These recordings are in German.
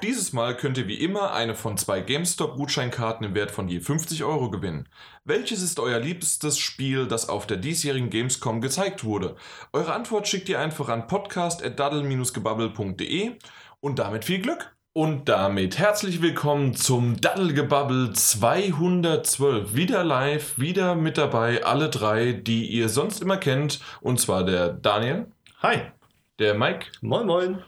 dieses Mal könnt ihr wie immer eine von zwei GameStop-Gutscheinkarten im Wert von je 50 Euro gewinnen. Welches ist euer liebstes Spiel, das auf der diesjährigen Gamescom gezeigt wurde? Eure Antwort schickt ihr einfach an podcast.daddle-gebabbel.de und damit viel Glück! Und damit herzlich willkommen zum Daddelgebabbel 212. Wieder live, wieder mit dabei, alle drei, die ihr sonst immer kennt. Und zwar der Daniel. Hi. Der Mike. Moin, moin.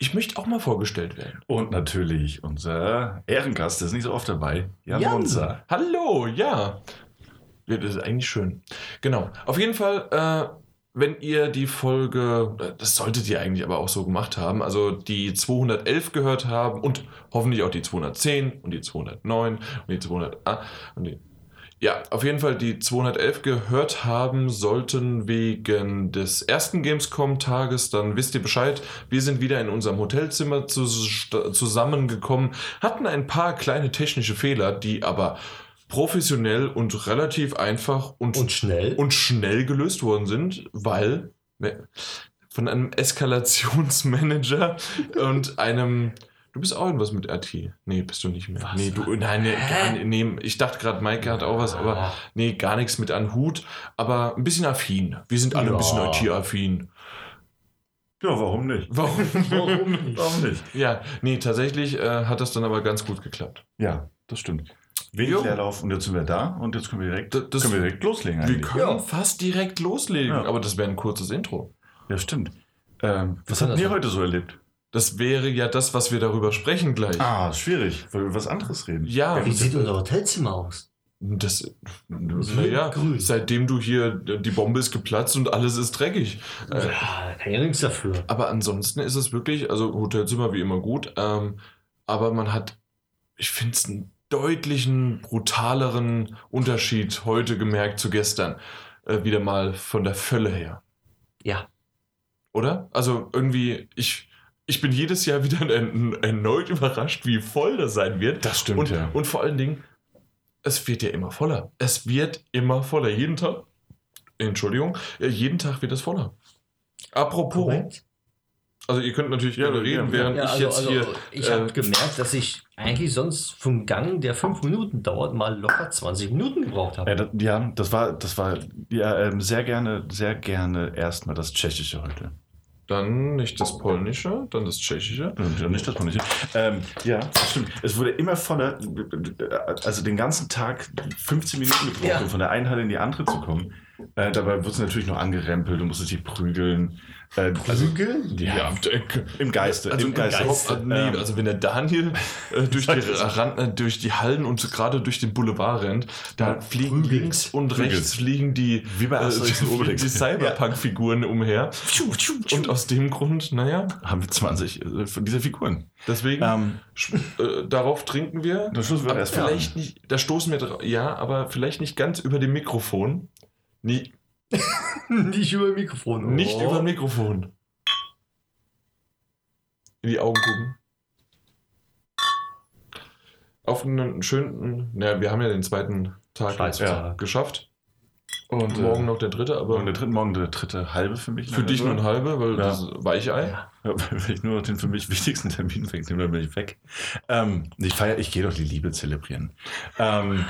Ich möchte auch mal vorgestellt werden. Und natürlich unser Ehrengast, der ist nicht so oft dabei. Jan. Monza. Hallo, ja. ja. Das ist eigentlich schön. Genau. Auf jeden Fall, äh, wenn ihr die Folge, das solltet ihr eigentlich aber auch so gemacht haben, also die 211 gehört haben und hoffentlich auch die 210 und die 209 und die 200 ah, und die ja, auf jeden Fall die 211 gehört haben sollten wegen des ersten Gamescom-Tages. Dann wisst ihr Bescheid. Wir sind wieder in unserem Hotelzimmer zu, zusammengekommen, hatten ein paar kleine technische Fehler, die aber professionell und relativ einfach und, Und schnell. und schnell gelöst worden sind, weil von einem Eskalationsmanager und einem Du bist auch irgendwas mit RT. Nee, bist du nicht mehr. Was? Nee, du, nein, nee, gar, nee, ich dachte gerade, Maike hat auch was, aber Ah. nee, gar nichts mit an Hut, aber ein bisschen affin. Wir sind alle ein bisschen Ja. IT-affin. Ja, warum nicht? Warum? Warum nicht? Warum nicht? ja, nee, tatsächlich äh, hat das dann aber ganz gut geklappt. Ja, das stimmt. Wenig Jo. Leerlauf und jetzt sind wir da und jetzt können wir direkt, das- können wir direkt loslegen Wir eigentlich. können Ja. fast direkt loslegen, Ja. aber das wäre ein kurzes Intro. Ja, stimmt. Ähm, was habt ihr heute so erlebt? Das wäre ja das, was wir darüber sprechen gleich. Ah, schwierig, weil wir was anderes reden. Ja, Wie sieht unser Hotelzimmer aus? Das, naja, grün. seitdem du hier, die Bombe ist geplatzt und alles ist dreckig. Ja, kann ja nichts dafür. aber ansonsten ist es wirklich, also Hotelzimmer wie immer gut, ähm, aber man hat, ich finde es einen deutlichen, brutaleren Unterschied heute gemerkt zu gestern. Äh, wieder mal von der Fülle her. Ja. Oder? Also irgendwie, ich, ich bin jedes Jahr wieder erneut überrascht, wie voll das sein wird. Das stimmt, Und, ja. und vor allen Dingen, es wird ja immer voller. Es wird immer voller. Jeden Tag, Entschuldigung, äh, jeden Tag wird es voller. Apropos, Korrekt. also ihr könnt natürlich Ja, reden, ja. während Ja, ich also, jetzt also hier. ich äh, habe gemerkt, dass ich eigentlich sonst vom Gang, der fünf Minuten dauert, mal locker 20 Minuten gebraucht habe. Ja, das, ja, das war, das war ja, ähm, sehr gerne, sehr gerne erstmal das Tschechische heute. Dann nicht das Polnische, dann das Tschechische. Ja, nicht das Polnische. Ähm, ja, das stimmt. Es wurde immer voller, also den ganzen Tag 15 Minuten gebraucht, Ja. um von der einen Halle in die andere zu kommen. Äh, dabei wird es natürlich noch angerempelt, du musstest dich prügeln. Äh, also, ja, denke. im Geiste. Also, im Geiste. Geist, äh, nee, Ähm, also wenn der Daniel äh, durch, die, Sag es. Ran- äh, durch die Hallen und gerade durch den Boulevard rennt, da Ja, fliegen prügelt. links und Prügelt. rechts fliegen die, Wie bei äh, die Cyberpunk-Figuren umher. Und aus dem Grund, naja, haben wir 20 äh, von dieser Figuren. deswegen, Ähm, äh, darauf trinken wir. dann stoßen wir erst vielleicht nicht, da stoßen wir drauf, ja, aber vielleicht nicht ganz über dem Mikrofon. Nie, Nicht über Mikrofon. Nicht Oh. über dem Mikrofon. In die Augen gucken. Auf einen schönen, naja, wir haben ja den zweiten Tag Scheiß jetzt Tag. geschafft. Und äh, morgen noch der dritte, aber Und der dritte, morgen der dritte halbe für mich. für dich nur ein halbe, weil Ja. das Weichei. Ja. Ja, Wenn ich nur noch den für mich wichtigsten Termin wegnehme, dann bin ich weg. Ähm, ich feier, ich gehe doch die Liebe zelebrieren. Ähm,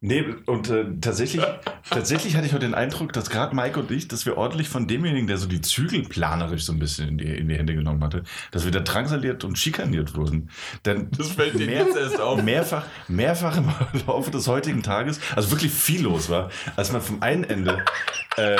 nee, und äh, tatsächlich, tatsächlich hatte ich heute den Eindruck, dass gerade Mike und ich, dass wir ordentlich von demjenigen, der so die Zügel planerisch so ein bisschen in die, in die Hände genommen hatte, dass wir da drangsaliert und schikaniert wurden. Denn Das fällt dir Mehr- jetzt erst auf. mehrfach, mehrfach im Laufe des heutigen Tages, also wirklich viel los war, als man vom einen Ende, äh,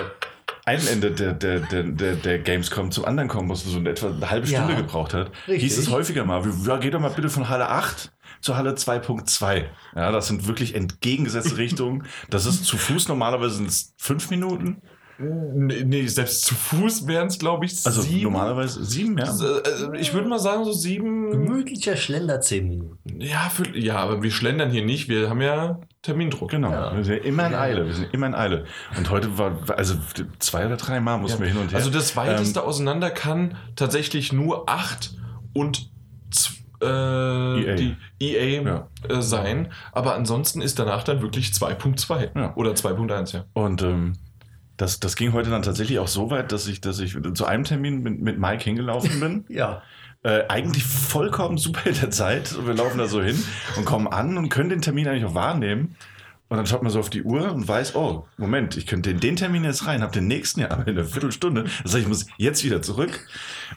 einen Ende der, der, der, der, der Gamescom zum anderen kommen musste, so etwa eine halbe Ja, Stunde gebraucht hat, richtig. hieß es häufiger mal, wie- ja, geh doch mal bitte von Halle 8 zur Halle 2.2. Ja, das sind wirklich entgegengesetzte Richtungen. Das ist zu Fuß normalerweise sind es fünf Minuten. Nee, nee, selbst zu Fuß wären es, glaube ich, Also sieben. normalerweise sieben, ja. Äh, Ich würde mal sagen, so sieben. Gemütlicher Schlender 10 Minuten. Ja, für, ja, aber wir schlendern hier nicht. Wir haben ja Termindruck. Genau, Ja. wir sind immer in Ja. Eile, wir sind immer in Eile. Und heute war, also zwei oder drei Mal mussten wir hin und her. Also das weiteste Ähm, auseinander kann tatsächlich nur 8 und äh, EA. die EA Ja. äh, sein. Aber ansonsten ist danach dann wirklich 2.2 Ja. oder 2.1, ja. Und ähm, das, das ging heute dann tatsächlich auch so weit, dass ich, dass ich zu einem Termin mit, mit Mike hingelaufen bin. Ja. Äh, eigentlich vollkommen super in der Zeit. Und wir laufen da so hin und kommen an und können den Termin eigentlich auch wahrnehmen. Und dann schaut man so auf die Uhr und weiß, oh, Moment, ich könnte in den Termin jetzt rein, habe den nächsten ja aber in einer Viertelstunde. Das heißt, ich muss jetzt wieder zurück.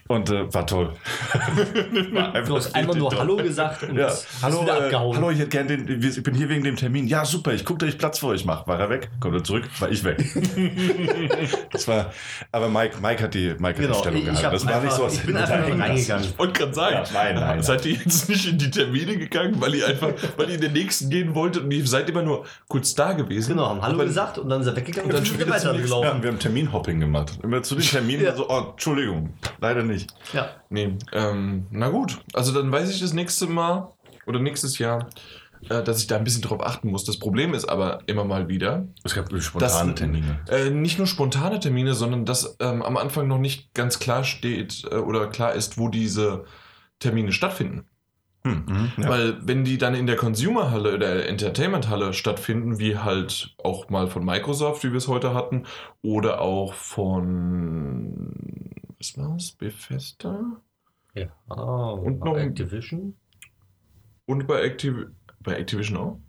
Und äh, war toll. War Du hast einfach nur toll. Hallo gesagt und Ja, hallo, wieder äh, abgehauen. hallo, ich hätte gern den, ich bin hier wegen dem Termin. Ja, super, ich gucke, dass ich Platz für euch mache. War er weg, kommt er zurück, war ich weg. das war, aber Mike, Mike hat die, Mike hat Genau, die Stellung ich, gehalten. Das war nicht einfach, so, als ich bin einfach reingegangen. Und kann sagen, Ja, nein, nein, nein. seid ihr jetzt nicht in die Termine gegangen, weil ihr einfach, weil ihr in den nächsten gehen wolltet und ihr seid immer nur kurz da gewesen. Genau, haben Hallo gesagt und dann ist er weggegangen Und dann schon sind wir wieder zum weiter nächsten- Ja, gelaufen. wir haben Terminhopping gemacht. Immer zu den Terminen Ja. so, oh, Entschuldigung, leider nicht. Ja. Nee, ähm, na gut. Also dann weiß ich das nächste Mal oder nächstes Jahr, äh, dass ich da ein bisschen drauf achten muss. Das Problem ist aber immer mal wieder, Es gab spontane Das- Termine. äh, nicht nur spontane Termine, sondern dass ähm, am Anfang noch nicht ganz klar steht äh, oder klar ist, wo diese Termine stattfinden. Hm, mhm, ja. Weil wenn die dann in der Consumer-Halle oder Entertainment-Halle stattfinden, wie halt auch mal von Microsoft, wie wir es heute hatten, oder auch von, was war's, Bethesda? ja. Ah, Und noch- Activision. Und bei, Activ bei Activision auch?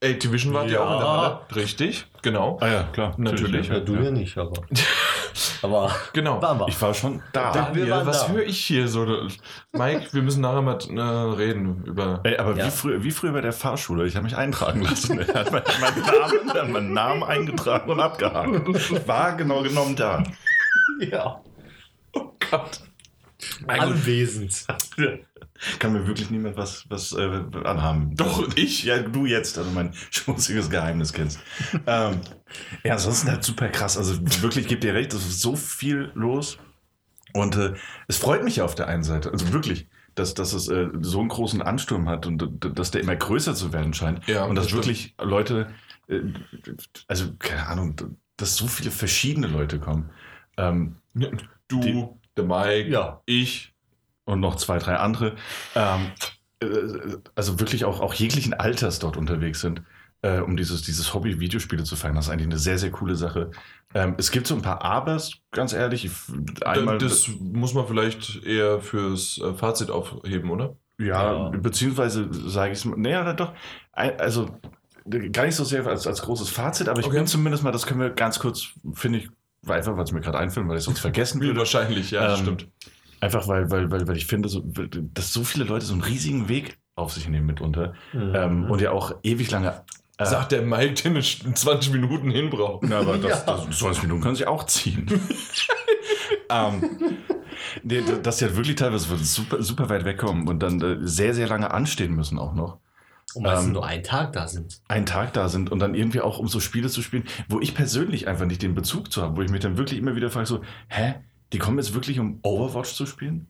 Activision war ja Ja. auch in der Halle, richtig, genau. ah ja, klar. Natürlich. Ja, du ja nicht, aber. aber Genau. waren wir. Ich war schon da. Wir Daniel, waren was da. höre ich hier so? Mike, wir müssen nachher mal äh, reden über. Ey, aber Ja. wie, früher, wie früher bei der Fahrschule. Ich habe mich eintragen lassen. Er hat meinen Namen, hat meinen Namen eingetragen und abgehakt. Ich war genau genommen da. ja. Oh Gott. Anwesend. Kann mir wirklich niemand was, was äh, anhaben. Doch, ich. Ja, du jetzt, also mein schmutziges Geheimnis kennst. ähm, ja, ansonsten halt super krass. Also wirklich, ich gebe dir recht, es ist so viel los. Und äh, es freut mich ja auf der einen Seite, also wirklich, dass, dass es äh, so einen großen Ansturm hat und dass der immer größer zu werden scheint. Ja, und dass das wirklich Leute, äh, also keine Ahnung, dass so viele verschiedene Leute kommen. Ähm, Du, Die- der Mike, Ja. ich. Und noch zwei, drei andere, ähm, äh, also wirklich auch, auch jeglichen Alters dort unterwegs sind, äh, um dieses, dieses Hobby Videospiele zu feiern. Das ist eigentlich eine sehr, sehr coole Sache. Ähm, es gibt so ein paar Abers, ganz ehrlich. Ich, einmal, das muss man vielleicht eher fürs äh, Fazit aufheben, oder? ja, Ja. beziehungsweise sage ich es, naja, doch, also gar nicht so sehr als, als großes Fazit, aber ich Okay. bin zumindest mal, das können wir ganz kurz, finde ich, einfach, weil es mir gerade einfällt, weil ich sonst vergessen würde. Wahrscheinlich, ja, das Ähm, stimmt. Einfach weil, weil, weil, weil ich finde, so, dass so viele Leute so einen riesigen Weg auf sich nehmen mitunter Mhm. ähm, und ja auch ewig lange. Äh, Sagt der Mike, der eine 20 Minuten hinbraucht. na, aber das, Ja. das, 20 Minuten können sie auch ziehen. ähm, nee, dass sie halt wirklich teilweise super, super weit wegkommen und dann äh, sehr, sehr lange anstehen müssen auch noch. Und meistens ähm, nur einen Tag da sind. Einen Tag da sind und dann irgendwie auch, um so Spiele zu spielen, wo ich persönlich einfach nicht den Bezug zu habe, wo ich mich dann wirklich immer wieder frage, so, hä? Die kommen jetzt wirklich, um Overwatch zu spielen?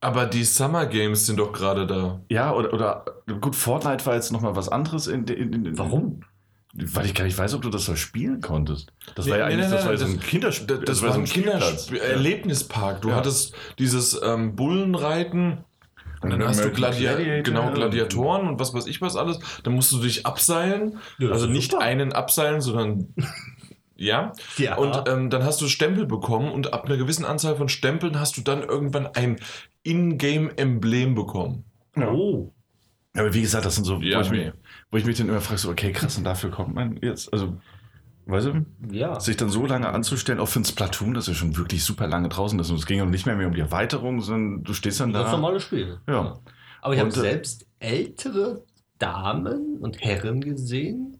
Aber die Summer Games sind doch gerade da. Ja, oder, oder gut, Fortnite war jetzt nochmal was anderes. In, in, in, Warum? Weil ich gar nicht weiß, ob du das da spielen konntest. Das war Nee, ja nee, eigentlich nee, das war nee, so ein das- Kinderspiel. Das, war ein Spielplatz. Kindererlebnispark. Du Ja. hattest dieses ähm, Bullenreiten. Und dann hast du Gladia Gladiator. genau, Gladiatoren und was weiß ich was alles. Dann musst du dich abseilen. Ja, das also nicht super. einen abseilen, sondern ja. Ja. Und ähm, dann hast du Stempel bekommen und ab einer gewissen Anzahl von Stempeln hast du dann irgendwann ein In-Game-Emblem bekommen. Ja. Oh. Aber wie gesagt, das sind so, Ja, wo, ich nee. mich, wo ich mich dann immer frage, so, okay, krass, und dafür kommt man jetzt. Also, weißt du, Ja. sich dann so lange anzustellen, auch für ein Splatoon, das ist schon wirklich super lange draußen ist. Und es ging auch nicht mehr, mehr um die Erweiterung, sondern du stehst dann Ganz da. normales Spiel. Ja. Aber ich habe äh, selbst ältere Damen und Herren gesehen,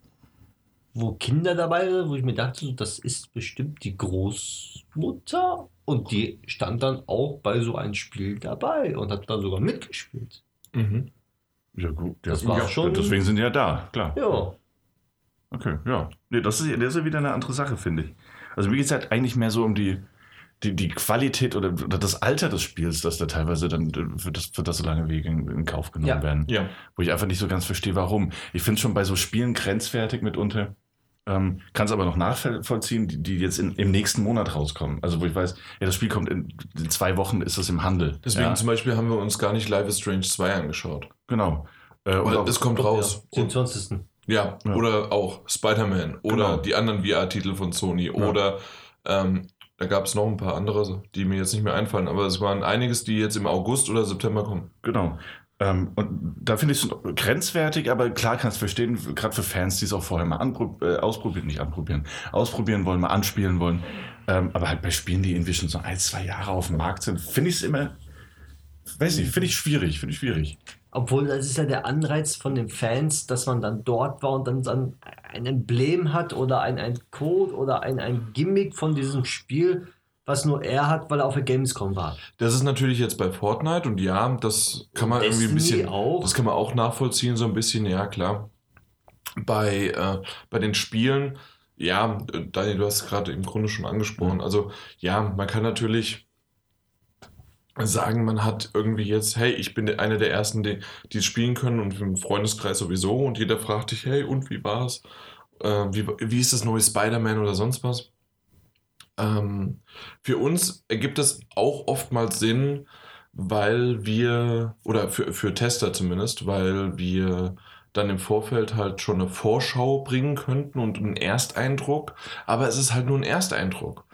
wo Kinder dabei sind, wo ich mir dachte, das ist bestimmt die Großmutter. Und die stand dann auch bei so einem Spiel dabei und hat dann sogar mitgespielt. Mhm. Ja, gut. Ja, Das war ja, schon- Deswegen sind die ja da, klar. Ja. Okay, ja. Nee, das ist, das ist ja wieder eine andere Sache, finde ich. Also mir geht es halt eigentlich mehr so um die, die, die Qualität oder, oder das Alter des Spiels, dass da teilweise dann äh, für das, für das so lange Wege in, in Kauf genommen Ja. werden. Ja. Wo ich einfach nicht so ganz verstehe, warum. Ich finde es schon bei so Spielen grenzwertig mitunter. Ähm, Kann es aber noch nachvollziehen, die, die jetzt in, im nächsten Monat rauskommen. Also wo ich weiß, ja, das Spiel kommt in, in zwei Wochen, ist es im Handel. Deswegen ja, zum Beispiel haben wir uns gar nicht Life is Strange 2 angeschaut. Genau. Äh, auch, es kommt raus. Ja, Und, 27. ja, Ja. oder auch Spider-Man oder Genau. die anderen VR-Titel von Sony Ja. oder ähm, Da gab es noch ein paar andere, die mir jetzt nicht mehr einfallen, aber es waren einiges, die jetzt im August oder September kommen. Genau. Ähm, und da finde ich es grenzwertig, aber klar kannst du verstehen, gerade für Fans, die es auch vorher mal äh, ausprobieren, nicht anprobieren, ausprobieren wollen, mal anspielen wollen. Ähm, aber halt bei Spielen, die irgendwie schon so ein, zwei Jahre auf dem Markt sind, finde ich es immer, weiß nicht, finde ich schwierig, finde ich schwierig. Obwohl, das ist ja der Anreiz von den Fans, dass man dann dort war und dann, dann ein Emblem hat oder ein, ein Code oder ein, ein Gimmick von diesem Spiel, was nur er hat, weil er auf der Gamescom war. Das ist natürlich jetzt bei Fortnite und ja, das kann man irgendwie ein Destiny bisschen. auch. Das kann man auch nachvollziehen, so ein bisschen, ja klar. Bei, äh, bei den Spielen, ja, Daniel, du hast es gerade im Grunde schon angesprochen. Also, ja, man kann natürlich sagen, man hat irgendwie jetzt, hey, ich bin einer der ersten, die, die es spielen können und im Freundeskreis sowieso und jeder fragt dich, hey, und wie war's? Äh, wie, wie ist das neue Spider-Man oder sonst was? Ähm, für uns ergibt es auch oftmals Sinn, weil wir, oder für, für Tester zumindest, weil wir dann im Vorfeld halt schon eine Vorschau bringen könnten und einen Ersteindruck, aber es ist halt nur ein Ersteindruck.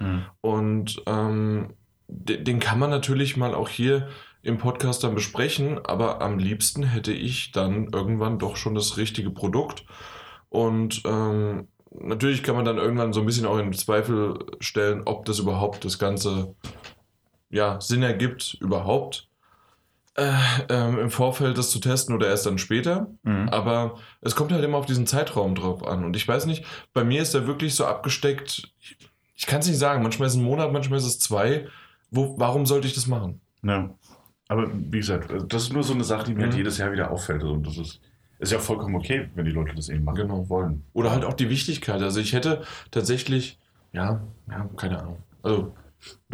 Und ähm, de- den kann man natürlich mal auch hier im Podcast dann besprechen, aber am liebsten hätte ich dann irgendwann doch schon das richtige Produkt. Und ähm, natürlich kann man dann irgendwann so ein bisschen auch in Zweifel stellen, ob das überhaupt das Ganze ja, Sinn ergibt, überhaupt äh, ähm, im Vorfeld das zu testen oder erst dann später. Mhm. Aber es kommt halt immer auf diesen Zeitraum drauf an. Und ich weiß nicht, bei mir ist er wirklich so abgesteckt. Ich, ich kann es nicht sagen. Manchmal ist es ein Monat, manchmal ist es zwei. Wo, warum sollte ich das machen? Ja. Aber wie gesagt, also das ist nur so eine Sache, die mir halt Mhm. jedes Jahr wieder auffällt. Und das ist, ist ja vollkommen okay, wenn die Leute das eben machen Genau. wollen. Oder halt auch die Wichtigkeit. Also ich hätte tatsächlich, ja, ja, keine Ahnung. Also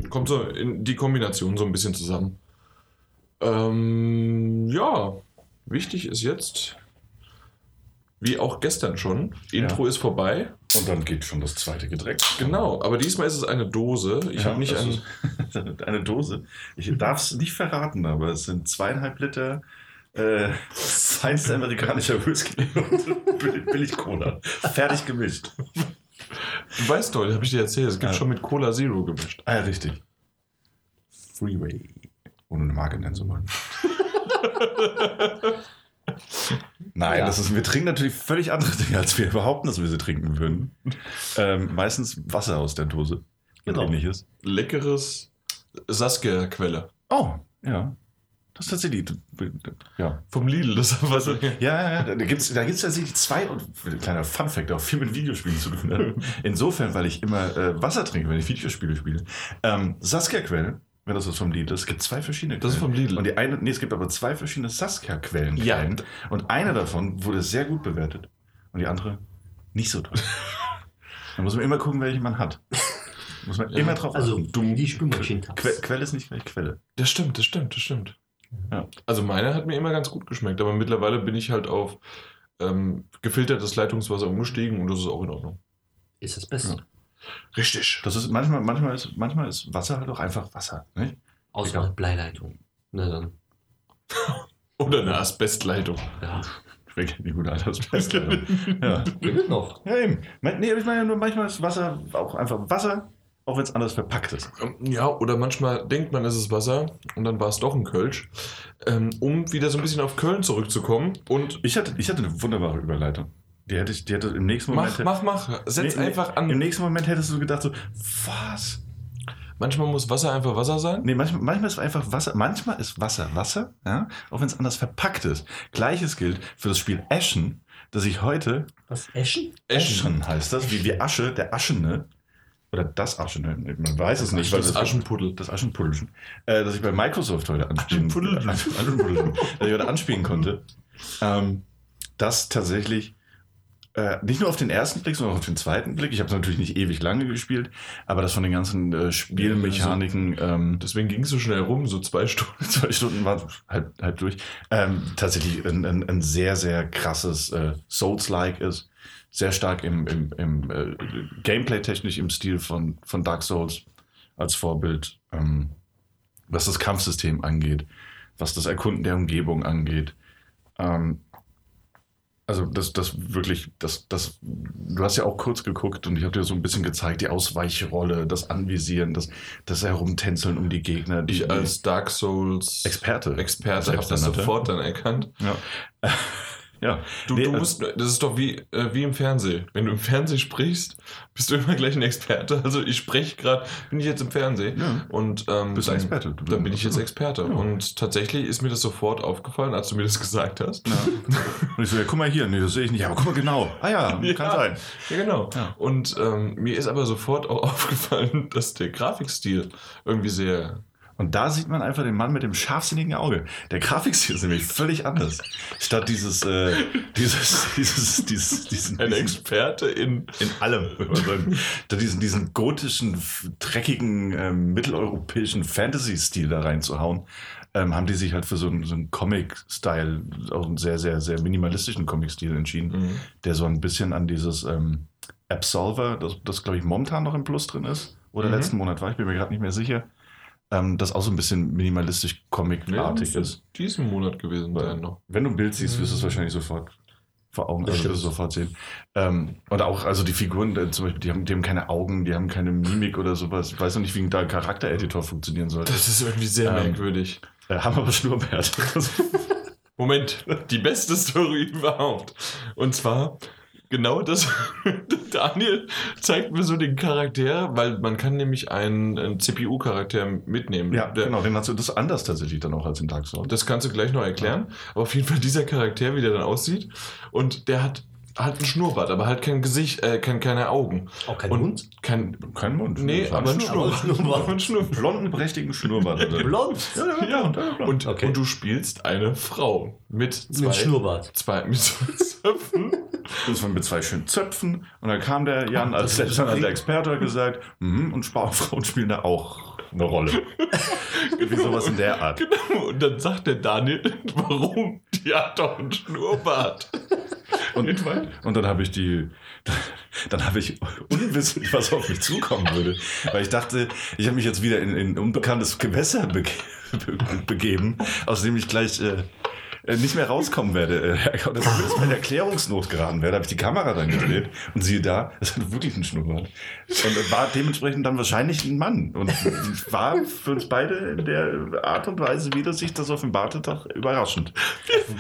kommt so in die Kombination so ein bisschen zusammen. Ähm, ja, wichtig ist jetzt, wie auch gestern schon, Intro ist vorbei. Und dann geht schon das zweite Getränk. Genau, aber diesmal ist es eine Dose. Ich Ja, habe nicht das ein. ist eine Dose. Ich darf es nicht verraten, aber es sind zweieinhalb Liter äh, feinster amerikanischer Whisky und Bill- Billig-Cola. Fertig gemischt. Du weißt doch, habe ich dir erzählt, es gibt Ja. schon mit Cola Zero gemischt. Ah, ja, richtig. Freeway. Ohne eine Marke nennen zu wollen. Nein, Ja. das ist, wir trinken natürlich völlig andere Dinge, als wir behaupten, dass wir sie trinken würden. Ähm, meistens Wasser aus der Dose. Genau. ähnliches. Leckeres Saskia-Quelle. Oh, ja. Das ist tatsächlich. Ja. Vom Lidl, das war so. Ja, ja, ja. Da gibt es da gibt's tatsächlich zwei, und kleiner Fun-Fact, auch viel mit Videospielen zu tun hat. Insofern, weil ich immer äh, Wasser trinke, wenn ich Videospiele spiele. Ähm, Saskia-Quellen, wenn das was vom Lidl ist, es gibt zwei verschiedene Das ist vom Lidl. Und die eine, nee, es gibt aber zwei verschiedene Saskia-Quellen. Ja. Quellen. Und eine davon wurde sehr gut bewertet. Und die andere nicht so toll. da muss man immer gucken, welche man hat. Muss man Ja. immer drauf Also achten. du, die Spülmaschinen Que Quelle ist nicht gleich Quelle. Das stimmt, das stimmt, das stimmt. Ja. Also meine hat mir immer ganz gut geschmeckt, aber mittlerweile bin ich halt auf ähm, gefiltertes Leitungswasser umgestiegen und das ist auch in Ordnung. ist das Beste. Ja. Richtig. Das ist manchmal, manchmal ist, manchmal ist Wasser halt auch einfach Wasser. Nicht? Außer halt Bleileitung. Na dann. Oder eine Asbestleitung. Ja. Schmeckt nicht gut als Beste. ja. Gibt noch. ja, eben. Nee, ich meine nur, manchmal ist Wasser auch einfach Wasser, auch wenn es anders verpackt ist. Ja, oder manchmal denkt man, es ist Wasser und dann war es doch ein Kölsch. Ähm, um wieder so ein bisschen auf Köln zurückzukommen und Ich hatte, ich hatte eine wunderbare Überleitung. Die hätte ich, die hätte im nächsten Moment. mach, mach, mach. Setz Nee, einfach Im an. nächsten Moment hättest du gedacht so, was? Manchmal muss Wasser einfach Wasser sein. Nee, manchmal, manchmal ist einfach Wasser, manchmal ist Wasser Wasser, ja, auch wenn es anders verpackt ist. Gleiches gilt für das Spiel Ashen, das ich heute Was? Eschen? Ashen heißt das, wie, wie Asche, der Aschene. Oder das Aschene, man weiß es nicht. weil das Aschenpuddel. Das Aschenpuddelchen. Äh, das ich bei Microsoft heute anspielen, Aschenpuddelchen. Aschenpuddelchen, das ich heute anspielen konnte. Ähm, das tatsächlich äh, nicht nur auf den ersten Blick, sondern auch auf den zweiten Blick. Ich habe es natürlich nicht ewig lange gespielt, aber das von den ganzen äh, Spielmechaniken. ähm, Deswegen ging es so schnell rum, so zwei Stunden. zwei Stunden war halb, halb durch. Ähm, tatsächlich ein, ein, ein sehr, sehr krasses äh, Souls-like ist. Sehr stark im, im, im äh, Gameplay-technisch im Stil von, von Dark Souls als Vorbild, ähm, was das Kampfsystem angeht, was das Erkunden der Umgebung angeht. Ähm, Also das, das wirklich, das, das, du hast ja auch kurz geguckt und ich habe dir so ein bisschen gezeigt, die Ausweichrolle, das Anvisieren, das, das Herumtänzeln um die Gegner. Die, Ich als Dark Souls Experte. Experte habe das sofort dann erkannt. Ja. ja. Du, Nee, du äh, musst, das ist doch wie, äh, wie im Fernsehen. Wenn du im Fernsehen sprichst, bist du immer gleich ein Experte. Also ich spreche gerade, bin ich jetzt im Fernsehen Ja. und ähm, Bist dann, Experte. Du- dann bin ich jetzt Experte. Ja. Und tatsächlich ist mir das sofort aufgefallen, als du mir das gesagt hast. Ja. Und ich so, ja, guck mal hier, nee, das sehe ich nicht. Aber guck mal genau. Ah ja, kann sein. Ja, genau. Und ähm, mir ist aber sofort auch aufgefallen, dass der Grafikstil irgendwie sehr. Und da sieht man einfach den Mann mit dem scharfsinnigen Auge. Der Grafikstil ist nämlich völlig anders. Statt dieses, äh, dieses, dieses, dieses, diesen, Ein Experte in. in allem, man sagen. Diesen, diesen gotischen, dreckigen, ähm, mitteleuropäischen Fantasy-Stil da reinzuhauen, ähm, haben die sich halt für so einen, so einen Comic-Style, auch einen sehr, sehr, sehr minimalistischen Comic-Stil entschieden, Mhm. der so ein bisschen an dieses ähm, Absolver, das, das glaube ich momentan noch im Plus drin ist, oder Mhm. letzten Monat war, ich bin mir gerade nicht mehr sicher, ähm, das auch so ein bisschen minimalistisch comicartig Nee, ist. diesen Monat gewesen sein noch. Wenn du ein Bild siehst, wirst du es wahrscheinlich sofort vor Augen, also Bestimmt. wirst du sofort sehen. Ähm, und auch, also die Figuren, äh, zum Beispiel, die haben, die haben keine Augen, die haben keine Mimik oder sowas. Ich weiß noch nicht, wie da ein Charaktereditor funktionieren sollte. Das ist irgendwie sehr Ähm, merkwürdig. Äh, haben aber Schnurrbärte. Moment, die beste Story überhaupt. Und zwar genau das. Daniel zeigt mir so den Charakter, weil man kann nämlich einen, einen CPU-Charakter mitnehmen. ja, Der- genau, den hast du das anders tatsächlich dann auch als in Dark Souls. Das kannst du gleich noch erklären. Aber auf jeden Fall dieser Charakter, wie der dann aussieht. Und der hat halt ein Schnurrbart, aber halt kein Gesicht, äh, kein, keine Augen. Auch kein Und Hund? kein. Kein Mund. Nee, war aber ein Schnurrbart. Schnurrbart. Aber ein Schnurrbart. Blonden, prächtigen Schnurrbart. Blond? ja, und, ja, blond. Und, Okay. und du spielst eine Frau mit zwei, Mit Schnurrbart. zwei, mit zwei Zöpfen. Das war mit zwei schönen Zöpfen. Und dann kam der Jan als Das ist selbsternannter okay. Experte und hat gesagt, mhm, und Spa- Frauen spielen da auch eine Rolle. Wie sowas in der Art. Genau. Und dann sagt der Daniel, warum? Die hat doch einen Schnurrbart. Und, und dann habe ich die, dann habe ich unwissend, was auf mich zukommen würde. Weil ich dachte, ich habe mich jetzt wieder in, in unbekanntes Gewässer bege be begeben, aus dem ich gleich äh, nicht mehr rauskommen werde. Äh, Oder zumindest meine Erklärungsnot geraten werde. habe ich die Kamera dann gedreht und siehe da, es hat wirklich einen Schnurrbart. Und war dementsprechend dann wahrscheinlich ein Mann. Und war für uns beide in der Art und Weise, wie das sich das offenbarte, doch überraschend.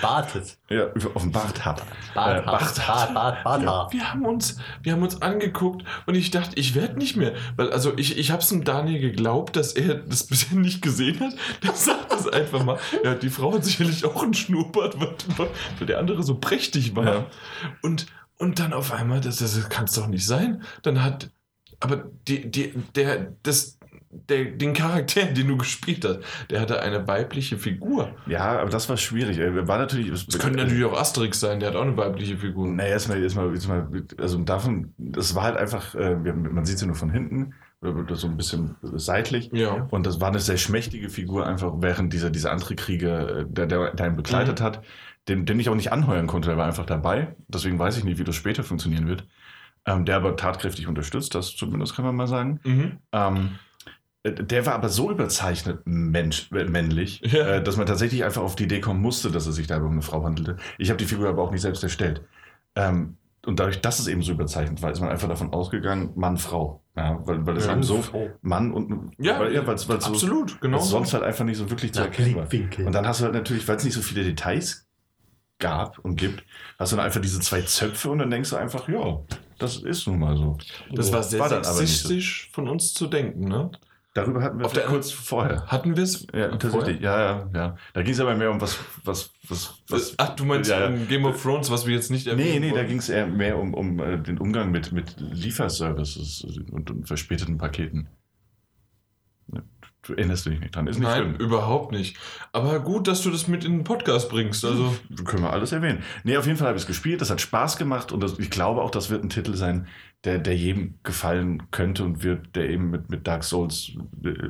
Bartet. Ja, offenbart hat. Bart, Äh, Bart, Bart, Bart, Bart. Wir haben uns, wir haben uns angeguckt und ich dachte, ich werde nicht mehr. Weil, also ich, ich habe es dem Daniel geglaubt, dass er das bisher nicht gesehen hat. Der sagt das einfach mal. Ja, die Frau hat sicherlich auch einen Schnurrbart, weil, weil der andere so prächtig war. Ja. Und, und dann auf einmal, das, das kann es doch nicht sein. Dann hat, aber die, die, der, das, der, den Charakter, den du gespielt hast, der hatte eine weibliche Figur. Ja, aber das war schwierig. Er War natürlich. Das könnte natürlich auch Asterix sein, der hat auch eine weibliche Figur. Naja, erstmal, erstmal, erstmal, also davon, das war halt einfach, äh, man sieht sie nur von hinten, oder so ein bisschen seitlich. Ja. Und das war eine sehr schmächtige Figur, einfach während dieser, dieser andere Krieger, äh, der, der, der ihn begleitet Mhm. hat, den, den ich auch nicht anheuern konnte, der war einfach dabei. Deswegen weiß ich nicht, wie das später funktionieren wird. Ähm, der aber tatkräftig unterstützt, das zumindest kann man mal sagen. Mhm. Ähm, äh, der war aber so überzeichnet Mensch, äh, männlich, Ja. äh, dass man tatsächlich einfach auf die Idee kommen musste, dass es sich da um eine Frau handelte. Ich habe die Figur aber auch nicht selbst erstellt. Ähm, und dadurch, dass es eben so überzeichnet war, ist man einfach davon ausgegangen, Mann, Frau. Ja, weil, weil es Ja, eben so. Mann und Ja, weil, ja weil's, weil's so, absolut, genau. weil's sonst halt einfach nicht so wirklich zu Na, erkennen war. Und dann hast du halt natürlich, weil es nicht so viele Details gab und gibt, hast du dann einfach diese zwei Zöpfe und dann denkst du einfach, ja, das ist nun mal so. Das war sehr War nicht so. sexistisch von uns zu denken, ne? Darüber hatten wir Auf der- kurz vorher. Hatten wir es? Ja, tatsächlich. Ja, ja, ja. Da ging es aber mehr um was, was, was, was. Ach, du meinst Ja, um Game of Thrones, was wir jetzt nicht Nee, erwähnen nee, da wollen? ging es eher mehr um, um äh, den Umgang mit, mit Lieferservices und, und verspäteten Paketen. Du erinnerst dich nicht dran, ist nicht Nein, schlimm. überhaupt nicht. Aber gut, dass du das mit in den Podcast bringst. Also, Können wir alles erwähnen. Nee, auf jeden Fall habe ich es gespielt, das hat Spaß gemacht und das, ich glaube auch, das wird ein Titel sein, der, der jedem gefallen könnte und wird, der eben mit, mit Dark Souls äh,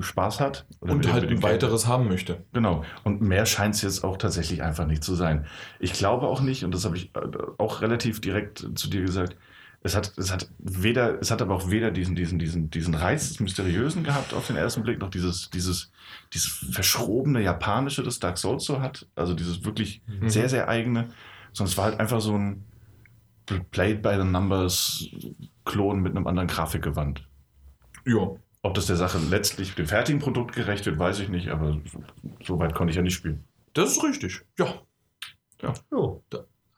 Spaß hat. Und halt ein weiteres haben möchte. Genau. Und mehr scheint es jetzt auch tatsächlich einfach nicht zu sein. Ich glaube auch nicht, und das habe ich äh, auch relativ direkt zu dir gesagt, es hat, es hat weder, es hat aber auch weder diesen, diesen, diesen, diesen Reiz des Mysteriösen gehabt auf den ersten Blick, noch dieses, dieses, dieses verschrobene Japanische, das Dark Souls so hat. Also dieses wirklich Mhm. sehr, sehr eigene. sondern es war halt einfach so ein Played by the Numbers Klon mit einem anderen Grafikgewand. Ja. Ob das der Sache letztlich dem fertigen Produkt gerecht wird, weiß ich nicht, aber so, so weit konnte ich ja nicht spielen. Das ist richtig. Ja. Jo.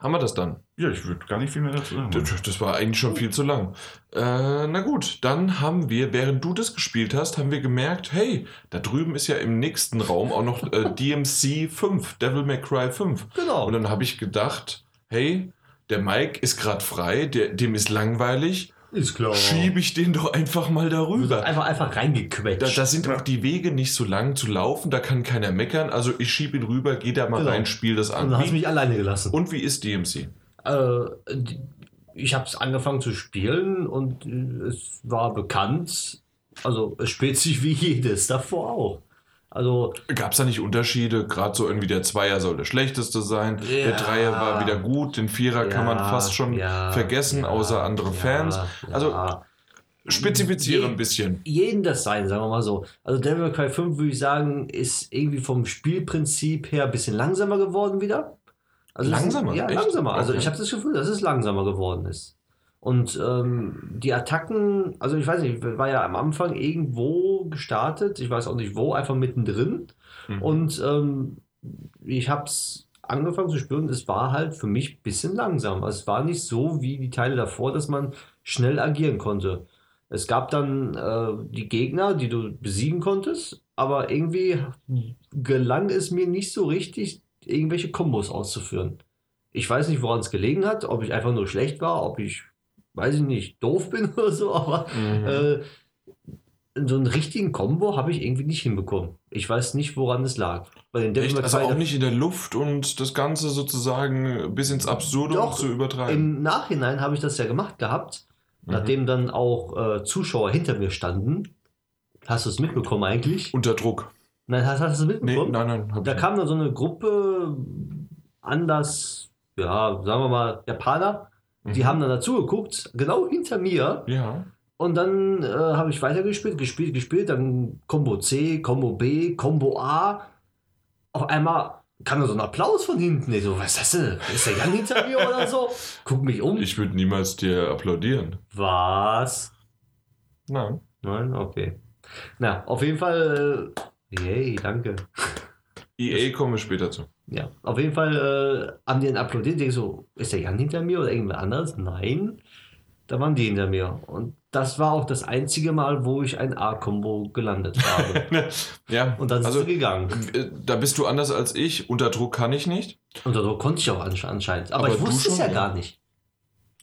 Haben wir das dann? Ja, ich würde gar nicht viel mehr dazu sagen. Das, das war eigentlich schon viel zu lang. Äh, na gut, dann haben wir, während du das gespielt hast, haben wir gemerkt, hey, da drüben ist ja im nächsten Raum auch noch äh, DMC 5, Devil May Cry 5. Genau. Und dann habe ich gedacht, hey, der Mike ist gerade frei, der, dem ist langweilig, Ist klar. schiebe ich den doch einfach mal darüber. Einfach, einfach reingequetscht. Da, da sind auch die Wege nicht so lang zu laufen, da kann keiner meckern. Also ich schiebe ihn rüber, geh da mal Genau. rein, spiel das und an. dann hast du mich alleine gelassen. und wie ist DMC? Äh, ich habe es angefangen zu spielen und äh, es war bekannt. Also es spielt sich wie jedes davor auch. Also Gab es da nicht Unterschiede? Gerade so irgendwie der Zweier soll der schlechteste sein, der Ja. Dreier war wieder gut, den Vierer kann man ja, fast schon ja, vergessen, ja, außer andere ja, Fans. Also ja. spezifiziere ein bisschen. jeden das sein, sagen wir mal so. Also Devil May Cry 5 würde ich sagen, ist irgendwie vom Spielprinzip her ein bisschen langsamer geworden wieder. Also es ist- Langsamer? Ja, Echt? langsamer. Also Okay. ich habe das Gefühl, dass es langsamer geworden ist. Und ähm, die Attacken, also ich weiß nicht, war ja am Anfang irgendwo gestartet, ich weiß auch nicht wo, einfach mittendrin. Mhm. Und ähm, ich habe es angefangen zu spüren, es war halt für mich ein bisschen langsam. Es war nicht so wie die Teile davor, dass man schnell agieren konnte. Es gab dann äh, die Gegner, die du besiegen konntest, aber irgendwie gelang es mir nicht so richtig, irgendwelche Kombos auszuführen. Ich weiß nicht, woran es gelegen hat, ob ich einfach nur schlecht war, ob ich, weiß ich nicht, doof bin oder so, aber Mhm. äh, so einen richtigen Combo habe ich irgendwie nicht hinbekommen. Ich weiß nicht, woran es lag. Bei den Echt? Also auch nicht in der Luft und das Ganze sozusagen bis ins Absurdum Doch, zu übertreiben. Im Nachhinein habe ich das ja gemacht gehabt, Mhm. nachdem dann auch äh, Zuschauer hinter mir standen. Hast du es mitbekommen eigentlich? Unter Druck. Nein, hast, hast du es Nee, mitbekommen? nein, nein. hab Da kam dann so eine Gruppe anders, ja, sagen wir mal, Japaner. Nicht. Die Mhm. haben dann dazu geguckt, genau hinter mir. Ja. Und dann äh, habe ich weitergespielt, gespielt, gespielt. Dann Combo C, Combo B, Combo A. Auf einmal kam da so ein Applaus von hinten. Ich so, was ist das denn? Ist der Jan hinter mir oder so? Guck mich um. Ich würde niemals dir applaudieren. Was? Nein. Nein? Okay. Na, auf jeden Fall. Äh, yay, danke. EA kommen wir später zu. Ja, auf jeden Fall äh, haben die dann applaudiert. Ich so, ist der Jan hinter mir oder irgendwer anderes? Nein. Da waren die hinter mir. Und das war auch das einzige Mal, wo ich ein A-Kombo gelandet habe. ja, Und dann ist also sie gegangen. äh, da bist du anders als ich. Unter Druck kann ich nicht. Und so konnte ich auch ansche- anscheinend. Aber, Aber ich wusste es ja ja. gar nicht.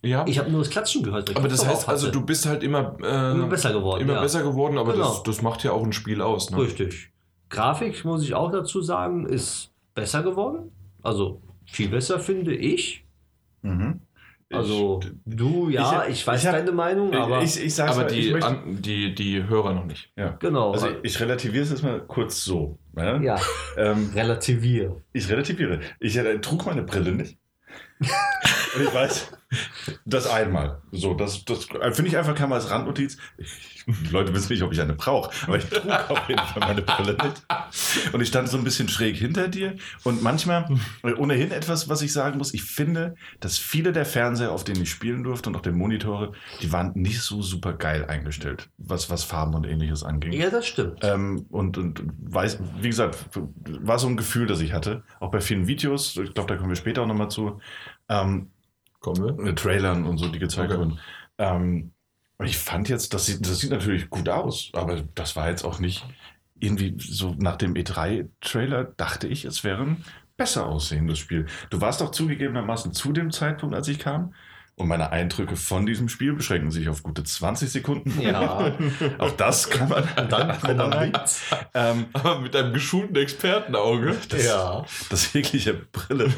Ja. Ich habe nur das Klatschen gehört. aber das heißt also, du bist halt immer, äh, immer besser geworden. immer ja. besser geworden, aber Genau. das, das macht ja auch ein Spiel aus. Ne? Richtig. Grafik, muss ich auch dazu sagen, ist besser geworden. Also viel besser, finde ich. Mhm. Also du, ja, ich- ich, weiß ich hab- deine Meinung, aber ich, ich sag's Aber mal, ich die, möchte, an, die, die Hörer noch nicht. ja. genau. Also ich relativiere es jetzt mal kurz so. Ja? ja, Ähm, relativier. ich relativiere. Ich äh, trug meine Brille nicht. Und ich weiß, das einmal. So, das, das finde ich einfach kann man als Randnotiz. Ich, die Leute wissen nicht, ob ich eine brauche, aber ich trug auf jeden Fall meine Brille nicht. Und ich stand so ein bisschen schräg hinter dir. Und manchmal, äh, ohnehin etwas, was ich sagen muss, ich finde, dass viele der Fernseher, auf denen ich spielen durfte und auch die Monitore, die waren nicht so super geil eingestellt, was, was Farben und ähnliches anging. Ja, das stimmt. Ähm, und, und weiß, wie gesagt, war so ein Gefühl, das ich hatte. Auch bei vielen Videos, ich glaube, da kommen wir später auch nochmal zu, ähm, Kommen wir? äh, Trailern und so, die gezeigt Okay. wurden. Ähm, ich fand jetzt, das sieht, das sieht natürlich gut aus, aber das war jetzt auch nicht irgendwie so nach dem E3-Trailer, dachte ich, es wäre ein besser aussehendes Spiel. Du warst auch zugegebenermaßen zu dem Zeitpunkt, als ich kam. Und meine Eindrücke von diesem Spiel beschränken sich auf gute 20 Sekunden. Ja. Auch das kann man. Dann. Ähm, Aber mit einem geschulten Expertenauge. das, Ja. das jegliche Brille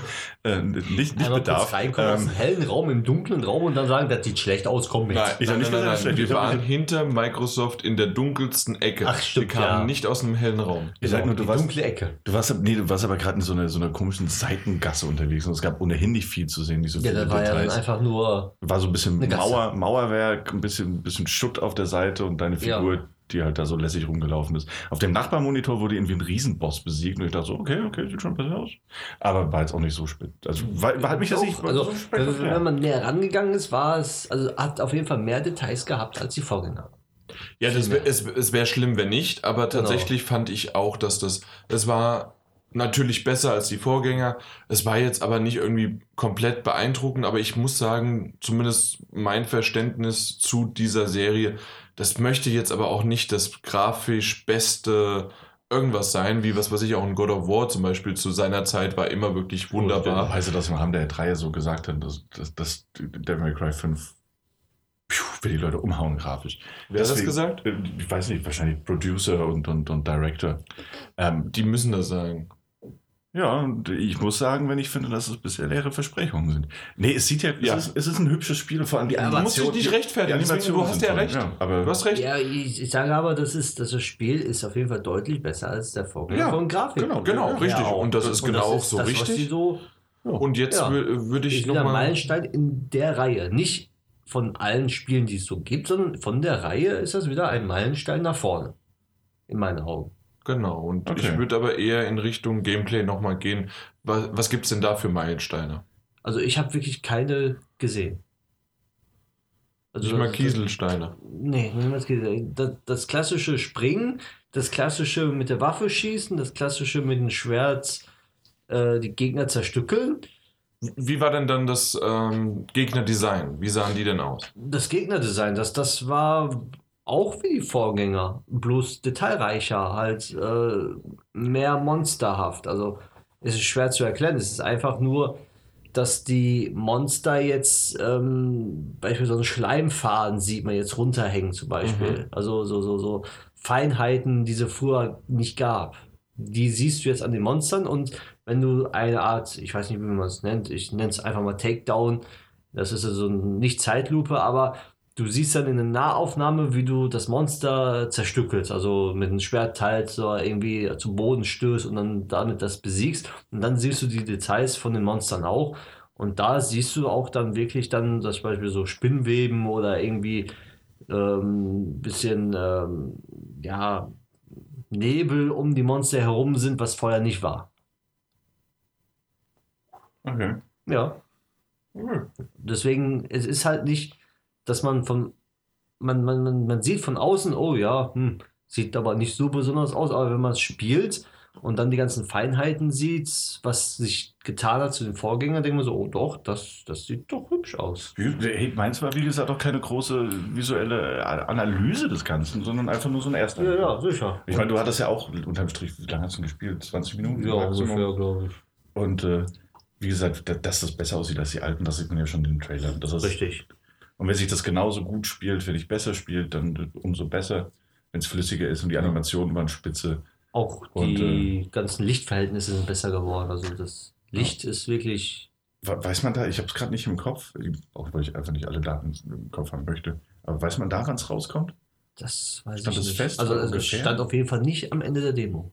äh, nicht, nicht Einmal bedarf. reinkommen aus Ähm, einem hellen Raum, im dunklen Raum und dann sagen, das sieht schlecht aus, komm mit. Nein, Ich nein, nicht nein, nein, nein. Wir waren hinter Microsoft in der dunkelsten Ecke. Ach, stimmt, Wir kamen ja. nicht aus einem hellen Raum. ich sag nur, du die warst, dunkle Ecke. du warst, nee, du warst aber gerade in so einer, so einer komischen Seitengasse unterwegs und es gab ohnehin nicht viel zu sehen, nicht so Ja, das war ja dann einfach nur. War so ein bisschen. Mauer, Mauerwerk, ein bisschen, ein bisschen Schutt auf der Seite und deine Ja. Figur, die halt da so lässig rumgelaufen ist. Auf dem Nachbarmonitor wurde irgendwie ein Riesenboss besiegt und ich dachte so, okay, okay, sieht schon besser aus. Aber war jetzt auch nicht so spät. Also war, war halt mich das nicht also, so spektakulär. wenn man näher rangegangen ist, war es, also hat auf jeden Fall mehr Details gehabt als die Vorgänger. Ja, das wär, es, es wäre schlimm, wenn nicht, aber Genau. tatsächlich fand ich auch, dass das, es war natürlich besser als die Vorgänger. Es war jetzt aber nicht irgendwie komplett beeindruckend, aber ich muss sagen, zumindest mein Verständnis zu dieser Serie, das möchte jetzt aber auch nicht das grafisch beste irgendwas sein, wie was weiß ich auch ein God of War zum Beispiel zu seiner Zeit war immer wirklich wunderbar. Weißt du, dass im Rahmen der Reihe so gesagt hat, dass, dass, dass Devil May Cry 5 pfiuh, will die Leute umhauen grafisch. Wer hat das gesagt? äh, Ich weiß nicht, wahrscheinlich Producer und, und, und Director. Ähm, Die müssen das sagen. Ja, und ich muss sagen, wenn ich finde, dass es bisher leere Versprechungen sind. Nee, es sieht ja, Ja. Es, ist, es ist ein hübsches Spiel, vor allem die Ja, Du musst dich Animation. nicht rechtfertigen, deswegen, du hast ja recht. Ja, aber Du hast recht. Ja, ich, ich sage aber, das, ist, das Spiel ist auf jeden Fall deutlich besser als der Vorgänger Ja, von Grafik. genau, Genau, Ja, richtig. auch. Und das ist Und genau auch ist so das, richtig. so Und jetzt würde ich ist wieder ein nochmal. Meilenstein in der Reihe. Nicht von allen Spielen, die es so gibt, sondern von der Reihe ist das wieder ein Meilenstein nach vorne. In meinen Augen. Genau, und Okay. ich würde aber eher in Richtung Gameplay nochmal gehen. Was, was gibt es denn da für Meilensteine? Also ich habe wirklich keine gesehen. Also Nicht mal das- Kieselsteine. Nee, niemals gesehen. Das, das klassische Springen, das klassische mit der Waffe schießen, das klassische mit dem Schwert äh, die Gegner zerstückeln. Wie war denn dann das ähm, Gegnerdesign? Wie sahen die denn aus? Das Gegnerdesign, das, das war auch wie die Vorgänger, bloß detailreicher, halt äh, mehr monsterhaft. Also es ist schwer zu erklären. Es ist einfach nur, dass die Monster jetzt, ähm, beispielsweise so einen Schleimfaden sieht man jetzt runterhängen zum Beispiel. Also so, so, so Feinheiten, die es früher nicht gab. Die siehst du jetzt an den Monstern und wenn du eine Art, ich weiß nicht, wie man es nennt, ich nenne es einfach mal Takedown, das ist so ein, nicht Zeitlupe, aber du siehst dann in der Nahaufnahme, wie du das Monster zerstückelst, also mit einem Schwert teilst oder irgendwie zu Boden stößt und dann damit das besiegst. Und dann siehst du die Details von den Monstern auch. Und da siehst du auch dann wirklich dann, zum Beispiel so Spinnweben oder irgendwie ähm, bisschen, ähm, ja, Nebel um die Monster herum sind, was vorher nicht war. Okay. Ja. Deswegen, es ist halt nicht, dass man von, man, man, man, man sieht von außen, oh ja, hm, sieht aber nicht so besonders aus, aber wenn man es spielt und dann die ganzen Feinheiten sieht, was sich getan hat zu den Vorgängern, denkt man so, oh doch, das, das sieht doch hübsch aus. Hey, meins war, wie gesagt, auch keine große visuelle Analyse des Ganzen, sondern einfach nur so ein erster. Ja, ja, sicher. Ich meine, du hattest ja auch unterm Strich, wie lange hast du gespielt? 20 Minuten? Maximum? glaube ich. Und äh, wie gesagt, da- dass das besser aussieht als die alten, das sieht man ja schon in den Trailern. Das ist, Richtig. Und wenn sich das genauso gut spielt, wenn ich besser spielt, dann umso besser. Wenn es flüssiger ist und die Animationen waren spitze. Auch Und, die ganzen Lichtverhältnisse sind besser geworden. Also das Licht ist wirklich We- Weiß man da, ich habe es gerade nicht im Kopf, auch weil ich einfach nicht alle Daten im Kopf haben möchte, aber weiß man da, wann es rauskommt? Das weiß Stand ich nicht. fest, also so es ungefähr? stand auf jeden Fall nicht am Ende der Demo.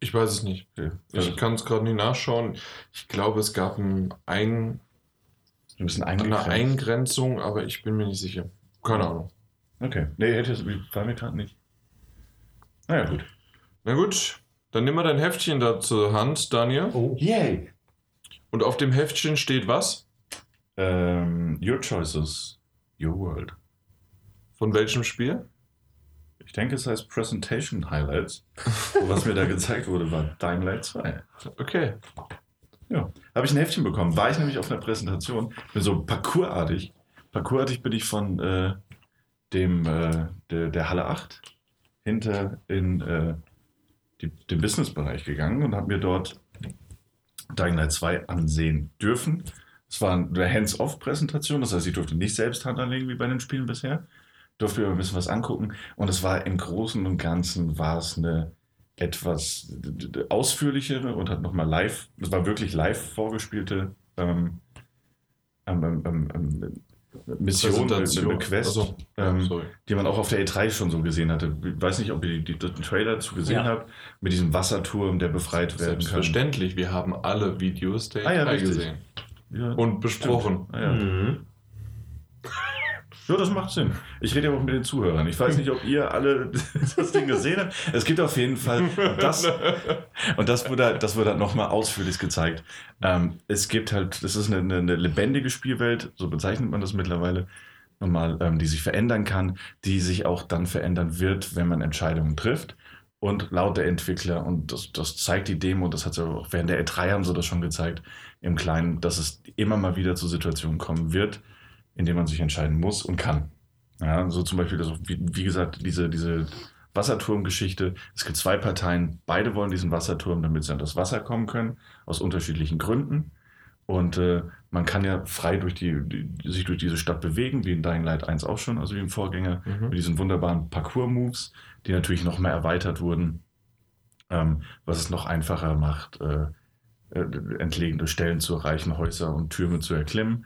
Ich weiß es nicht. Okay. Ich kann es gerade nicht nachschauen. Ich glaube, es gab ein ein, ein bisschen eine eingegrenzt. Eingrenzung, aber ich bin mir nicht sicher. Keine Ahnung. Okay. Nee, hätte es, war mir gerade nicht. Naja, gut. Na gut, dann nimm mal dein Heftchen da zur Hand, Daniel. Oh. Yay! Und auf dem Heftchen steht was? Ähm, your choices, your world. Von welchem Spiel? Ich denke, es heißt Presentation Highlights. Was mir da gezeigt wurde, war Dying Light 2. Okay. Ja. Habe ich ein Heftchen bekommen. War ich nämlich auf einer Präsentation. Bin so parkourartig. Parkourartig bin ich von äh, dem, äh, der, der Halle 8 hinter in äh, die, den Businessbereich gegangen und habe mir dort Dying Light 2 ansehen dürfen. Es war eine Hands-off-Präsentation, das heißt, ich durfte nicht selbst Hand anlegen wie bei den Spielen bisher. Durfte mir ein bisschen was angucken und es war im Großen und Ganzen war es eine etwas ausführlichere und hat nochmal live, es war wirklich live vorgespielte ähm, ähm, ähm, ähm, ähm, Mission, eine, Quest, ja, ähm, die man auch auf der E3 schon so gesehen hatte. Ich weiß nicht, ob ihr die, die, den Trailer dazu gesehen Ja. habt, mit diesem Wasserturm, der befreit werden kann. Selbstverständlich, wir haben alle Videos der Ah ja, E3 richtig. gesehen Ja, und besprochen. Ah, ja. Mhm. Ja, das macht Sinn. Ich rede ja auch mit den Zuhörern. Ich weiß nicht, ob ihr alle das Ding gesehen habt. Es gibt auf jeden Fall, das, und das wurde, das wurde nochmal ausführlich gezeigt. Ähm, es gibt halt, das ist eine, eine, lebendige Spielwelt, so bezeichnet man das mittlerweile, nochmal, ähm, die sich verändern kann, die sich auch dann verändern wird, wenn man Entscheidungen trifft. Und laut der Entwickler, und das, das zeigt die Demo, das hat sie auch während der E3 haben sie das schon gezeigt, im Kleinen, dass es immer mal wieder zu Situationen kommen wird, in denen man sich entscheiden muss und kann. Ja, so zum Beispiel, das, wie, wie gesagt, diese, diese Wasserturmgeschichte. Es gibt zwei Parteien, beide wollen diesen Wasserturm, damit sie an das Wasser kommen können, aus unterschiedlichen Gründen. Und äh, man kann ja frei durch die, die, sich durch diese Stadt bewegen, wie in Dying Light 1 auch schon, also wie im Vorgänger, mhm. mit diesen wunderbaren Parcours-Moves, die natürlich noch mehr erweitert wurden, ähm, was es noch einfacher macht, äh, äh, entlegene Stellen zu erreichen, Häuser und Türme zu erklimmen.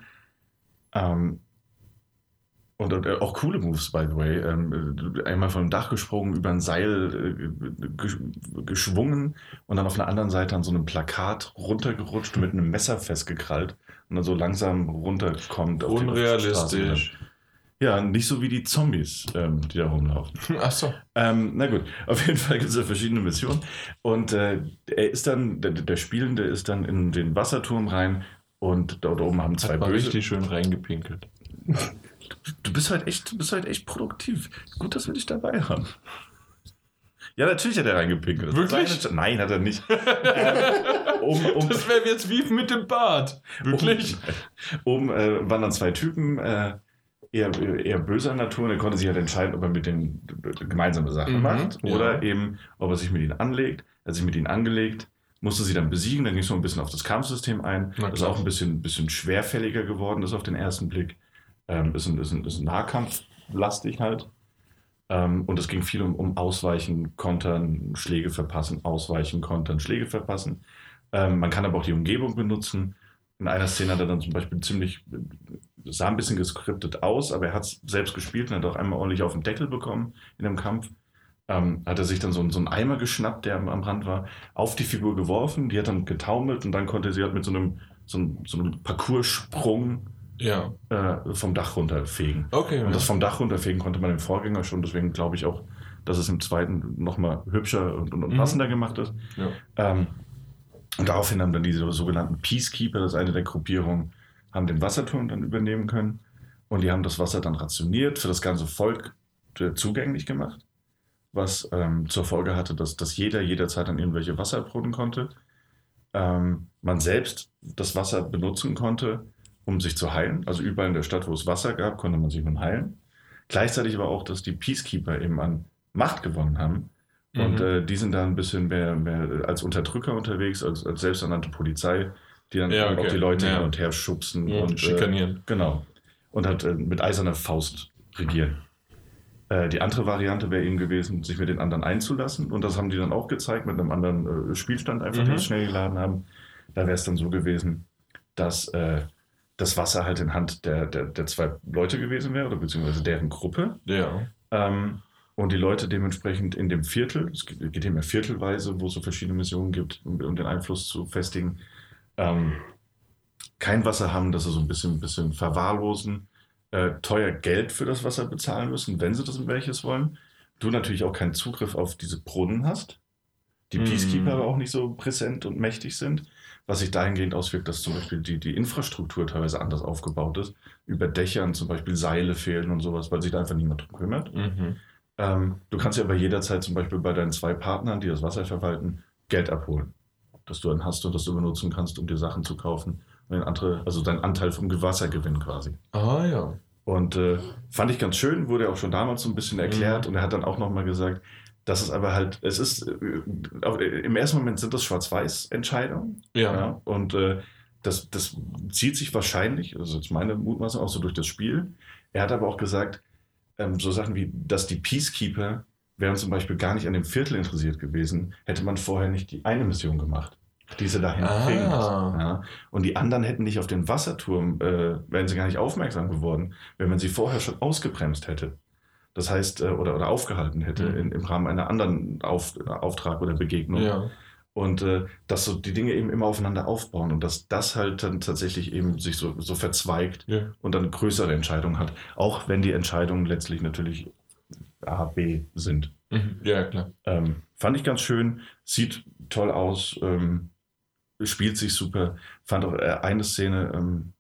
Ähm, und, und, äh, auch coole Moves, by the way. Ähm, äh, einmal vom Dach gesprungen, über ein Seil äh, geschwungen und dann auf einer anderen Seite an so einem Plakat runtergerutscht, mit einem Messer festgekrallt und dann so langsam runterkommt. Unrealistisch. Ja, nicht so wie die Zombies, ähm, die da rumlaufen. Ach so. Ähm, na gut, auf jeden Fall gibt es ja verschiedene Missionen. Und äh, er ist dann, der, der, Spielende ist dann in den Wasserturm rein und dort oben haben zwei Hat Böse. richtig schön reingepinkelt. Du bist halt echt, du bist halt echt produktiv. Gut, dass wir dich dabei haben. Ja, natürlich hat er reingepinkelt. Wirklich? Nein, hat er nicht. um, um, das wäre jetzt wie mit dem Bart. Wirklich? Oben, oben äh, waren dann zwei Typen. Äh, eher, eher böser Natur und er konnte sich halt entscheiden, ob er mit denen gemeinsame Sachen mhm, macht oder ja. eben, ob er sich mit ihnen anlegt. Er hat sich mit ihnen angelegt, musste sie dann besiegen, dann ging es noch ein bisschen auf das Kampfsystem ein. das ist auch ein bisschen, bisschen schwerfälliger geworden ist auf den ersten Blick. Ähm, ist, ein, ist, ein, ist ein Nahkampflastig halt. Ähm, und es ging viel um, um Ausweichen, Kontern, Schläge verpassen, Ausweichen, Kontern, Schläge verpassen. Ähm, man kann aber auch die Umgebung benutzen. In einer Szene hat er dann zum Beispiel ziemlich sah ein bisschen geskriptet aus, aber er hat es selbst gespielt und hat auch einmal ordentlich auf den Deckel bekommen in dem Kampf. Ähm, hat er sich dann so, so einen Eimer geschnappt, der am, am, Rand war, auf die Figur geworfen, die hat dann getaumelt und dann konnte sie halt mit so einem, so einem, so einem Parcourssprung ja. äh, vom Dach runterfegen. Okay, und ja. das vom Dach runterfegen konnte man im Vorgänger schon, deswegen glaube ich auch, dass es im zweiten nochmal hübscher und, und, und mhm. passender gemacht ist. Ja. Ähm, und daraufhin haben dann diese sogenannten Peacekeeper, das ist eine der Gruppierungen, haben den Wasserturm dann übernehmen können und die haben das Wasser dann rationiert, für das ganze Volk äh, zugänglich gemacht, was ähm, zur Folge hatte, dass, dass jeder jederzeit an irgendwelche Wasserbrunnen konnte. Ähm, man selbst das Wasser benutzen konnte, um sich zu heilen. Also überall in der Stadt, wo es Wasser gab, konnte man sich nun heilen. Gleichzeitig aber auch, dass die Peacekeeper eben an Macht gewonnen haben. Und mhm. äh, die sind da ein bisschen mehr, mehr als Unterdrücker unterwegs, als, als selbsternannte Polizei die dann ja, okay. auch die Leute ja. hin und her schubsen ja, und schikanieren. Äh, genau. Und hat äh, mit eiserner Faust regieren. Äh, die andere Variante wäre eben gewesen, sich mit den anderen einzulassen. Und das haben die dann auch gezeigt mit einem anderen äh, Spielstand, einfach, mhm. den sie schnell geladen haben. Da wäre es dann so gewesen, dass äh, das Wasser halt in Hand der, der, der zwei Leute gewesen wäre, oder beziehungsweise deren Gruppe. Ja. Ähm, und die Leute dementsprechend in dem Viertel, es geht immer viertelweise, wo es so verschiedene Missionen gibt, um, um den Einfluss zu festigen, ähm, kein Wasser haben, dass sie so ein bisschen, bisschen verwahrlosen, äh, teuer Geld für das Wasser bezahlen müssen, wenn sie das in welches wollen. Du natürlich auch keinen Zugriff auf diese Brunnen hast. Die mm. Peacekeeper aber auch nicht so präsent und mächtig sind. Was sich dahingehend auswirkt, dass zum Beispiel die, die Infrastruktur teilweise anders aufgebaut ist. Über Dächern zum Beispiel Seile fehlen und sowas, weil sich da einfach niemand drum kümmert. Mhm. Ähm, du kannst ja aber jederzeit zum Beispiel bei deinen zwei Partnern, die das Wasser verwalten, Geld abholen das du dann hast und das du benutzen kannst, um dir Sachen zu kaufen. Den andere, also dein Anteil vom Gewassergewinn quasi. Ah ja. Und äh, fand ich ganz schön, wurde auch schon damals so ein bisschen erklärt mhm. und er hat dann auch nochmal gesagt, dass es aber halt, es ist, äh, im ersten Moment sind das Schwarz-Weiß-Entscheidungen. Ja. ja. Und äh, das, das zieht sich wahrscheinlich, also jetzt meine Mutmaßung, auch so durch das Spiel. Er hat aber auch gesagt, ähm, so Sachen wie, dass die Peacekeeper wären zum Beispiel gar nicht an dem Viertel interessiert gewesen, hätte man vorher nicht die eine Mission gemacht, die sie dahin ah. bringt. Ja. Und die anderen hätten nicht auf den Wasserturm, äh, wären sie gar nicht aufmerksam geworden, wenn man sie vorher schon ausgebremst hätte. Das heißt, äh, oder, oder aufgehalten hätte mhm. in, im Rahmen einer anderen auf, Auftrag oder Begegnung. Ja. Und äh, dass so die Dinge eben immer aufeinander aufbauen und dass das halt dann tatsächlich eben sich so, so verzweigt Ja. und dann größere Entscheidungen hat. Auch wenn die Entscheidungen letztlich natürlich A, B sind. Mhm. Ja, klar. Ähm, fand ich ganz schön, sieht toll aus, ähm, spielt sich super. Fand auch äh, eine Szene, ähm,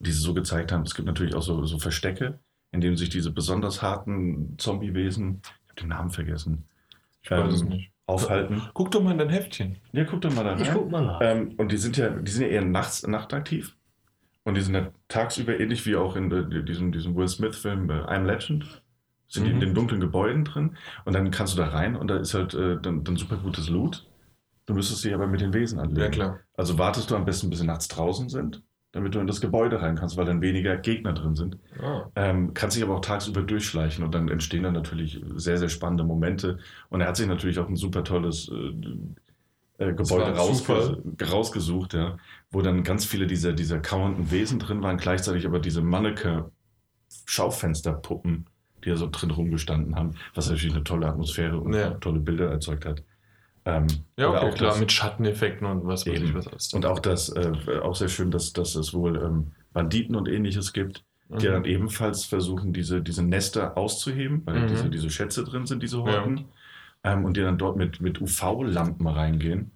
die sie so gezeigt haben. Es gibt natürlich auch so, so Verstecke, in denen sich diese besonders harten Zombiewesen, ich habe den Namen vergessen, Ich weiß es Ähm, nicht. aufhalten. Guck doch mal in dein Heftchen. Ja, guck doch mal da rein. Ich guck mal nach. Ähm, und die sind ja, die sind ja eher nachts, nachtaktiv. Und die sind ja tagsüber ähnlich wie auch in äh, diesem, diesem Will Smith-Film äh, I'm Legend. Sind die in Mhm. den dunklen Gebäuden drin. Und dann kannst du da rein und da ist halt äh, dann, dann super gutes Loot. Du müsstest dich aber mit den Wesen anlegen. Ja, klar. Also wartest du am besten, bis sie nachts draußen sind, damit du in das Gebäude rein kannst, weil dann weniger Gegner drin sind. Ah. Ähm, kannst dich aber auch tagsüber durchschleichen und dann entstehen dann natürlich sehr, sehr spannende Momente. Und er hat sich natürlich auch ein super tolles äh, äh, Gebäude rausge rausgesucht, ja, wo dann ganz viele dieser, dieser kauernden Wesen drin waren, gleichzeitig aber diese Manneke-Schaufensterpuppen, die da so drin rumgestanden haben, was natürlich eine tolle Atmosphäre und Ja. tolle Bilder erzeugt hat. Ähm, Ja, okay, auch klar, das- mit Schatteneffekten und was weiß ich was alles. und auch das, äh, auch sehr schön, dass, dass es wohl ähm, Banditen und ähnliches gibt, die Mhm. dann ebenfalls versuchen, diese, diese Nester auszuheben, weil Mhm. diese, diese Schätze drin sind, diese Horden. Ähm, und die dann dort mit, mit UV-Lampen reingehen,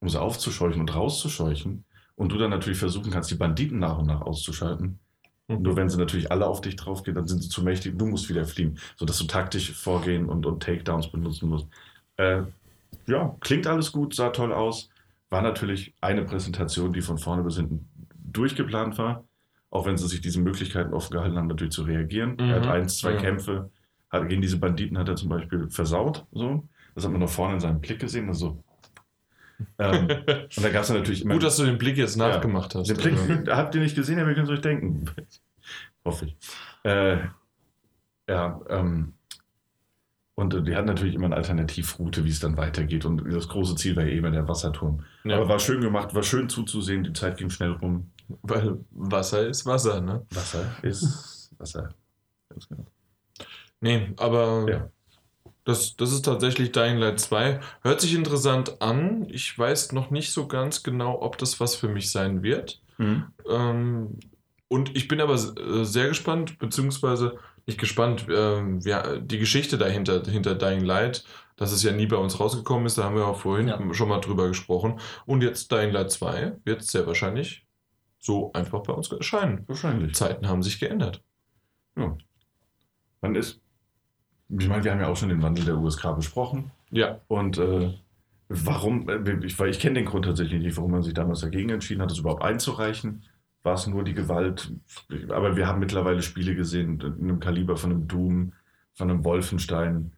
um sie aufzuscheuchen und rauszuscheuchen. Und du dann natürlich versuchen kannst, die Banditen nach und nach auszuschalten. Mhm. Nur wenn sie natürlich alle auf dich draufgehen, dann sind sie zu mächtig, du musst wieder fliehen, sodass du taktisch vorgehen und, und Takedowns benutzen musst. Äh, ja, klingt alles gut, sah toll aus. War natürlich eine Präsentation, die von vorne bis hinten durchgeplant war. Auch wenn sie sich diese Möglichkeiten offen gehalten haben, natürlich zu reagieren. Er hat Mhm. eins, zwei Ja. Kämpfe, hat, gegen diese Banditen hat er zum Beispiel versaut. So. Das hat man noch vorne in seinem Blick gesehen. Also, ähm, und da gab es natürlich immer. Gut, dass du den Blick jetzt nachgemacht hast. Den Blick Also. habt ihr nicht gesehen, aber ihr könnt es euch denken. Hoffe ich. Äh, ja, ähm, und die hatten natürlich immer eine Alternativroute, wie es dann weitergeht. Und das große Ziel war ja eben der Wasserturm. Ja, Aber war schön gemacht, war schön zuzusehen, die Zeit ging schnell rum. weil Wasser ist Wasser, ne? Wasser ist Wasser. Ganz genau. Nee, aber Ja. das, das ist tatsächlich Dying Light 2. Hört sich interessant an. Ich weiß noch nicht so ganz genau, ob das was für mich sein wird. Mhm. Ähm, und ich bin aber äh, sehr gespannt, beziehungsweise nicht gespannt, ähm, ja, die Geschichte dahinter, hinter Dying Light, dass es ja nie bei uns rausgekommen ist, da haben wir auch vorhin Ja. schon mal drüber gesprochen. Und jetzt Dying Light 2 wird sehr wahrscheinlich so einfach bei uns erscheinen. Wahrscheinlich. Zeiten haben sich geändert. Ja. Man ist. Ich meine, wir haben ja auch schon den Wandel der USK besprochen. Ja, Und äh, warum, äh, ich, weil ich kenne den Grund tatsächlich nicht, warum man sich damals dagegen entschieden hat, das überhaupt einzureichen. War es nur die Gewalt? Aber wir haben mittlerweile Spiele gesehen, in einem Kaliber von einem Doom, von einem Wolfenstein.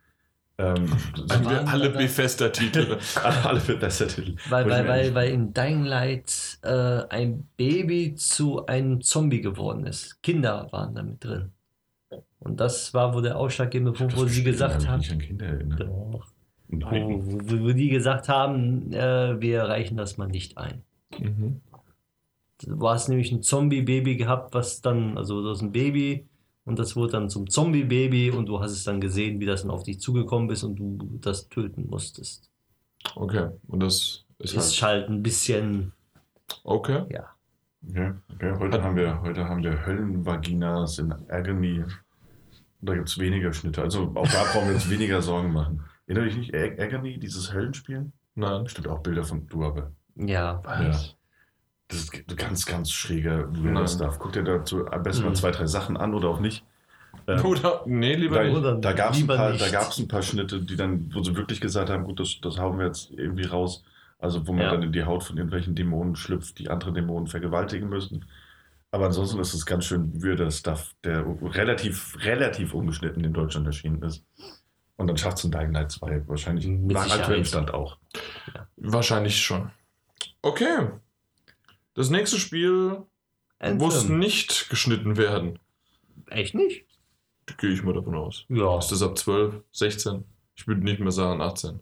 Ähm, alle, waren alle da- Bethesda-Titel. alle Bethesda-Titel. Weil, Wo ich weil, weil, weil in Dying Light äh, ein Baby zu einem Zombie geworden ist. Kinder waren damit drin. Und das war wohl der ausschlaggebende Punkt, Das wo sie gesagt ich haben, mich nicht an Kinder erinnern. Doch. Wo, wo, wo die gesagt haben, äh, wir reichen das mal nicht ein. mhm. Du hast nämlich ein Zombie-Baby gehabt, was dann, also das ist ein Baby und das wurde dann zum Zombie-Baby und du hast es dann gesehen, wie das dann auf dich zugekommen ist und du das töten musstest. Okay, und das ist Ist halt. halt ein bisschen, Okay. ja. Ja, okay. Heute, haben wir, heute haben wir Höllenvaginas in Agony. Da gibt es weniger Schnitte. Also auch da brauchen wir uns weniger Sorgen machen. Erinnert dich nicht Ag- Agony, dieses Höllenspiel? Nein. Bestimmt auch Bilder von du, aber Ja, Was? Das ist ganz, ganz schräger weirder Stuff. Guck dir dazu am besten mal Mhm. zwei, drei Sachen an oder auch nicht. Ähm, Oder, nee, lieber da nicht. Oder da gab es ein, paar- da ein paar Schnitte, die dann, wo sie wirklich gesagt haben, gut, das, das hauen wir jetzt irgendwie raus. Also wo man Ja. dann in die Haut von irgendwelchen Dämonen schlüpft, die andere Dämonen vergewaltigen müssen. Aber ansonsten ist es ganz schön weirder Stuff, der relativ, relativ ungeschnitten in Deutschland erschienen ist. Und dann schafft es ein Dying Light 2 wahrscheinlich Mit nach aktuellem Stand auch. Wahrscheinlich schon. Okay. Das nächste Spiel muss Anthem. nicht geschnitten werden. Echt nicht? Gehe ich mal davon aus. Ja, Ist das ab 12, 16? Ich würde nicht mehr sagen 18.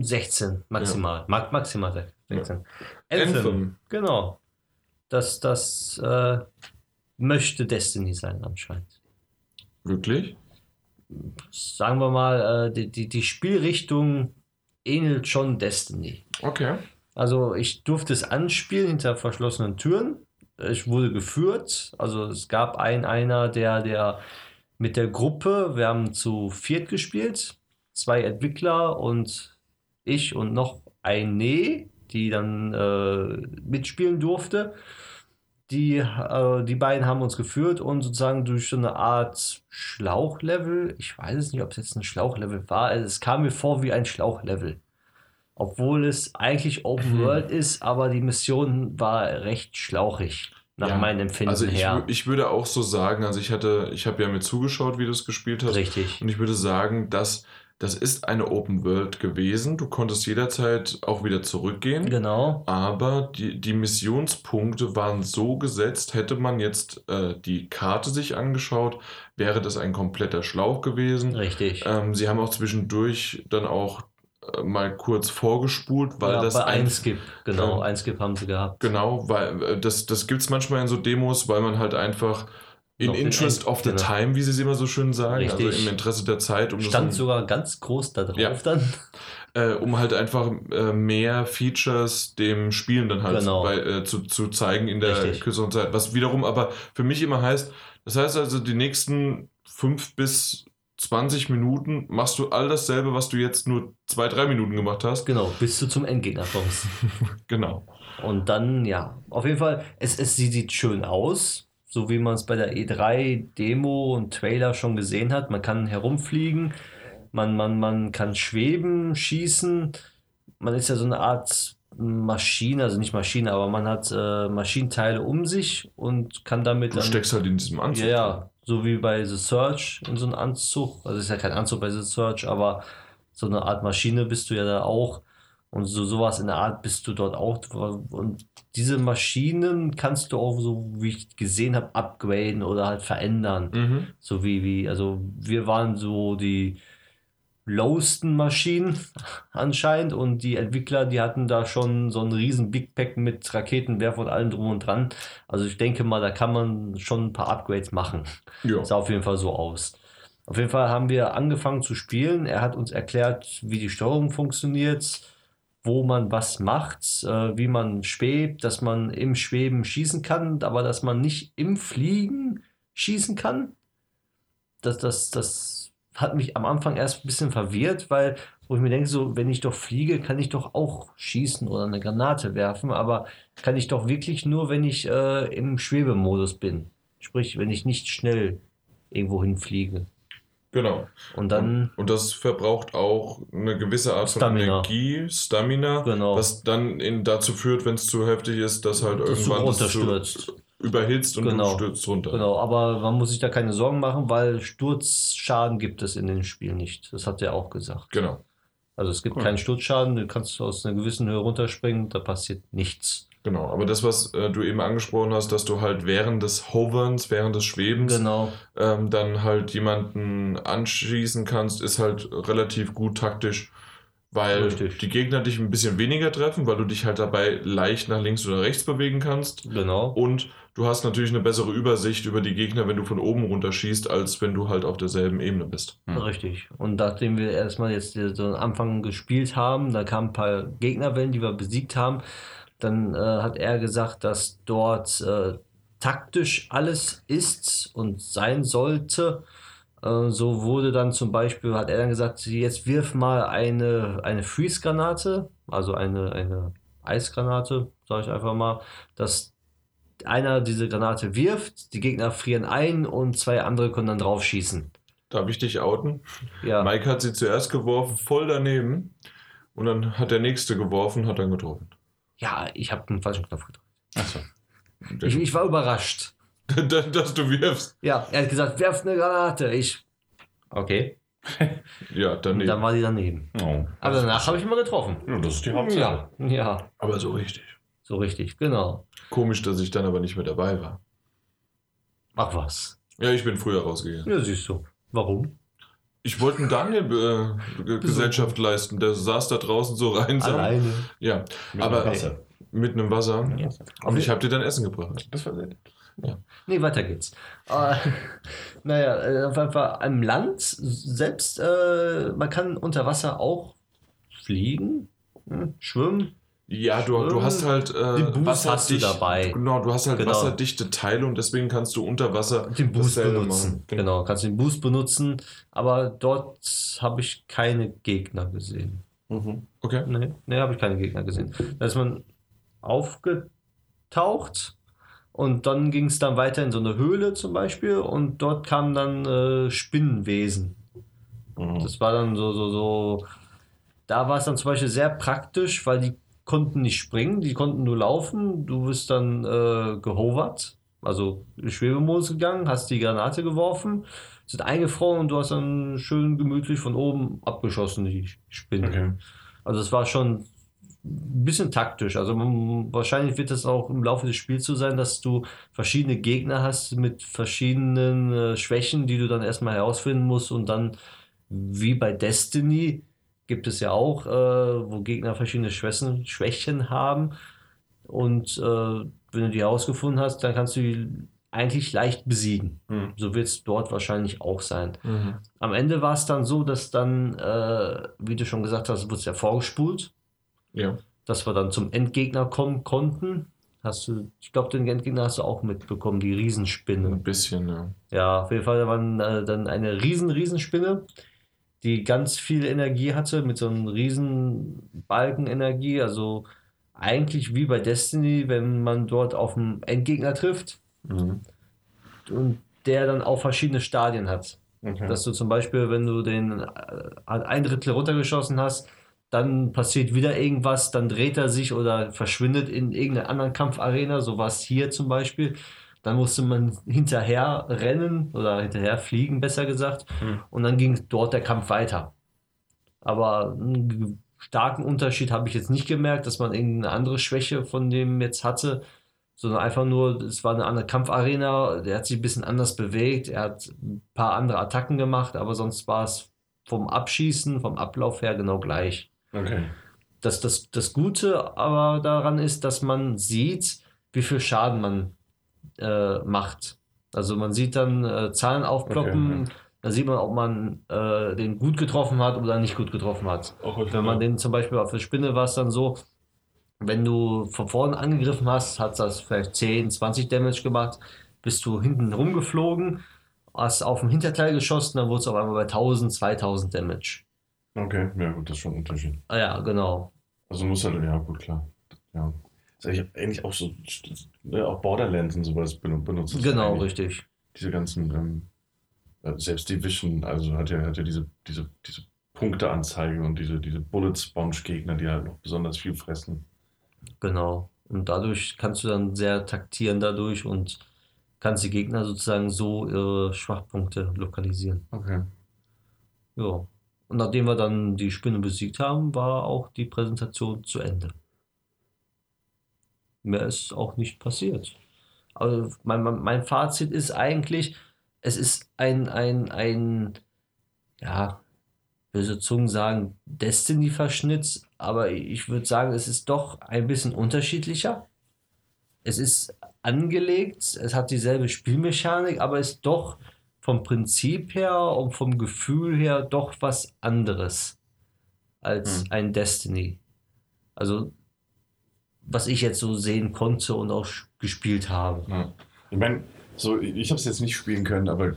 16 maximal. Ma maximal 16. Anthem. Anthem. Genau. Das, das äh, möchte Destiny sein anscheinend. Wirklich? Sagen wir mal, äh, die, die, die Spielrichtung ähnelt schon Destiny. Okay. Also ich durfte es anspielen hinter verschlossenen Türen. Ich wurde geführt. Also es gab einen einer, der, der mit der Gruppe, wir haben zu viert gespielt, zwei Entwickler und ich und noch eine, die dann äh, mitspielen durfte. Die, äh, die beiden haben uns geführt und sozusagen durch so eine Art Schlauchlevel, ich weiß es nicht, ob es jetzt ein Schlauchlevel war, also es kam mir vor wie ein Schlauchlevel. Obwohl es eigentlich Open Mhm. World ist, aber die Mission war recht schlauchig, nach Ja, meinem Empfinden Also ich, her. ich würde auch so sagen, also ich hatte, ich habe ja mir zugeschaut, wie du es gespielt hast. Richtig. Und ich würde sagen, dass das ist eine Open World gewesen. Du konntest jederzeit auch wieder zurückgehen. Genau. Aber die, die Missionspunkte waren so gesetzt, hätte man jetzt äh, die Karte sich angeschaut, wäre das ein kompletter Schlauch gewesen. Richtig. Ähm, sie haben auch zwischendurch dann auch mal kurz vorgespult, weil ja, das bei ein- Einskip, genau, Ja. Einskip haben sie gehabt. Genau, weil äh, das, das gibt es manchmal in so Demos, weil man halt einfach in interest of the genau. time, wie sie es immer so schön sagen, Richtig. also im Interesse der Zeit, um, Stand sogar ganz groß da drauf Ja. dann. äh, um halt einfach äh, mehr Features dem Spielen dann halt Genau. bei, äh, zu, zu zeigen in der Richtig. kürzeren Zeit. Was wiederum aber für mich immer heißt, das heißt also, die nächsten fünf bis 20 Minuten machst du all dasselbe, was du jetzt nur zwei, drei Minuten gemacht hast. Genau, bis du zum Endgegner kommst. Genau. Und dann, ja, auf jeden Fall, es, es sieht, schön aus, so wie man es bei der E3-Demo und Trailer schon gesehen hat. Man kann herumfliegen, man, man, man kann schweben, schießen. Man ist ja so eine Art Maschine, also nicht Maschine, aber man hat äh, Maschinenteile um sich und kann damit Du steckst halt in diesem Anzug. Ja, ja, so wie bei The Search in so einem Anzug. Also ist ja kein Anzug bei The Search, aber so eine Art Maschine bist du ja da auch. Und so sowas in der Art bist du dort auch. Und diese Maschinen kannst du auch, so wie ich gesehen habe, upgraden oder halt verändern. Mhm. So wie, wie, also wir waren so die lowsten Maschinen anscheinend und die Entwickler, die hatten da schon so einen riesen Big Pack mit Raketenwerfer und allem drum und dran. Also ich denke mal, da kann man schon ein paar Upgrades machen. Ja. Sah auf jeden Fall so aus. Auf jeden Fall haben wir angefangen zu spielen. Er hat uns erklärt, wie die Steuerung funktioniert, wo man was macht, äh, wie man schwebt, dass man im Schweben schießen kann, aber dass man nicht im Fliegen schießen kann. Das, das, das hat mich am Anfang erst ein bisschen verwirrt, weil wo ich mir denke, so, wenn ich doch fliege, kann ich doch auch schießen oder eine Granate werfen, aber kann ich doch wirklich nur, wenn ich äh, im Schwebemodus bin. Sprich, wenn ich nicht schnell irgendwo hinfliege. Genau. Und dann, Und das verbraucht auch eine gewisse Art von Stamina. Energie, Stamina, Genau. was dann in, dazu führt, wenn es zu heftig ist, dass halt Dass du irgendwann das runterstürzt. zu- überhitzt und Genau. du stürzt runter. genau, aber man muss sich da keine Sorgen machen, weil Sturzschaden gibt es in dem Spiel nicht. Das hat er auch gesagt. Genau. Also es gibt Cool. keinen Sturzschaden, du kannst aus einer gewissen Höhe runterspringen, da passiert nichts. Genau. Aber das, was äh, du eben angesprochen hast, dass du halt während des Hoverns, während des Schwebens Genau, ähm, dann halt jemanden anschießen kannst, ist halt relativ gut taktisch, weil Richtig. die Gegner dich ein bisschen weniger treffen, weil du dich halt dabei leicht nach links oder rechts bewegen kannst. genau. Und du hast natürlich eine bessere Übersicht über die Gegner, wenn du von oben runter schießt, als wenn du halt auf derselben Ebene bist. Hm. Richtig. Und nachdem wir erstmal jetzt so am Anfang gespielt haben, da kamen ein paar Gegnerwellen, die wir besiegt haben, dann äh, hat er gesagt, dass dort äh, taktisch alles ist und sein sollte. Äh, so wurde dann zum Beispiel, hat er dann gesagt, jetzt wirf mal eine, eine Freeze-Granate, also eine, eine Eisgranate, sage ich einfach mal, dass einer diese Granate wirft, die Gegner frieren ein und zwei andere können dann drauf schießen. Darf ich dich outen? Ja. Mike hat sie zuerst geworfen, voll daneben. Und dann hat der nächste geworfen, hat dann getroffen. Ja, ich habe den falschen Knopf gedrückt. Achso. Ich, ich war überrascht. Dass du wirfst. Ja, er hat gesagt, werf eine Granate. Ich. Okay. Ja, Und daneben. dann war die daneben. Oh. Aber danach habe ich immer getroffen. Ja, das ist die Hauptsache. Ja, ja, Aber so richtig. so richtig, genau. Komisch, dass ich dann aber nicht mehr dabei war. Ach was. Ja, ich bin früher rausgegangen. Ja, siehst du. Warum? Ich wollte einen Daniel äh, Ge- Gesellschaft leisten. Der saß da draußen so rein. Alleine. Ja, Mit Aber- Wasser. mit einem Wasser. Ja. Und ich habe dir dann Essen gebracht. Das war sehr Nee, weiter geht's. Äh, naja, äh, am Land selbst, äh, man kann unter Wasser auch Fliegen, hm, Schwimmen. Ja, du, du hast halt äh, du dabei. Genau, du hast halt Genau. wasserdichte Teile und deswegen kannst du unter Wasser Den Boost benutzen. machen. Genau, kannst den Boost benutzen, aber dort habe ich keine Gegner gesehen. Mhm. Okay. Nee, nee habe ich keine Gegner gesehen. Da ist man aufgetaucht und dann ging es dann weiter in so eine Höhle zum Beispiel und dort kamen dann äh, Spinnenwesen. Mhm. Das war dann so, so, so. Da war es dann zum Beispiel sehr praktisch, weil die konnten nicht springen, die konnten nur laufen. Du bist dann äh, gehovert, also in Schwebemodus gegangen, hast die Granate geworfen, sind eingefroren und du hast dann schön gemütlich von oben abgeschossen, die Spinne. Okay. Also es war schon bisschen taktisch. Also man, wahrscheinlich wird es auch im Laufe des Spiels so sein, dass du verschiedene Gegner hast mit verschiedenen äh, Schwächen, die du dann erstmal herausfinden musst und dann wie bei Destiny gibt es ja auch, äh, wo Gegner verschiedene Schwächen, Schwächen haben und äh, wenn du die herausgefunden hast, dann kannst du die eigentlich leicht besiegen. Mhm. So wird es dort wahrscheinlich auch sein. Mhm. Am Ende war es dann so, dass dann, äh, wie du schon gesagt hast, wurde es ja vorgespult, Ja. dass wir dann zum Endgegner kommen konnten. Hast du, ich glaube, den Endgegner hast du auch mitbekommen, die Riesenspinne. Ein bisschen, ja. Ja, auf jeden Fall war äh, dann eine riesen, Riesenspinne, die ganz viel Energie hatte, mit so einem riesen Balken Energie. Also eigentlich wie bei Destiny, wenn man dort auf einen Endgegner trifft Mhm. und der dann auch verschiedene Stadien hat. Okay. Dass du zum Beispiel, wenn du den äh, ein Drittel runtergeschossen hast, dann passiert wieder irgendwas, dann dreht er sich oder verschwindet in irgendeiner anderen Kampfarena, so war es hier zum Beispiel. Dann musste man hinterher rennen oder hinterher fliegen, besser gesagt. Mhm. Und dann ging dort der Kampf weiter. Aber einen starken Unterschied habe ich jetzt nicht gemerkt, dass man irgendeine andere Schwäche von dem jetzt hatte, sondern einfach nur, es war eine andere Kampfarena, der hat sich ein bisschen anders bewegt, er hat ein paar andere Attacken gemacht, aber sonst war es vom Abschießen, vom Ablauf her genau gleich. Okay. Das, das, das Gute aber daran ist, dass man sieht, wie viel Schaden man äh, macht. Also man sieht dann äh, Zahlen aufploppen, Okay, dann sieht man, ob man äh, den gut getroffen hat oder nicht gut getroffen hat. Auch Wenn man den zum Beispiel auf der Spinne war es dann so, wenn du von vorne angegriffen hast, hat das vielleicht 10, 20 Damage gemacht, bist du hinten rumgeflogen, hast auf dem Hinterteil geschossen, dann wurde es auf einmal bei 1000, 2000 Damage. Okay, ja gut, das ist schon ein Unterschied. Ah ja, genau. Also muss halt, ja gut, klar. Ja. Ist eigentlich, eigentlich auch so, ne, auch Borderlands und sowas ben- benutzt. Genau, richtig. Diese ganzen, ähm, äh, selbst Division, also hat ja, hat ja diese, diese, diese Punkteanzeige und diese, diese Bullet Sponge Gegner, die halt noch besonders viel fressen. Genau. Und dadurch kannst du dann sehr taktieren dadurch und kannst die Gegner sozusagen so ihre Schwachpunkte lokalisieren. Okay. Ja. Und nachdem wir dann die Spinne besiegt haben, war auch die Präsentation zu Ende. Mehr ist auch nicht passiert. Also mein, mein, Fazit ist eigentlich, es ist ein, ein, ein, ja, böse Zungen sagen, Destiny-Verschnitt, aber ich würde sagen, es ist doch ein bisschen unterschiedlicher. Es ist angelegt, es hat dieselbe Spielmechanik, aber ist doch vom Prinzip her und vom Gefühl her doch was anderes als Hm. ein Destiny. Also, was ich jetzt so sehen konnte und auch gespielt habe. Ja. Ich meine, so, ich habe es jetzt nicht spielen können, aber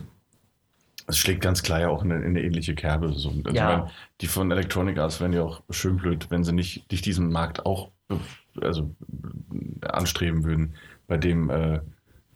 es schlägt ganz klar ja auch in eine, in eine ähnliche Kerbe. So. Also Ja. ich mein, die von Electronic Arts wären ja auch schön blöd, wenn sie nicht, nicht diesen Markt auch äh, also, anstreben würden, bei dem äh,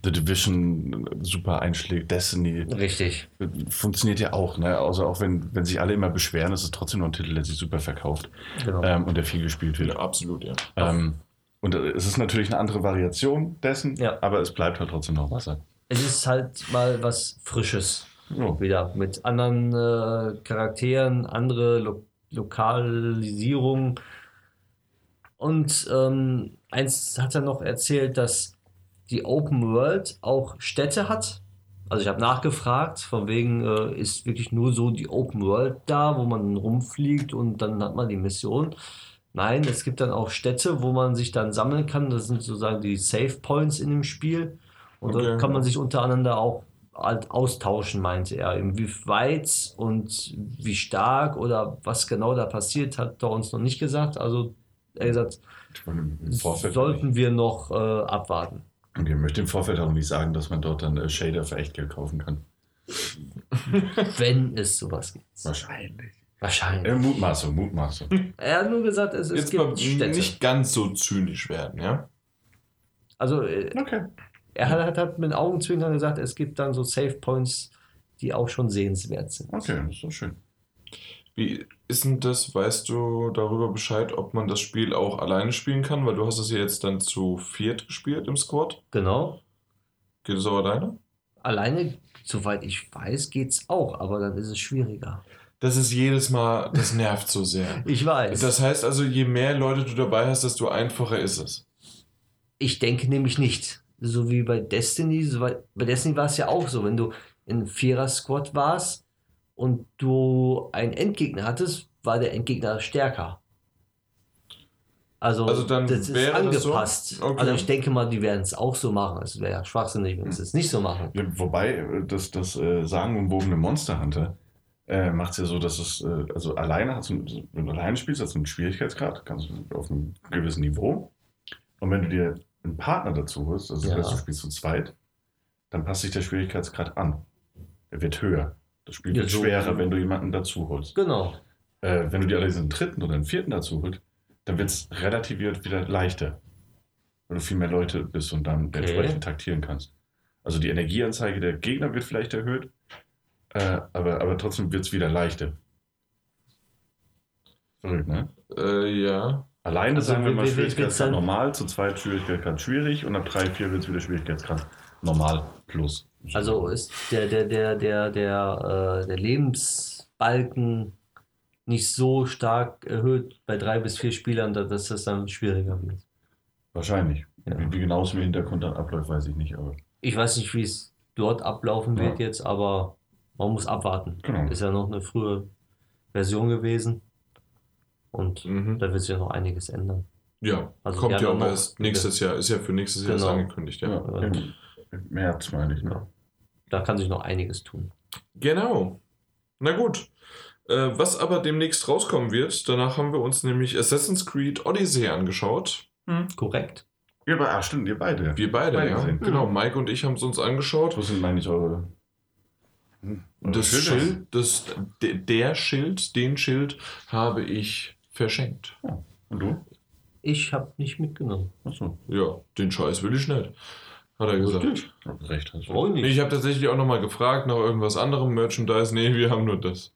The Division super einschlägt, Destiny Richtig. funktioniert ja auch, ne? Also auch wenn, wenn sich alle immer beschweren, ist es trotzdem noch ein Titel, der sich super verkauft Genau. ähm, und der viel gespielt wird. Ja, absolut, ja. Ähm, und äh, es ist natürlich eine andere Variation dessen, Ja. aber es bleibt halt trotzdem noch Wasser. Es ist halt mal was Frisches. Ja. Wieder mit anderen äh, Charakteren, andere Lo Lokalisierung. Und ähm, eins hat er noch erzählt, dass die Open World auch Städte hat. Also ich habe nachgefragt, von wegen äh, ist wirklich nur so die Open World da, wo man rumfliegt und dann hat man die Mission. Nein, es gibt dann auch Städte, wo man sich dann sammeln kann. Das sind sozusagen die Save Points in dem Spiel. Und Okay. dort kann man sich untereinander auch halt austauschen, meinte er. Inwieweit und wie stark oder was genau da passiert, hat er uns noch nicht gesagt. Also er hat gesagt, sollten wir noch äh, abwarten. Und ihr möchtet im Vorfeld auch nicht sagen, dass man dort dann äh, Shader für Echtgeld kaufen kann. Wenn es sowas gibt. Wahrscheinlich. Wahrscheinlich. Äh, Mutmaßung, Mutmaßung. Er hat nur gesagt, es, es Jetzt mal gibt Städte. nicht ganz so zynisch werden, ja? Also äh, Okay. er hat, hat, hat mit Augenzwinkern gesagt, es gibt dann so Save Points, die auch schon sehenswert sind. Okay, das ist doch schön. Wie ist denn das? Weißt du darüber Bescheid, ob man das Spiel auch alleine spielen kann? Weil du hast es ja jetzt dann zu viert gespielt im Squad. Genau. Geht es auch alleine? Alleine, soweit ich weiß, geht's auch, aber dann ist es schwieriger. Das ist jedes Mal, das nervt so sehr. Ich weiß. Das heißt also, je mehr Leute du dabei hast, desto einfacher ist es. Ich denke nämlich nicht. So wie bei Destiny, so bei, bei Destiny war es ja auch so, wenn du in Vierer-Squad warst und du einen Endgegner hattest, war der Endgegner stärker. Also, Also dann das ist wäre das so? angepasst. Okay. Also ich denke mal, die werden es auch so machen. Es wäre ja schwachsinnig, wenn sie es nicht so machen. Ja, wobei, äh, das, das äh, sagenumwobene Monster Hunter äh, macht es ja so, dass es, äh, also alleine hast du, wenn du alleine spielst, hast du einen Schwierigkeitsgrad, kannst du auf einem gewissen Niveau. Und wenn du dir einen Partner dazu holst, also Ja. du spielst zu zweit, dann passt sich der Schwierigkeitsgrad an. Er wird höher. Das Spiel Ja, wird so- schwerer, wenn du jemanden dazu holst. Genau. Äh, wenn du dir allerdings einen dritten oder einen vierten dazu holst, dann wird es relativiert wieder leichter. Weil du viel mehr Leute bist und dann Okay. entsprechend taktieren kannst. Also die Energieanzeige der Gegner wird vielleicht erhöht, äh, aber, aber trotzdem wird es wieder leichter. Verrückt, ne? Äh, ja. Alleine Also sagen wir mal Schwierigkeitsgrad normal, zu zweit Schwierigkeitsgrad schwierig und ab 3, 4 wird es wieder Schwierigkeitsgrad normal plus. Also ist der, der, der, der, der, äh, der Lebensbalken nicht so stark erhöht bei drei bis vier Spielern, da- dass das dann schwieriger wird. Wahrscheinlich. Ja. Wie, wie genau es im Hintergrund dann abläuft, weiß ich nicht, aber Ich weiß nicht, wie es dort ablaufen wird Ja. jetzt, aber man muss abwarten. Genau. Ist ja noch eine frühe Version gewesen. Und Mhm. da wird sich ja noch einiges ändern. Ja, Also kommt ja auch erst nächstes Jahr. Ist ja für nächstes Jahr Genau. angekündigt, ja. ja, März meine ich. Ne? Ja. Da kann sich noch einiges tun. Genau. Na gut. Äh, was aber demnächst rauskommen wird, danach haben wir uns nämlich Assassin's Creed Odyssey angeschaut. Korrekt. Wir beide, ah, stimmt, ihr beide. Wir beide, Beide ja. gesehen. Genau, Mike und ich haben es uns angeschaut. Wo sind eigentlich eure. Hm, eure Das? Schild, das, de- der Schild, den Schild habe ich verschenkt. Und du? Ich habe nicht mitgenommen. Achso. Ja, den Scheiß will ich nicht, hat er gesagt. Recht hast du. Nicht? Ich habe tatsächlich auch nochmal gefragt nach irgendwas anderem, Merchandise. Nee, wir haben nur das.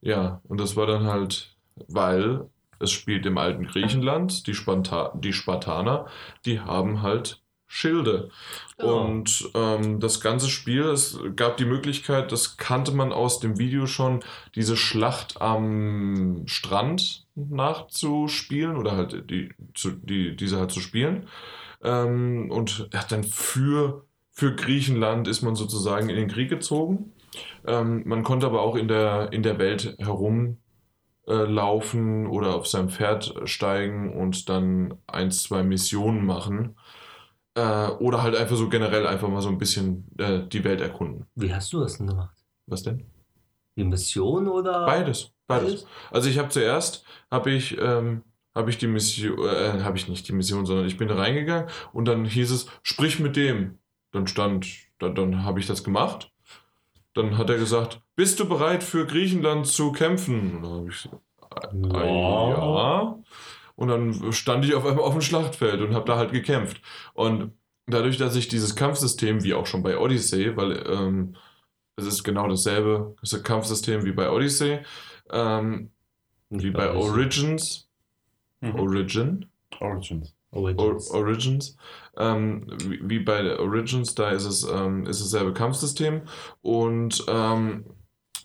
Ja, und das war dann halt, weil es spielt im alten Griechenland, die, Spanta die Spartaner, die haben halt Schilde. Genau. Und ähm, das ganze Spiel, es gab die Möglichkeit, das kannte man aus dem Video schon, diese Schlacht am Strand nachzuspielen oder halt die, zu, die, diese halt zu spielen. Ähm, und ja, dann für, für Griechenland ist man sozusagen in den Krieg gezogen. Ähm, man konnte aber auch in der, in der Welt herumlaufen äh, laufen oder auf sein Pferd steigen und dann ein, zwei Missionen machen. Äh, oder halt einfach so generell einfach mal so ein bisschen äh, die Welt erkunden. Wie hast du das denn gemacht? Was denn? Die Mission oder? Beides. Beides. Also ich habe zuerst, habe ich, ähm, habe ich die Mission, äh, habe ich nicht die Mission, sondern ich bin da reingegangen und dann hieß es, sprich mit dem. Dann stand, dann, dann habe ich das gemacht. Dann hat er gesagt, bist du bereit für Griechenland zu kämpfen? Und dann habe ich äh, Ja. ja. Und dann stand ich auf einmal auf dem Schlachtfeld und habe da halt gekämpft. Und dadurch, dass ich dieses Kampfsystem, wie auch schon bei Odyssey, weil ähm, es ist genau dasselbe das Kampfsystem wie bei Odyssey, ähm, wie bei Origins, Mhm. Origin, Origins. Or Origins. Origins, ähm, wie, wie bei Origins, da ist es ähm, ist dasselbe Kampfsystem und ähm,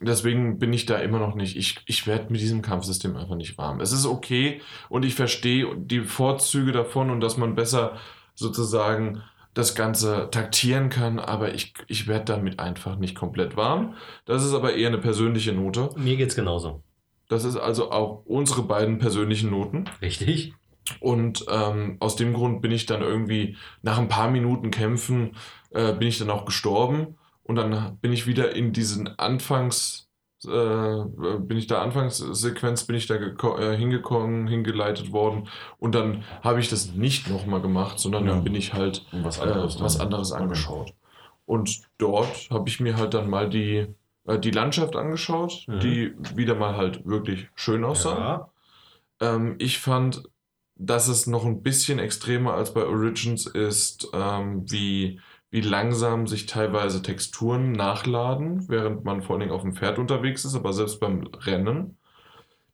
deswegen bin ich da immer noch nicht, ich, ich werde mit diesem Kampfsystem einfach nicht warm. Es ist okay und ich verstehe die Vorzüge davon und dass man besser sozusagen das Ganze taktieren kann, aber ich, ich werde damit einfach nicht komplett warm. Das ist aber eher eine persönliche Note. Mir geht's genauso. Das ist also auch unsere beiden persönlichen Noten. Richtig? Und ähm, aus dem Grund bin ich dann irgendwie nach ein paar Minuten Kämpfen, äh, bin ich dann auch gestorben. Und dann bin ich wieder in diesen Anfangs, äh, bin ich da Anfangssequenz, bin ich da äh, hingekommen, hingeleitet worden. Und dann habe ich das nicht nochmal gemacht, sondern ja. dann bin ich halt was anderes, äh, was anderes angeschaut. Und dort habe ich mir halt dann mal die, die Landschaft angeschaut, mhm. die wieder mal halt wirklich schön aussah. Ja. Ähm, ich fand, dass es noch ein bisschen extremer als bei Origins ist, ähm, wie wie langsam sich teilweise Texturen nachladen, während man vor allen Dingen auf dem Pferd unterwegs ist, aber selbst beim Rennen.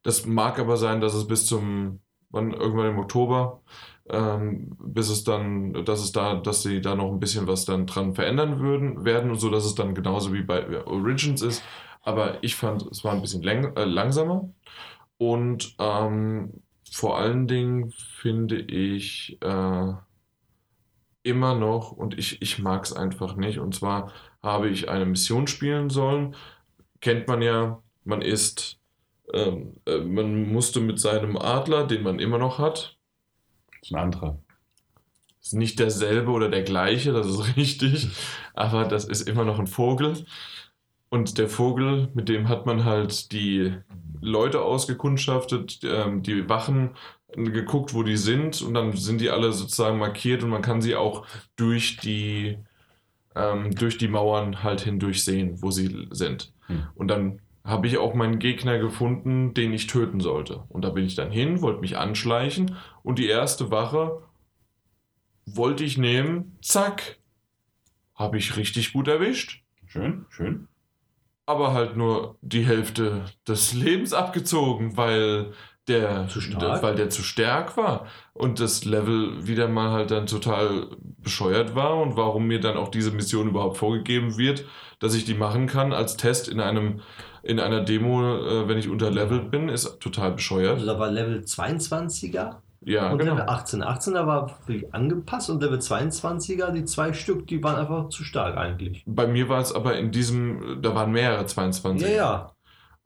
Das mag aber sein, dass es bis zum, wann, irgendwann im Oktober, ähm, bis es dann, dass es da, dass sie da noch ein bisschen was dann dran verändern würden, werden und so, dass es dann genauso wie bei Origins ist. Aber ich fand, es war ein bisschen äh, langsamer. Und ähm, vor allen Dingen finde ich, äh, immer noch und ich, ich mag es einfach nicht. Und zwar habe ich eine Mission spielen sollen. Kennt man ja, man ist, ähm, äh, man musste mit seinem Adler, den man immer noch hat. Ist ein anderer. Ist nicht derselbe oder der gleiche, das ist richtig, aber das ist immer noch ein Vogel. Und der Vogel, mit dem hat man halt die Leute ausgekundschaftet, ähm, die Wachen geguckt, wo die sind und dann sind die alle sozusagen markiert und man kann sie auch durch die, ähm, durch die Mauern halt hindurch sehen, wo sie sind. Hm. Und dann habe ich auch meinen Gegner gefunden, den ich töten sollte. Und da bin ich dann hin, wollte mich anschleichen und die erste Wache wollte ich nehmen, zack, habe ich richtig gut erwischt. Schön, schön. Aber halt nur die Hälfte des Lebens abgezogen, weil der, der, weil der zu stark war und das Level wieder mal halt dann total bescheuert war und warum mir dann auch diese Mission überhaupt vorgegeben wird, dass ich die machen kann als Test in einem in einer Demo, äh, wenn ich unterlevelt bin, ist total bescheuert. Also da war Level 22er ja, und genau. Level 18. 18er war wirklich angepasst und Level 22er, die zwei Stück, die waren einfach zu stark eigentlich. Bei mir war es aber in diesem, da waren mehrere 22. Ja, ja.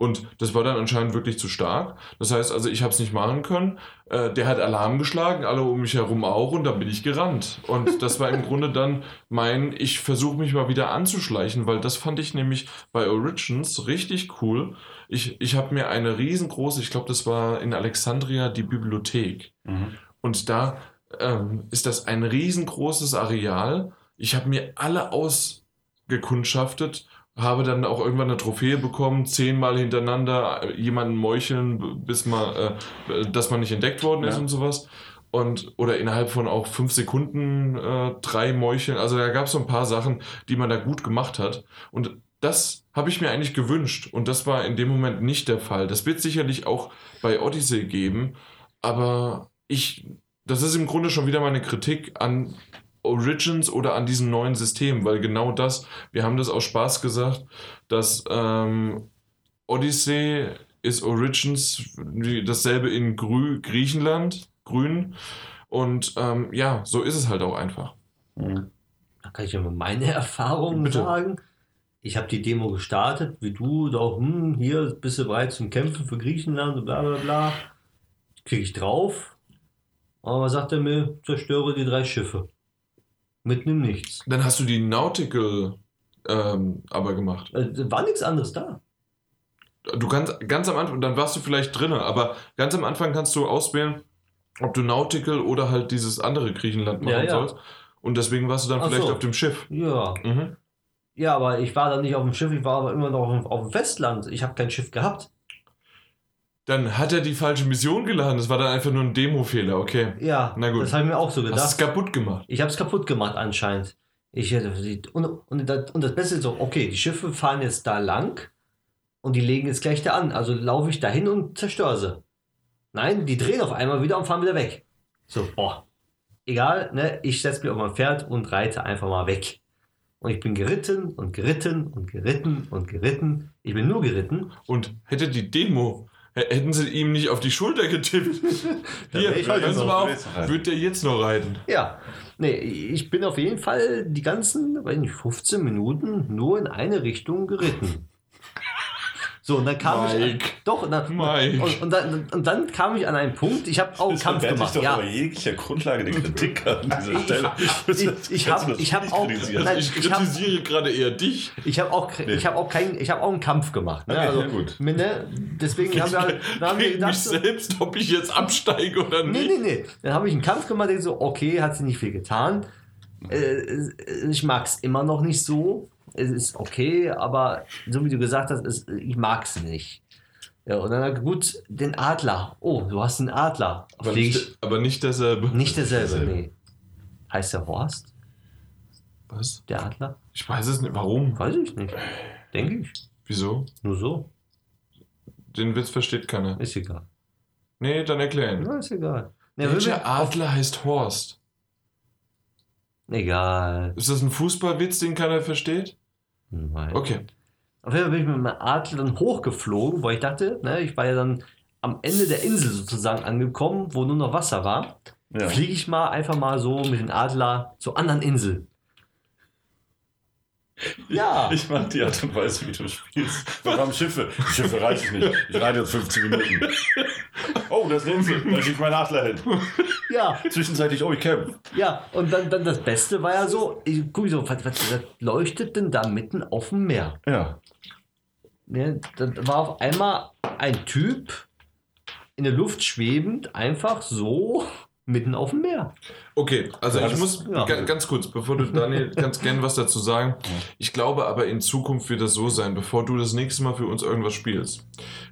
Und das war dann anscheinend wirklich zu stark. Das heißt also, ich habe es nicht machen können. Äh, der hat Alarm geschlagen, alle um mich herum auch, und dann bin ich gerannt. Und das war im Grunde dann mein, ich versuche mich mal wieder anzuschleichen, weil das fand ich nämlich bei Origins richtig cool. Ich, ich habe mir eine riesengroße, ich glaube, das war in Alexandria die Bibliothek. Mhm. Und da ähm, ist das ein riesengroßes Areal. Ich habe mir alle ausgekundschaftet habe dann auch irgendwann eine Trophäe bekommen, zehnmal hintereinander jemanden meucheln, bis man, äh, dass man nicht entdeckt worden ist ja. und sowas. Und, oder innerhalb von auch fünf Sekunden äh, drei Meucheln. Also da gab es so ein paar Sachen, die man da gut gemacht hat. Und das habe ich mir eigentlich gewünscht. Und das war in dem Moment nicht der Fall. Das wird sicherlich auch bei Odyssey geben. Aber ich, das ist im Grunde schon wieder meine Kritik an Origins oder an diesem neuen System, weil genau das, wir haben das aus Spaß gesagt, dass ähm, Odyssey ist Origins dasselbe in Grü Griechenland, grün. Und ähm, ja, so ist es halt auch einfach. Mhm. Da kann ich ja mal meine Erfahrungen Bitte. sagen. Ich habe die Demo gestartet, wie du, doch, hm, hier bist du bereit zum Kämpfen für Griechenland und bla bla bla. Klicke ich drauf. Aber sagt er mir, zerstöre die drei Schiffe. Mitten im Nichts. Dann hast du die Nautical ähm, aber gemacht. Äh, war nichts anderes da. Du kannst ganz am Anfang, dann warst du vielleicht drin, aber ganz am Anfang kannst du auswählen, ob du Nautical oder halt dieses andere Griechenland machen ja, ja. sollst. Und deswegen warst du dann Ach vielleicht so. auf dem Schiff. Ja. Mhm. Ja, aber ich war dann nicht auf dem Schiff, ich war aber immer noch auf dem Festland. Ich habe kein Schiff gehabt. Dann hat er die falsche Mission geladen. Das war dann einfach nur ein Demo-Fehler, okay. Ja, Na gut. das habe ich mir auch so gedacht. Hast es kaputt gemacht? Ich habe es kaputt gemacht anscheinend. Ich, und, und, das, und das Beste ist so, okay, die Schiffe fahren jetzt da lang und die legen jetzt gleich da an. Also laufe ich da hin und zerstöre sie. Nein, die drehen auf einmal wieder und fahren wieder weg. So, boah. Egal, ne? Ich setze mich auf mein Pferd und reite einfach mal weg. Und ich bin geritten und geritten und geritten und geritten. Ich bin nur geritten. Und hätte die Demo Hätten sie ihm nicht auf die Schulter getippt. Hier, hören Sie mal auf, wird der jetzt noch reiten? Ja, nee, ich bin auf jeden Fall die ganzen, weiß nicht, 15 Minuten nur in eine Richtung geritten. So, und dann kam ich. Mike. Doch, und dann, Mike. Und, und, dann, und dann kam ich an einen Punkt, ich habe auch einen Kampf gemacht. doch Ja. aber jeglicher Grundlage der Kritik an dieser Ich- Stelle. ich- ich hab- Kannst du das ich hab auch-? Nein, Ich ich hab- kritisiere gerade eher dich. Ich habe auch, ich hab auch, kein, ich hab auch einen Kampf gemacht. Ne? Okay, also, ja, gut. ne? Deswegen haben wir, dann haben wir gedacht, mich selbst, ob ich jetzt absteige oder nee, nicht. nee, nee. Dann habe ich einen Kampf gemacht, denke so, okay, hat sie nicht viel getan. Äh, ich mag es immer noch nicht so. Es ist okay, aber so wie du gesagt hast, es, ich mag es nicht. Ja, und dann, gut, den Adler. Oh, du hast einen Adler. Aber Flieg nicht, aber nicht derselbe. nicht derselbe, derselbe. nee. Heißt der Horst, Was? der Adler? Ich weiß es nicht. Warum? Weiß ich nicht. Denke ich. Wieso? Nur so. Den Witz versteht keiner. Ist egal. Nee, dann erklären. Na, ist egal. Ne, wenn Welcher Adler heißt Horst? Egal. Ist das ein Fußballwitz, den keiner versteht? Nein. Okay. Auf jeden Fall bin ich mit meinem Adler dann hochgeflogen, weil ich dachte, ne, ich war ja dann am Ende der Insel sozusagen angekommen, wo nur noch Wasser war. Ja. Fliege ich mal einfach mal so mit dem Adler zur anderen Insel. Ja. Ich mag die Art und Weise, wie du spielst. Wir haben Schiffe. Die Schiffe reichen nicht. Ich reite jetzt 15 Minuten. Oh, das Insel. Da steht mein Adler hin. Ja, Zwischenzeitlich, oh, ich kämpfe. ja. Und dann, dann das Beste war ja so, ich gucke so, was, was, was leuchtet denn da mitten auf dem Meer? Ja. Ne, dann war auf einmal ein Typ in der Luft schwebend, einfach so mitten auf dem Meer. Okay, also Ja, ich das- muss ja. ga- ganz kurz, bevor du, Daniel, kannst gerne was dazu sagen. Ich glaube aber in Zukunft wird das so sein, bevor du das nächste Mal für uns irgendwas spielst,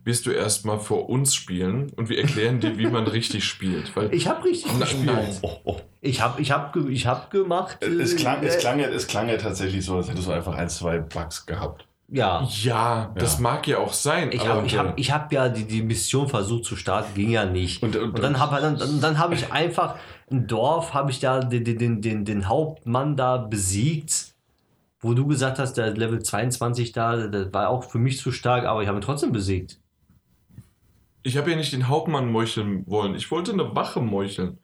wirst du erstmal vor uns spielen und wir erklären dir, wie man richtig spielt. Weil Ich habe richtig Na- gespielt. nein. Oh, oh. Ich habe ich hab, ich hab gemacht. Es, äh, klang, es, äh, klang ja, es klang ja tatsächlich so, als hättest du einfach ein, zwei Bugs gehabt. Ja. ja, das Ja. mag ja auch sein. Ich aber habe ich hab, ich hab ja die, die Mission versucht zu starten, ging ja nicht. Und- Und, und- dann habe dann, dann, dann hab ich einfach im Dorf, habe ich da den, den, den, den Hauptmann da besiegt, wo du gesagt hast, der Level 22 da, der war auch für mich zu stark, aber ich habe ihn trotzdem besiegt. ich habe ja nicht den Hauptmann meucheln wollen. Ich wollte eine Wache meucheln.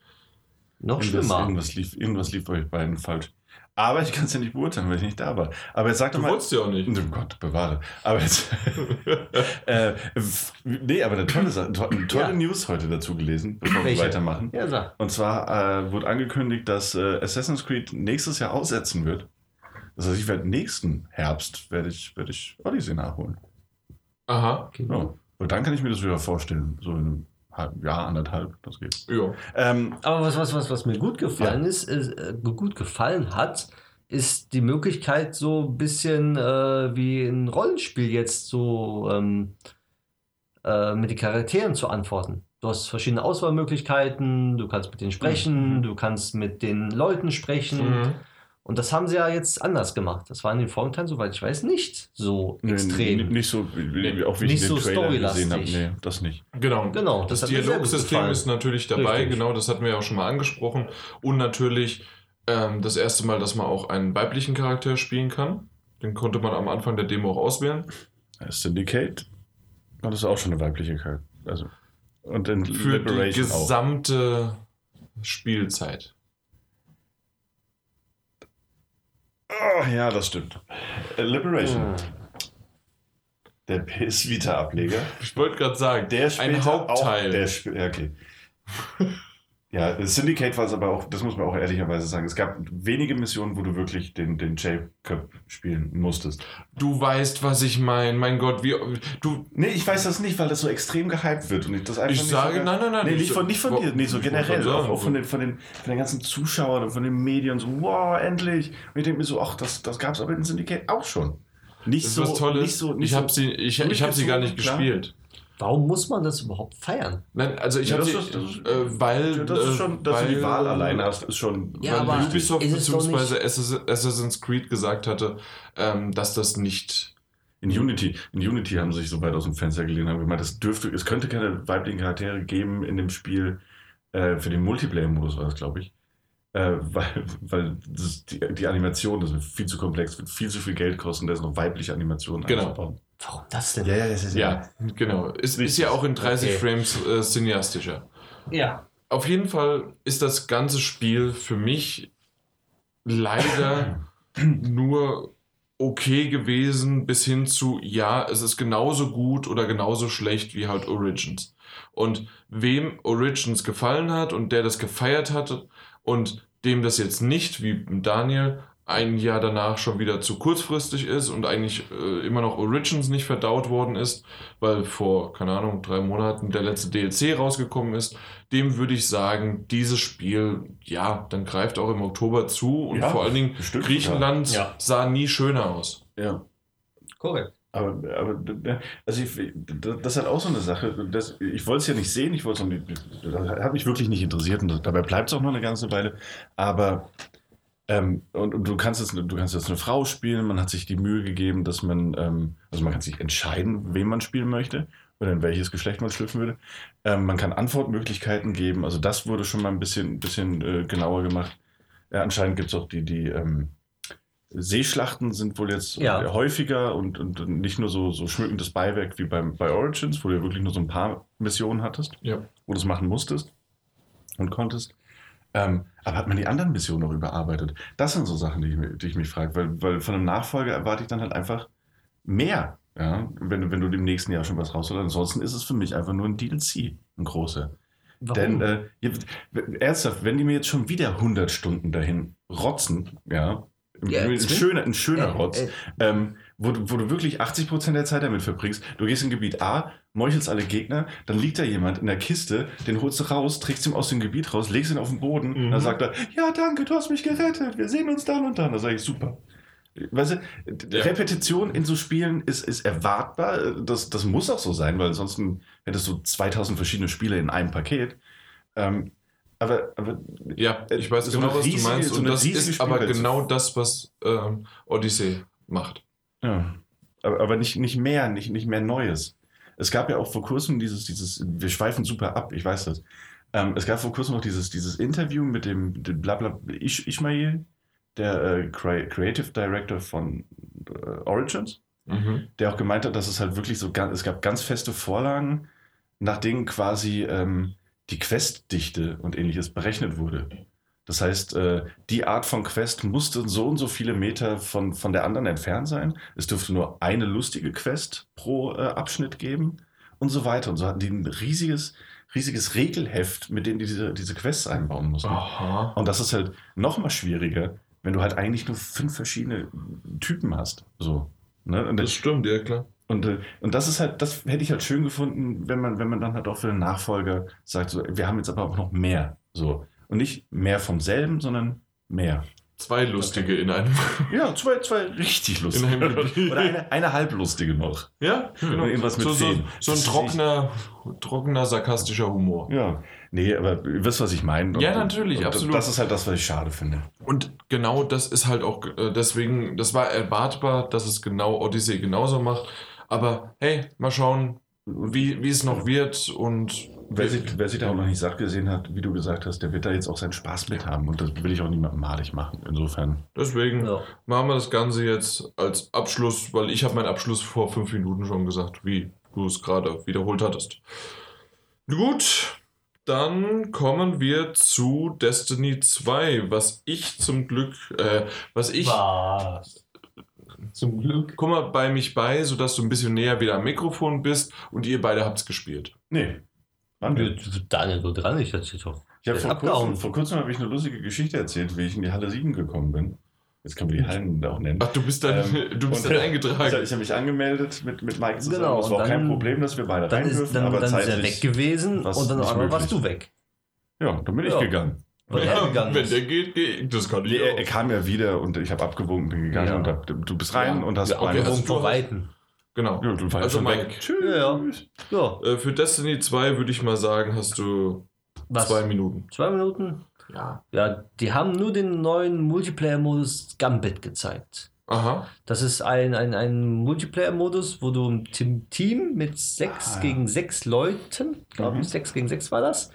Noch Irgendwas, schlimmer. irgendwas, lief, irgendwas lief bei euch beiden falsch. Aber ich kann es ja nicht beurteilen, weil ich nicht da war. Aber jetzt sag doch Du mal. wolltest ja auch nicht. Oh Gott, bewahre. Aber jetzt. äh, nee, aber eine tolle, Sa- to eine tolle Ja. News heute dazu gelesen, bevor Welche? wir weitermachen. Ja, sag. Und zwar äh, wurde angekündigt, dass äh, Assassin's Creed nächstes Jahr aussetzen wird. Das heißt, ich werde nächsten Herbst werde ich, werde ich Odyssey nachholen. Aha, Okay. Ja. Und dann kann ich mir das wieder vorstellen. So in einem halben Jahr, anderthalb, das geht. ja. Ähm, Aber was, was, was, was mir gut gefallen ist, ist, äh, gut gefallen hat, ist die Möglichkeit, so ein bisschen äh, wie ein Rollenspiel jetzt so ähm, äh, mit den Charakteren zu antworten. Du hast verschiedene Auswahlmöglichkeiten, du kannst mit denen sprechen, Mhm. du kannst mit den Leuten sprechen. Mhm. Und das haben sie ja jetzt anders gemacht. Das war in den Vorteilen, soweit ich weiß, nicht so nee, extrem. nee, Nicht so, wie, auch wie Nicht ich den so Trailer gesehen habe. Nee, das nicht. Genau. Genau, Das, das Dialogsystem ist natürlich dabei, Richtig. genau, das hatten wir ja auch schon mal angesprochen. Und natürlich ähm, das erste Mal, dass man auch einen weiblichen Charakter spielen kann. Den konnte man am Anfang der Demo auch auswählen. Syndicate war das auch schon eine weibliche Charakter. Also, und in Für die Liberation auch. gesamte Spielzeit. Oh, ja, das stimmt. Äh, Liberation, Hm. der PS Vita-Ableger. Ich wollte gerade sagen, Der ein spielt Hauptteil. Auch, der ja, okay. Ja, Syndicate war es aber auch, das muss man auch ehrlicherweise sagen. Es gab wenige Missionen, wo du wirklich den, den Jacob spielen musstest. du weißt, was ich meine. Mein Gott, wie. Du. Nee, ich weiß das nicht, weil das so extrem gehypt wird. Und ich das einfach Ich sage, so, nein, nein, nein. Nee, ich- nicht von, nicht von Wo- dir, nee, so generell, gerade auch, sagen, auch von, den, von, den, von den ganzen Zuschauern und von den Medien, so, wow, endlich. Und ich denke mir so, ach, das, das gab es aber in Syndicate auch schon. Nicht Das ist so, was Tolles. nicht so, nicht ich habe so, sie, ich, ich hab sie gar nicht klar. gespielt. Warum muss man das überhaupt feiern? Nein, also ich Ja, habe ist- ist- äh, weil, das ist schon, dass äh, du die weil- Wahl alleine hast, ist schon. Ja, weil aber Ubisoft ist bzw. Assassin- Assassin's Creed gesagt hatte, ähm, dass das nicht. In Unity, in Unity haben sie sich so weit aus dem Fenster gelehnt haben gemeint, es dürfte, es könnte keine weiblichen Charaktere geben in dem Spiel, äh, für den Multiplayer-Modus war das, glaube ich. Äh, weil weil das, die, die Animation, das wird viel zu komplex, wird viel zu viel Geld kosten, da ist noch weibliche Animationen Genau. einzubauen. Warum das denn? ja, das ist Ja, genau. Ist, ist ja auch in 30 Okay. Frames äh, cineastischer. Ja. Auf jeden Fall ist das ganze Spiel für mich leider nur okay gewesen, bis hin zu, ja, es ist genauso gut oder genauso schlecht wie halt Origins. Und wem Origins gefallen hat und der das gefeiert hat und dem das jetzt nicht, wie Daniel, ein Jahr danach schon wieder zu kurzfristig ist und eigentlich äh, immer noch Origins nicht verdaut worden ist, weil vor, keine Ahnung, drei Monaten der letzte DLC rausgekommen ist, dem würde ich sagen, dieses Spiel, ja, dann greift auch im Oktober zu und Ja, vor allen Dingen bestimmt, Griechenland ja. sah nie schöner aus. Ja. Korrekt. Aber, aber also ich, das ist halt auch so eine Sache. Das, ich wollte es ja nicht sehen, ich wollte es nicht, das hat mich wirklich nicht interessiert und dabei bleibt es auch noch eine ganze Weile. Aber ähm, und, und du kannst jetzt, du kannst jetzt eine Frau spielen, man hat sich die Mühe gegeben, dass man, ähm, also man kann sich entscheiden, wen man spielen möchte oder in welches Geschlecht man schlüpfen würde. Ähm, man kann Antwortmöglichkeiten geben, also das wurde schon mal ein bisschen, bisschen äh, genauer gemacht. Ja, anscheinend gibt es auch die, die ähm, Seeschlachten sind wohl jetzt Ja. häufiger und, und nicht nur so, so schmückendes Beiwerk wie beim, bei Origins, wo du wirklich nur so ein paar Missionen hattest, Ja. wo du es machen musstest und konntest. Ähm, aber hat man die anderen Missionen noch überarbeitet? Das sind so Sachen, die ich, die ich mich frage, weil, weil von einem Nachfolger erwarte ich dann halt einfach mehr. Ja? Wenn, du- wenn du im nächsten Jahr schon was rausholst. Ansonsten ist es für mich einfach nur ein DLC, ein großer. Denn äh, ernsthaft, wenn die mir jetzt schon wieder 100 Stunden dahin rotzen, ja, ein, Ja, ein, schöner, ein schöner Äh, Rotz, äh. ähm, wo, du, wo du wirklich 80% der Zeit damit verbringst. Du gehst in Gebiet A, meuchelst alle Gegner, dann liegt da jemand in der Kiste, den holst du raus, trägst ihn aus dem Gebiet raus, legst ihn auf den Boden, Mhm. dann sagt er, ja danke, du hast mich gerettet, wir sehen uns dann und dann. Da sage ich, super. Weißt du, Ja. Repetition in so Spielen ist, ist erwartbar. Das, das muss auch so sein, weil ansonsten hättest du 2000 verschiedene Spiele in einem Paket. Ähm, aber, aber Ja, ich weiß So genau, was riesige- du meinst. so und das ist aber Spielwelt. genau das, was ähm, Odyssey macht. Ja, aber, aber nicht, nicht mehr, nicht, nicht mehr Neues. Es gab ja auch vor kurzem dieses, dieses, wir schweifen super ab, ich weiß das. Ähm, es gab vor kurzem noch dieses, dieses Interview mit dem, dem Blabla Ish, Ishmael, der äh, Cre- Creative Director von äh, Origins, Mhm. der auch gemeint hat, dass es halt wirklich so ganz, es gab ganz feste Vorlagen, nach denen quasi ähm, die Questdichte und ähnliches berechnet wurde. Das heißt, äh, die Art von Quest musste so und so viele Meter von, von der anderen entfernt sein. Es dürfte nur eine lustige Quest pro äh, Abschnitt geben und so weiter. Und so hatten die ein riesiges, riesiges Regelheft, mit dem die diese, diese Quests einbauen mussten. Aha. Und das ist halt noch mal schwieriger, wenn du halt eigentlich nur fünf verschiedene Typen hast. So. Ne? Das stimmt, ja klar. und, äh, und das ist halt, das hätte ich halt schön gefunden, wenn man, wenn man dann halt auch für den Nachfolger sagt, so, wir haben jetzt aber auch noch mehr. So. Und nicht mehr vom selben, sondern mehr. Zwei lustige in einem. Ja, zwei, zwei richtig In lustige. Oder eine, eine halblustige noch. Ja, genau. Und irgendwas mit so, so, so ein trockener, trockener, sarkastischer Humor. Ja. Nee, aber ihr wisst, was ich meine. Und- Ja, natürlich, und absolut. Das ist halt das, was ich schade finde. Und genau das ist halt auch äh, deswegen, das war erwartbar, dass es genau Odyssey genauso macht. Aber hey, mal schauen, wie, wie es noch wird und Wer sich, wer sich da auch noch nicht satt gesehen hat, wie du gesagt hast, der wird da jetzt auch seinen Spaß mit haben. Und das will ich auch niemandem malig machen. Insofern. deswegen Ja. machen wir das Ganze jetzt als Abschluss, weil ich habe meinen Abschluss vor fünf Minuten schon gesagt, wie du es gerade wiederholt hattest. Gut, dann kommen wir zu Destiny 2, was ich zum Glück, äh, was ich Was? Zum Glück. Guck mal bei mich bei, sodass du ein bisschen näher wieder am Mikrofon bist und ihr beide habt's gespielt. Nee. Wann denn? Daniel, so dran, ich hatte doch. Ich habe vor, kurzem- vor kurzem habe ich eine lustige Geschichte erzählt, wie ich in die Halle 7 gekommen bin. Jetzt können wir die Hallen auch nennen. Ach, du bist dann, Ähm, du bist dann Ich, eingetragen. ich habe mich angemeldet mit, mit Mike zusammen. Genau, es war auch und kein dann- Problem, dass wir beide Dann rein ist, dürfen, dann, aber dann ist er weg gewesen und dann einmal warst du weg. Ja, dann bin ich Ja. gegangen. Weil er Ja, gegangen wenn ist. der geht, geht. Das kann ich Nee, er, er auch. kam ja wieder und ich habe abgewunken, bin gegangen Ja. und hab, du bist rein Ja. und hast Ja, okay, also du- weiten. Genau. ja, du warst Also schon Mike. weg. Tschüss. Ja, ja. Äh, für Destiny 2 würde ich mal sagen, hast du Was? zwei Minuten. Zwei Minuten? Ja. Ja, die haben nur den neuen Multiplayer-Modus Gambit gezeigt. Aha. Das ist ein, ein, ein Multiplayer-Modus, wo du im Team, Team mit sechs Ah, ja. gegen sechs Leuten, glaube Mhm. ich, sechs gegen sechs war das,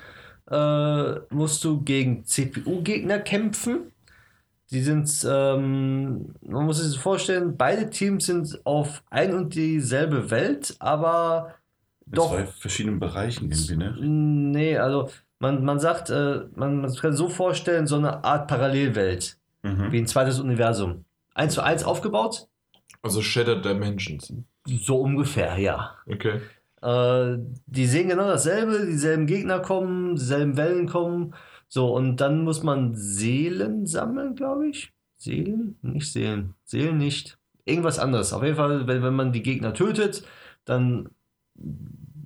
äh, musst du gegen CPU-Gegner kämpfen. Die sind, ähm, man muss sich das vorstellen, beide Teams sind auf ein und dieselbe Welt, aber In doch zwei verschiedenen Bereichen irgendwie, ne? Nee, also man, man sagt, äh, man, man kann so vorstellen, so eine Art Parallelwelt, Mhm. wie ein zweites Universum. Eins zu eins aufgebaut, Also Shattered Dimensions. So ungefähr, ja. Okay. Äh, die sehen genau dasselbe, dieselben Gegner kommen, dieselben Wellen kommen. So, und dann muss man Seelen sammeln, glaube ich. Seelen? Nicht Seelen. Seelen nicht. Irgendwas anderes. Auf jeden Fall, wenn, wenn man die Gegner tötet, dann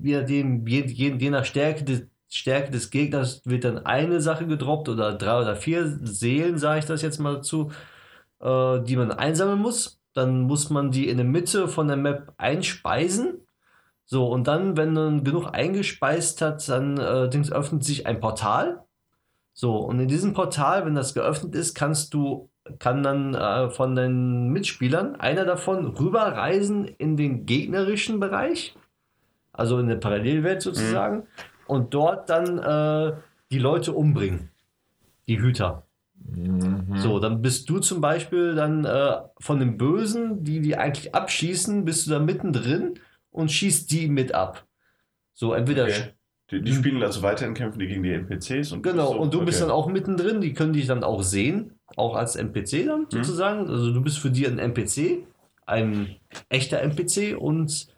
je, nachdem, je, je, je nach Stärke des, Stärke des Gegners wird dann eine Sache gedroppt oder drei oder vier Seelen, sage ich das jetzt mal dazu, äh, die man einsammeln muss. Dann muss man die in der Mitte von der Map einspeisen. So, und dann, wenn man genug eingespeist hat, dann äh, öffnet sich ein Portal. So, und in diesem Portal, wenn das geöffnet ist, kannst du, kann dann äh, von den Mitspielern einer davon rüberreisen in den gegnerischen Bereich, also in eine Parallelwelt sozusagen, und dort dann äh, die Leute umbringen. Die Hüter. Mhm. So, dann bist du zum Beispiel dann äh, von den Bösen, die die eigentlich abschießen, bist du da mittendrin und schießt die mit ab. So, entweder. Okay. Die, die spielen also weiterhin kämpfen die gegen die NPCs und Genau, so? und du bist Okay. dann auch mittendrin, die können dich dann auch sehen, auch als NPC dann sozusagen. Also du bist für die ein NPC, ein echter NPC und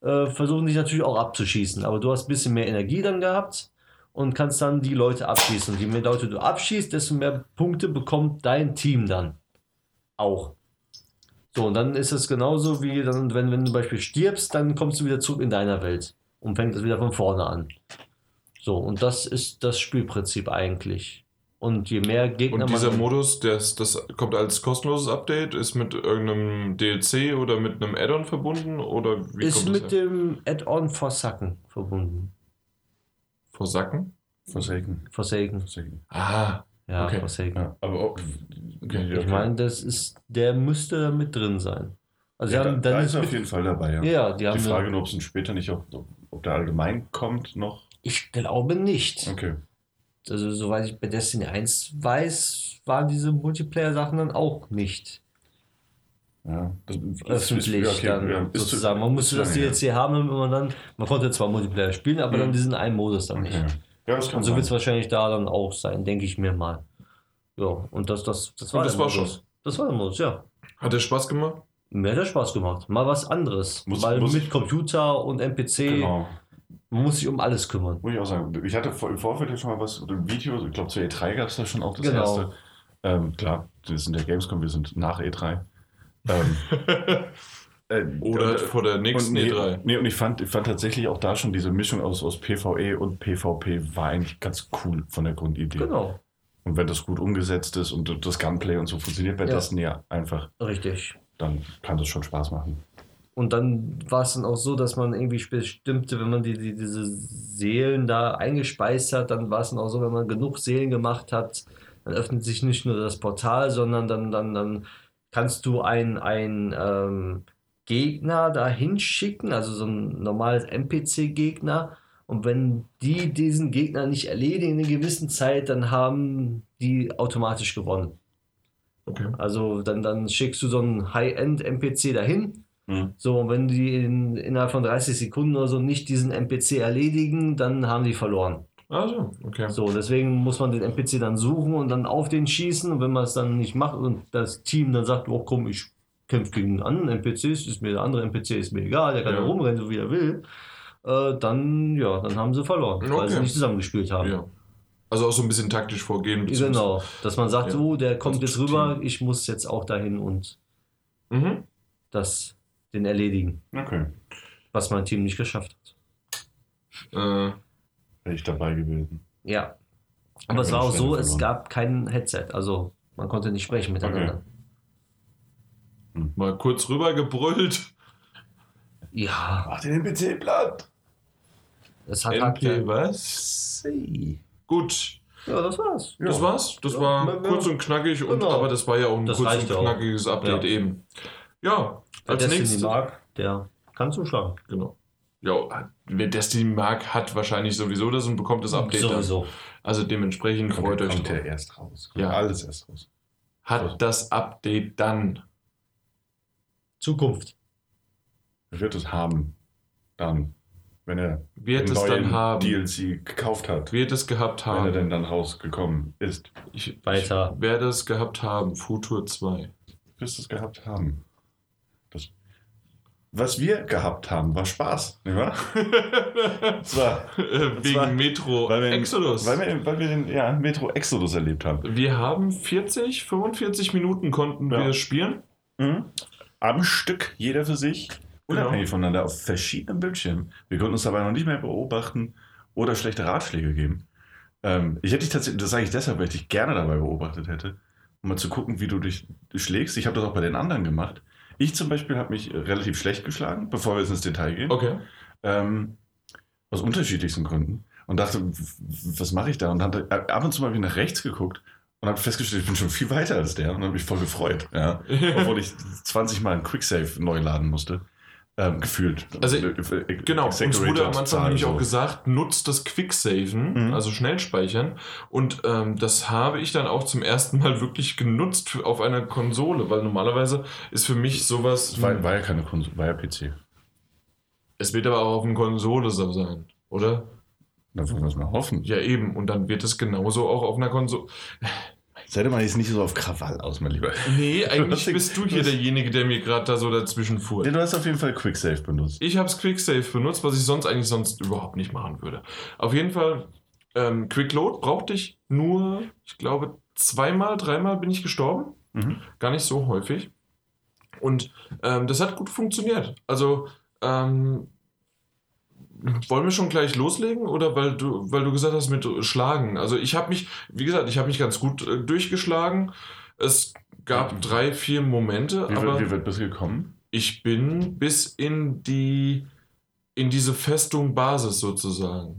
äh, versuchen dich natürlich auch abzuschießen. Aber du hast ein bisschen mehr Energie dann gehabt und kannst dann die Leute abschießen. Und je mehr Leute du abschießt, desto mehr Punkte bekommt dein Team dann auch. So, und dann ist es genauso wie, dann, wenn, wenn du zum Beispiel stirbst, dann kommst du wieder zurück in deiner Welt und fängst es wieder von vorne an. So, und das ist das Spielprinzip eigentlich. Und je mehr Gegner Und dieser man. Modus, das, das kommt als kostenloses Update, ist mit irgendeinem DLC oder mit einem Add-on verbunden? Oder wie ist kommt mit das her? dem Add-on Forsaken verbunden. Forsaken? Forsaken. Forsaken. Forsaken. Ah, Ja, Okay. Forsaken. Ja, aber auch, okay, Ich meine, das ist, der müsste da mit drin sein. Also, ja, da, haben da dann ist er auf jeden Fall dabei. Ja. ja, die haben. Die Frage eine, nur, ob es dann später nicht auch, ob, der allgemein kommt noch. ich glaube nicht. Okay. Also, soweit ich bei Destiny 1 weiß, waren diese Multiplayer-Sachen dann auch nicht Ja, das öffentlich ja, okay, dann ja, sozusagen. Man musste das DLC haben, damit man dann, man konnte zwar Multiplayer spielen, aber Mhm. dann diesen einen Modus dann her. nicht. Okay. Ja, das kann Und so wird es wahrscheinlich da dann auch sein, denke ich mir mal. Ja, und das, das, das war Und das der war Modus. Das war der Modus, ja. hat der Spaß gemacht? Mir hat das Spaß gemacht. Mal was anderes. Muss- Weil muss mit ich- Computer und NPC, Genau. man muss sich um alles kümmern. Muss ich auch sagen. Ich hatte im Vorfeld ja schon mal was, oder ein Video, ich glaube zur E3 gab es da schon auch das Genau. erste. Ähm, klar, wir sind der Gamescom, wir sind nach E3. Ähm, äh, Oder und- vor der nächsten und nee, E3? Nee, und ich fand, ich fand tatsächlich auch da schon diese Mischung aus, aus PvE und PvP war eigentlich ganz cool von der Grundidee. Genau, Und wenn das gut umgesetzt ist und das Gunplay und so funktioniert bei Ja. Destiny ja einfach, richtig. Dann kann das schon Spaß machen. Und dann war es dann auch so, dass man irgendwie bestimmte, wenn man die, die, diese Seelen da eingespeist hat, dann war es dann auch so, wenn man genug Seelen gemacht hat, dann öffnet sich nicht nur das Portal, sondern dann, dann, dann kannst du ein, ein ähm, Gegner da hinschicken, also so ein normales NPC-Gegner. Und wenn die diesen Gegner nicht erledigen in einer gewissen Zeit, dann haben die automatisch gewonnen. Okay. Also dann, dann schickst du so einen High-End-NPC dahin. Mhm. So, und wenn die in, innerhalb von 30 Sekunden oder so nicht diesen NPC erledigen, dann haben die verloren. Also, okay. So, deswegen muss man den NPC dann suchen und dann auf den schießen. Und wenn man es dann nicht macht und das Team dann sagt, oh komm, ich kämpfe gegen einen anderen NPCs, ist mir der andere NPC ist mir egal, der kann Ja. da rumrennen, so wie er will, äh, dann, ja, dann haben sie verloren, weil Okay. sie nicht zusammengespielt haben. Ja. Also auch so ein bisschen taktisch vorgehen. Genau, dass man sagt, Ja. oh, der kommt Das jetzt rüber, ich muss jetzt auch dahin und Mhm. das den erledigen, Okay. was mein Team nicht geschafft hat. Äh, Wäre ich dabei gewesen. Ja. Aber es Ja, war auch so, es gab kein Headset, also man konnte nicht sprechen miteinander. mal kurz rübergebrüllt. Ja, Mach den NPC platt! es hat halt. MP was? Gut, Ja, das war's. das war's. Das Ja, war kurz und knackig, und, Genau. aber das war ja auch ein Das kurz und reicht auch. knackiges Update Ja. eben. Ja, Wer als nächstes. mag, der kann zuschlagen. Genau. Ja, wer Destiny mag, hat wahrscheinlich sowieso das und bekommt das Update dann. Sowieso. Also dementsprechend freut euch kommt der erst raus. Kommt Ja. Alles erst raus. Hat das Update dann. Zukunft. Er wird es haben. Dann. Wenn er Wird den es dann neuen haben. DLC gekauft hat. Wird es gehabt Wenn er haben. denn dann rausgekommen ist. Ich, Weiter. Ich werde es gehabt haben. Futur 2. Wirst es gehabt haben. was wir gehabt haben, war Spaß, nicht wahr? Es war, Äh, Wegen war- Metro weil wir, Exodus. Weil wir, weil wir den ja, Metro Exodus erlebt haben. wir haben 40, 45 Minuten konnten Ja. wir spielen. Mhm. Am Stück, jeder für sich. Unabhängig voneinander, auf verschiedenen Bildschirmen. Wir konnten uns dabei noch nicht mehr beobachten oder schlechte Ratschläge geben. Ähm, ich hätte dich tatsächlich, das sage ich deshalb, weil ich dich gerne dabei beobachtet hätte, um mal zu gucken, wie du dich schlägst. Ich habe das auch bei den anderen gemacht. Ich zum Beispiel habe mich relativ schlecht geschlagen, bevor wir jetzt ins Detail gehen. Okay. Ähm, aus unterschiedlichsten Gründen. Und dachte, was mache ich da? Und hatte ab und zu mal wieder nach rechts geguckt und habe festgestellt, ich bin schon viel weiter als der und habe mich voll gefreut. Ja. Obwohl ich 20 Mal einen Quicksave neu laden musste. Ähm, gefühlt. Also, Äh, äh, Genau, uns wurde am Anfang nämlich so. auch gesagt, nutzt das Quicksaven, Mhm. also Schnellspeichern. Und ähm, das habe ich dann auch zum ersten Mal wirklich genutzt auf einer Konsole, weil normalerweise ist für mich sowas. Es war, war ja keine Konsole, war ja PC. Es wird aber auch auf einer Konsole so sein, oder? Da wollen wir es mal hoffen. Ja, eben. Und dann wird es genauso auch auf einer Konsole. Seid ihr mal jetzt nicht so auf Krawall aus, mein Lieber. Nee, eigentlich bist du hier derjenige, der mir gerade da so dazwischen fuhr. Ja, du hast auf jeden Fall Quicksave benutzt. Ich habe Quicksave benutzt, was ich sonst eigentlich sonst überhaupt nicht machen würde. Auf jeden Fall, ähm, Quickload brauchte ich nur, ich glaube, zweimal, dreimal bin ich gestorben. Mhm. Gar nicht so häufig. Und ähm, das hat gut funktioniert. Also, ähm, wollen wir schon gleich loslegen oder weil du, weil du gesagt hast mit Schlagen? Also ich habe mich, wie gesagt, ich habe mich ganz gut äh, durchgeschlagen. Es gab drei, vier Momente, Wie, aber wird, wie wird bis gekommen? ich bin bis in die in diese Festung Basis sozusagen.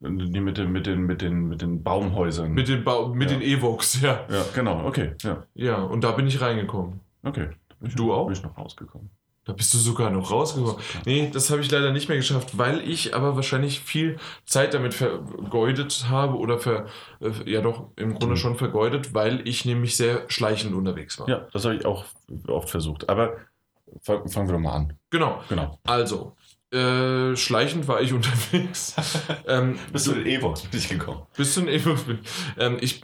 Die mit den, mit den, mit den, mit den Baumhäusern. Mit den, ba mit Ja. den Evox, ja. ja, genau, okay. Ja, Ja, und da bin ich reingekommen. okay. Bin ich Du noch, auch? Bin ich noch rausgekommen. Da bist du sogar noch rausgekommen. Nee, das habe ich leider nicht mehr geschafft, weil ich aber wahrscheinlich viel Zeit damit vergeudet habe oder ver, äh, ja doch im Grunde Mhm. schon vergeudet, weil ich nämlich sehr schleichend unterwegs war. Ja, das habe ich auch oft versucht. Aber fang- fangen wir doch mal an. Genau. Genau. Also, äh, schleichend war ich unterwegs. ähm, Bist du in Evox nicht gekommen? Bis zu den Evox bin. Ähm, ich,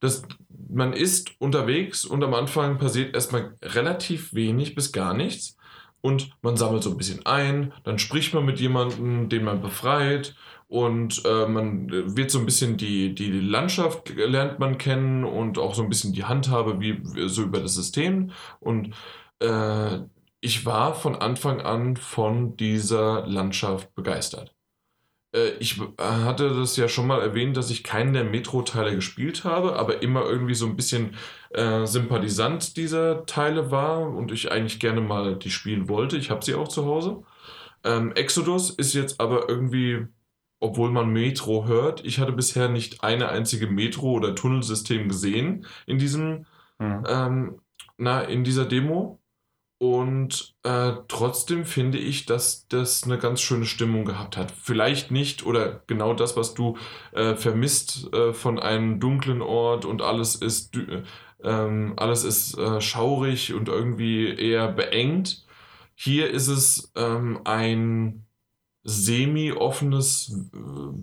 das, man ist unterwegs und am Anfang passiert erstmal relativ wenig bis gar nichts. Und man sammelt so ein bisschen ein, dann spricht man mit jemandem, den man befreit. Und äh, man wird so ein bisschen die, die Landschaft lernt man kennen und auch so ein bisschen die Handhabe, wie so über das System. Und äh, ich war von Anfang an von dieser Landschaft begeistert. Äh, Ich äh, hatte das ja schon mal erwähnt, dass ich keinen der Metro-Teile gespielt habe, aber immer irgendwie so ein bisschen äh, Sympathisant dieser Teile war und ich eigentlich gerne mal die spielen wollte. Ich habe sie auch zu Hause. Ähm, Exodus ist jetzt aber irgendwie, obwohl man Metro hört, ich hatte bisher nicht eine einzige Metro- oder Tunnelsystem gesehen in diesem Mhm. ähm, na, in dieser Demo. Und äh, trotzdem finde ich, dass das eine ganz schöne Stimmung gehabt hat. Vielleicht nicht oder genau das, was du äh, vermisst äh, von einem dunklen Ort und alles ist, ähm, alles ist äh, schaurig und irgendwie eher beengt. Hier ist es ähm, ein semi-offenes äh,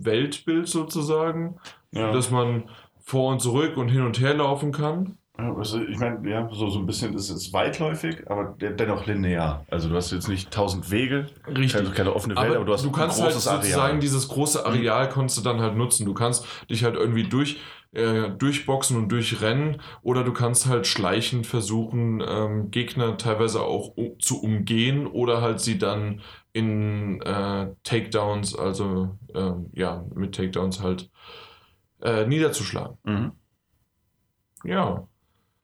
Weltbild sozusagen, Ja. dass man vor und zurück und hin und her laufen kann. Also ich meine, ja, so, so ein bisschen ist es weitläufig, aber de- dennoch linear. Also du hast jetzt nicht tausend Wege, keine, keine offene Welt, Aber, aber, du hast du kannst halt sozusagen Areal. Dieses große Areal kannst du dann halt nutzen. Du kannst dich halt irgendwie durch, äh, durchboxen und durchrennen oder du kannst halt schleichend versuchen, ähm, Gegner teilweise auch zu umgehen oder halt sie dann in äh, Takedowns, also ähm, ja, mit Takedowns halt äh, niederzuschlagen. Mhm. Ja.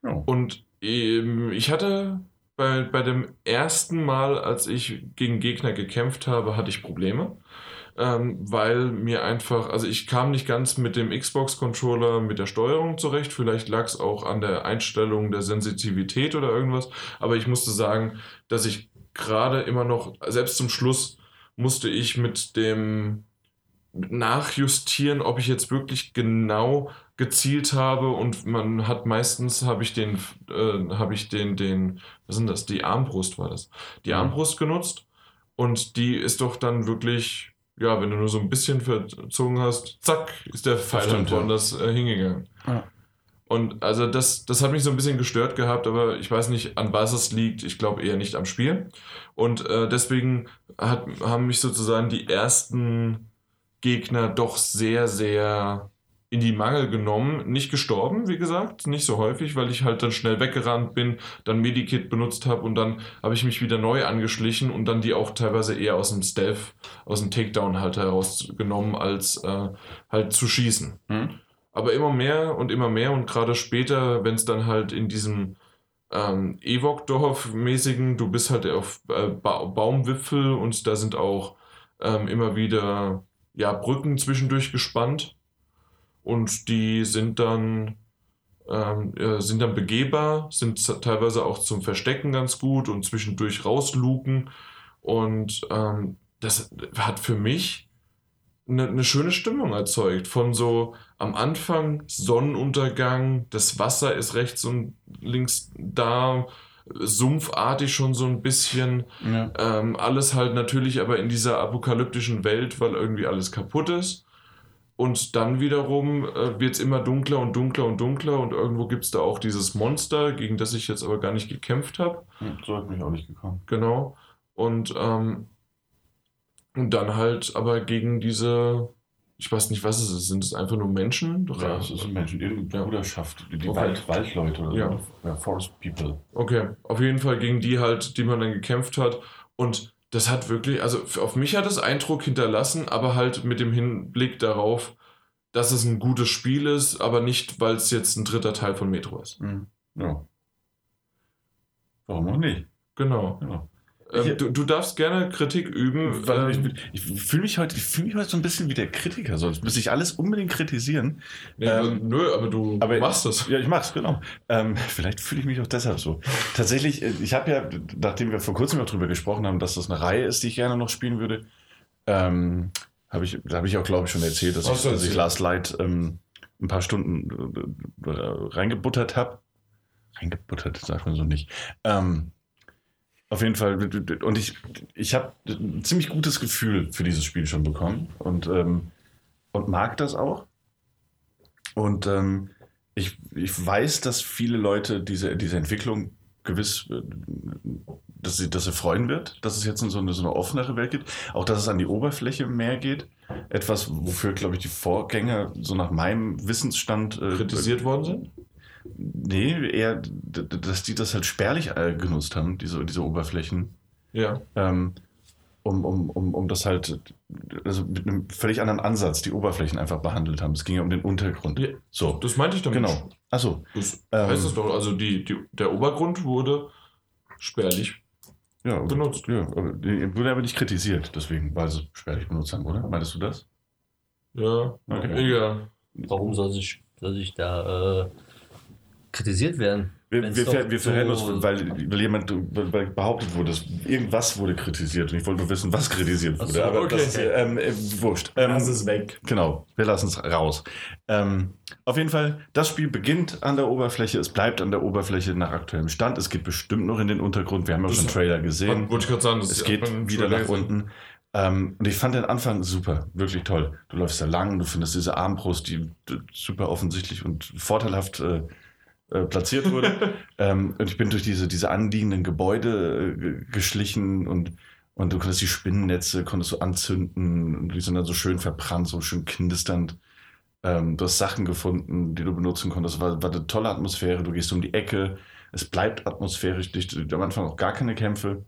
Und ähm, ich hatte bei, bei dem ersten Mal, als ich gegen Gegner gekämpft habe, hatte ich Probleme. Ähm, weil mir einfach, also ich kam nicht ganz mit dem Xbox-Controller, mit der Steuerung zurecht. Vielleicht lag es auch an der Einstellung der Sensitivität oder irgendwas. Aber ich musste sagen, dass ich gerade immer noch, selbst zum Schluss, musste ich mit dem nachjustieren, ob ich jetzt wirklich genau gezielt habe und man hat meistens habe ich den äh, habe ich den den was sind das die Armbrust war das die Mhm. Armbrust genutzt und die ist doch dann wirklich ja wenn du nur so ein bisschen verzogen hast zack ist der Pfeil stimmt, halt ja. woanders äh, hingegangen Ja. Und also das, das hat mich so ein bisschen gestört gehabt, aber ich weiß nicht, an was es liegt. Ich glaube eher nicht am Spiel. Und äh, deswegen hat, haben mich sozusagen die ersten Gegner doch sehr, sehr in die Mangel genommen. Nicht gestorben, wie gesagt, nicht so häufig, weil ich halt dann schnell weggerannt bin, dann Medikit benutzt habe und dann habe ich mich wieder neu angeschlichen und dann die auch teilweise eher aus dem Stealth, aus dem Takedown halt herausgenommen, als äh, halt zu schießen. Hm? Aber immer mehr und immer mehr und gerade später, wenn es dann halt in diesem ähm, Evok-Dorf-mäßigen, du bist halt auf äh, ba Baumwipfel und da sind auch ähm, immer wieder ja, Brücken zwischendurch gespannt und die sind dann ähm, äh, sind dann begehbar, sind teilweise auch zum Verstecken ganz gut und zwischendurch rausluken und ähm, das hat für mich eine, eine schöne Stimmung erzeugt von so am Anfang Sonnenuntergang, das Wasser ist rechts und links da, sumpfartig schon so ein bisschen. Ja. Ähm, alles halt natürlich aber in dieser apokalyptischen Welt, weil irgendwie alles kaputt ist. Und dann wiederum äh, wird es immer dunkler und dunkler und dunkler und irgendwo gibt es da auch dieses Monster, gegen das ich jetzt aber gar nicht gekämpft habe. Hm, So hat mich auch nicht gekommen. Genau. Und, ähm, und dann halt aber gegen diese, ich weiß nicht, was es ist, sind es einfach nur Menschen? Ja, es ist ein Menschen, irgendeine Ja. Bruderschaft, die Okay. Wald, Waldleute oder Ja. so. Ja, Forest People. Okay, auf jeden Fall gegen die halt, die man dann gekämpft hat. Und das hat wirklich, also auf mich hat es Eindruck hinterlassen, aber halt mit dem Hinblick darauf, dass es ein gutes Spiel ist, aber nicht, weil es jetzt ein dritter Teil von Metro ist. Hm. Ja. Warum auch nicht? Genau. Ja. Ähm, du, du darfst gerne Kritik üben. Weil ähm, ich ich fühle mich heute, ich fühle mich heute so ein bisschen wie der Kritiker, sonst muss ich alles unbedingt kritisieren. nee, ähm, nö, aber du aber- machst es. Ja, ich mach's, genau. Ähm, vielleicht fühle ich mich auch deshalb so. Tatsächlich, äh, ich habe ja, nachdem wir vor kurzem noch drüber gesprochen haben, dass das eine Reihe ist, die ich gerne noch spielen würde, ähm, habe ich, da habe ich auch, glaube ich, schon erzählt, dass, ich, dass ich. Last Light ähm, ein paar Stunden äh, äh, reingebuttert habe. Reingebuttert, sagt man so nicht. Ähm, auf jeden Fall, und ich, ich habe ein ziemlich gutes Gefühl für dieses Spiel schon bekommen und, ähm, und mag das auch. Und ähm, ich, ich weiß, dass viele Leute diese, diese Entwicklung gewiss, äh, dass sie, dass sie freuen wird, dass es jetzt in so eine, so eine offenere Welt geht. Auch, dass es an die Oberfläche mehr geht. Etwas, wofür, glaube ich, die Vorgänger so nach meinem Wissensstand äh, Kritisiert worden sind? Nee, eher, dass die das halt spärlich äh, genutzt haben, diese, diese Oberflächen. Ja. Ähm, um, um, um, um das halt, also mit einem völlig anderen Ansatz, die Oberflächen einfach behandelt haben. Es ging ja um den Untergrund. Ja, So, Das meinte ich damit. genau. Achso, Das Ähm, heißt es doch. Also die, die, der Obergrund wurde spärlich. ja, Benutzt. Ja, wurde aber nicht kritisiert, deswegen, weil sie spärlich benutzt haben, oder? Meintest du das? Ja. Okay. Egal. Warum soll sich, soll sich da äh, kritisiert werden? Wir, wir, doch ver, wir verhält so- uns, weil, weil jemand weil behauptet wurde, dass irgendwas wurde kritisiert. Und ich wollte nur wissen, was kritisiert wurde. so, aber okay. das ist ähm, äh, wurscht. Ähm, es weg. Genau, wir lassen es raus. Ähm, auf jeden Fall, das Spiel beginnt an der Oberfläche, es bleibt an der Oberfläche nach aktuellem Stand. Es geht bestimmt noch in den Untergrund. Wir haben ja Das- schon einen Trailer gesehen. Wollte ich gerade sagen, das Es geht wieder nach gesehen. unten. Ähm, und ich fand den Anfang super, wirklich toll. Du läufst da lang, du findest diese Armbrust, die super offensichtlich und vorteilhaft äh, äh, platziert wurde. ähm, und ich bin durch diese, diese anliegenden Gebäude äh, ge- geschlichen und, und du konntest die Spinnennetze konntest du anzünden und die sind dann so schön verbrannt, so schön knisternd. Ähm, du hast Sachen gefunden, die du benutzen konntest. War, war eine tolle Atmosphäre. Du gehst um die Ecke. Es bleibt atmosphärisch. Durch, am Anfang auch gar keine Kämpfe.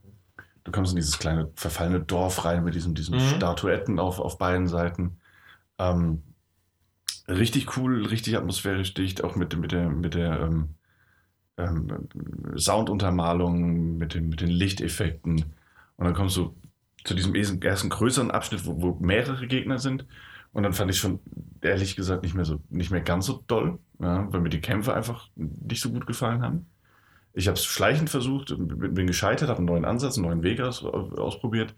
Du kommst in dieses kleine verfallene Dorf rein mit diesen, diesen Mhm. Statuetten auf, auf beiden Seiten. Ähm, richtig cool, richtig atmosphärisch dicht, auch mit, mit der, mit der ähm, ähm, Sounduntermalung, mit den, mit den Lichteffekten. Und dann kommst du zu diesem ersten, größeren Abschnitt, wo, wo mehrere Gegner sind. Und dann fand ich schon, ehrlich gesagt, nicht mehr so, nicht mehr ganz so doll, ja, weil mir die Kämpfe einfach nicht so gut gefallen haben. Ich habe es schleichend versucht, bin, bin gescheitert, habe einen neuen Ansatz, einen neuen Weg aus, ausprobiert.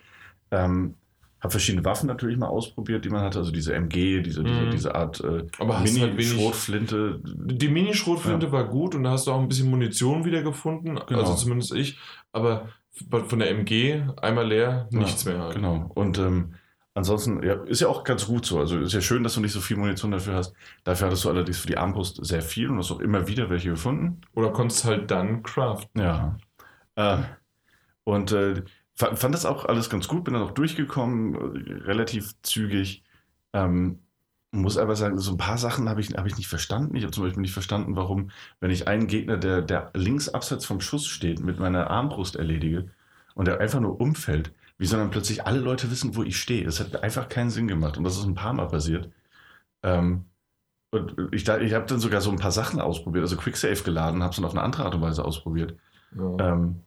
Ähm, habe verschiedene Waffen natürlich mal ausprobiert, die man hatte, also diese MG, diese, diese, Mhm. diese Art äh, Aber hast halt Mini-Schrotflinte. Die Mini-Schrotflinte war gut und da hast du auch ein bisschen Munition wieder gefunden. Genau. Also zumindest ich. Aber von der MG einmal leer, nichts mehr halt. Genau. Und ähm, ansonsten, ja, ist ja auch ganz gut so. Also ist ja schön, dass du nicht so viel Munition dafür hast. Dafür hattest du allerdings für die Armbrust sehr viel und hast auch immer wieder welche gefunden. Oder konntest halt dann craften. Ja. Äh, und äh, fand, fand das auch alles ganz gut, bin dann auch durchgekommen, äh, relativ zügig. Ähm, muss aber sagen, so ein paar Sachen habe ich, hab ich nicht verstanden. Ich habe zum Beispiel nicht verstanden, warum, wenn ich einen Gegner, der, der links abseits vom Schuss steht, mit meiner Armbrust erledige und der einfach nur umfällt, wieso dann plötzlich alle Leute wissen, wo ich stehe. Das hat einfach keinen Sinn gemacht und das ist ein paar Mal passiert. Ähm, und ich, da- ich habe dann sogar so ein paar Sachen ausprobiert, also Quicksave geladen, habe es dann auf eine andere Art und Weise ausprobiert. Ja. Ähm,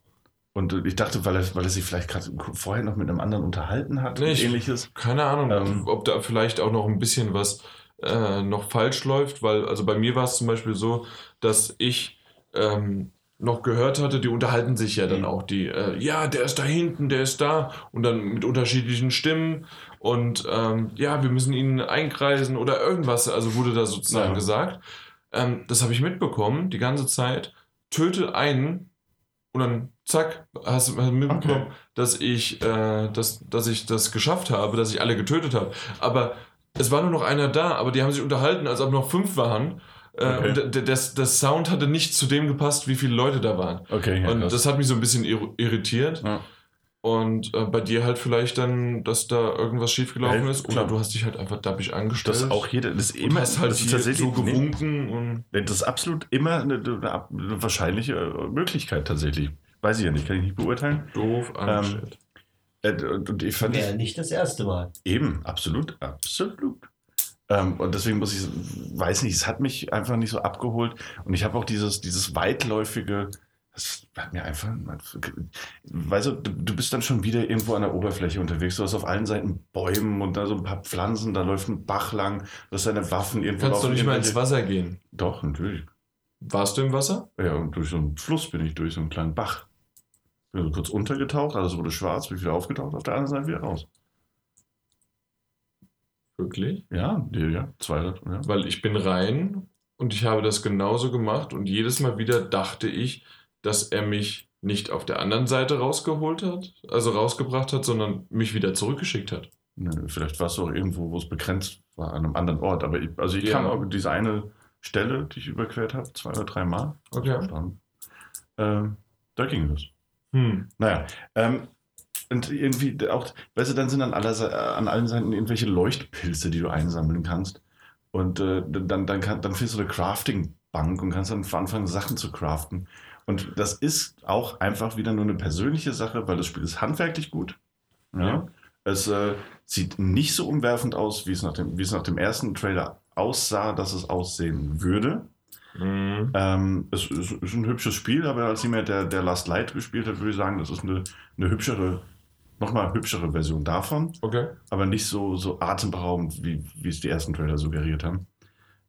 und ich dachte, weil er, weil er sich vielleicht gerade vorher noch mit einem anderen unterhalten hat Nee, ich- ähnliches. Keine Ahnung, Ähm. ob da vielleicht auch noch ein bisschen was äh, noch falsch läuft, weil, also bei mir war es zum Beispiel so, dass ich ähm, noch gehört hatte, die unterhalten sich ja dann Mhm. auch, die, äh, ja, der ist da hinten, der ist da und dann mit unterschiedlichen Stimmen und ähm, ja, wir müssen ihn einkreisen oder irgendwas, also wurde da sozusagen Ja. gesagt. Ähm, das habe ich mitbekommen, die ganze Zeit. Töte einen und dann zack, hast du mitbekommen, Okay. dass ich, äh, dass, dass ich das geschafft habe, dass ich alle getötet habe. Aber es war nur noch einer da, aber die haben sich unterhalten, als ob noch fünf waren. Äh, Okay. Und der, der, der Sound hatte nicht zu dem gepasst, wie viele Leute da waren. Okay, ja, und das hat mich so ein bisschen ir irritiert. Ja. Und äh, bei dir halt vielleicht dann, dass da irgendwas schiefgelaufen Ja, ist. Oder klar. du hast dich halt einfach dappig angestellt. Das ist auch jeder, das ist immer, hast halt das ist hier tatsächlich so nee, gewunken. Und das ist absolut immer eine, eine, eine wahrscheinliche äh, Möglichkeit tatsächlich. Weiß ich ja nicht, kann ich nicht beurteilen. doof angestellt. Äh, Und und ich fand Wäre nicht das erste Mal. eben, absolut, absolut. Ähm, und deswegen muss ich, weiß nicht, es hat mich einfach nicht so abgeholt. Und ich habe auch dieses, dieses weitläufige, das hat mir einfach, weißt du, du bist dann schon wieder irgendwo an der Oberfläche unterwegs. Du hast auf allen Seiten Bäumen und da so ein paar Pflanzen, da läuft ein Bach lang, du hast deine Waffen irgendwo Kannst du nicht mal ins Wasser gehen? Doch, natürlich. Warst du im Wasser? Ja, und durch so einen Fluss bin ich durch so einen kleinen Bach. Bin so kurz untergetaucht, alles wurde schwarz, bin ich wieder aufgetaucht, auf der anderen Seite wieder raus. Wirklich? Ja, ja, zwei, ja. Weil ich bin rein und ich habe das genauso gemacht und jedes Mal wieder dachte ich, dass er mich nicht auf der anderen Seite rausgeholt hat, also rausgebracht hat, sondern mich wieder zurückgeschickt hat. Nö, vielleicht warst du auch irgendwo, wo es begrenzt war, an einem anderen Ort. Aber ich, also ich Ja. kam auch diese eine Stelle, die ich überquert habe, zwei oder drei Mal. Okay. Ähm, da ging das. Hm. Naja, ähm, und irgendwie auch, weißt du, dann sind an, aller, an allen Seiten irgendwelche Leuchtpilze, die du einsammeln kannst. Und äh, dann, dann, kann, dann findest du eine Crafting-Bank und kannst dann anfangen, Sachen zu craften. Und das ist auch einfach wieder nur eine persönliche Sache, weil das Spiel ist handwerklich gut. Ja. Ja. Es äh, sieht nicht so umwerfend aus, wie es, nach dem, wie es nach dem ersten Trailer aussah, dass es aussehen würde. Hm. Ähm, es ist, ist ein hübsches Spiel, aber als jemand, der, der Last Light gespielt hat, würde ich sagen, das ist eine, eine hübschere, nochmal hübschere Version davon, Okay. aber nicht so, so atemberaubend, wie, wie es die ersten Trailer suggeriert haben.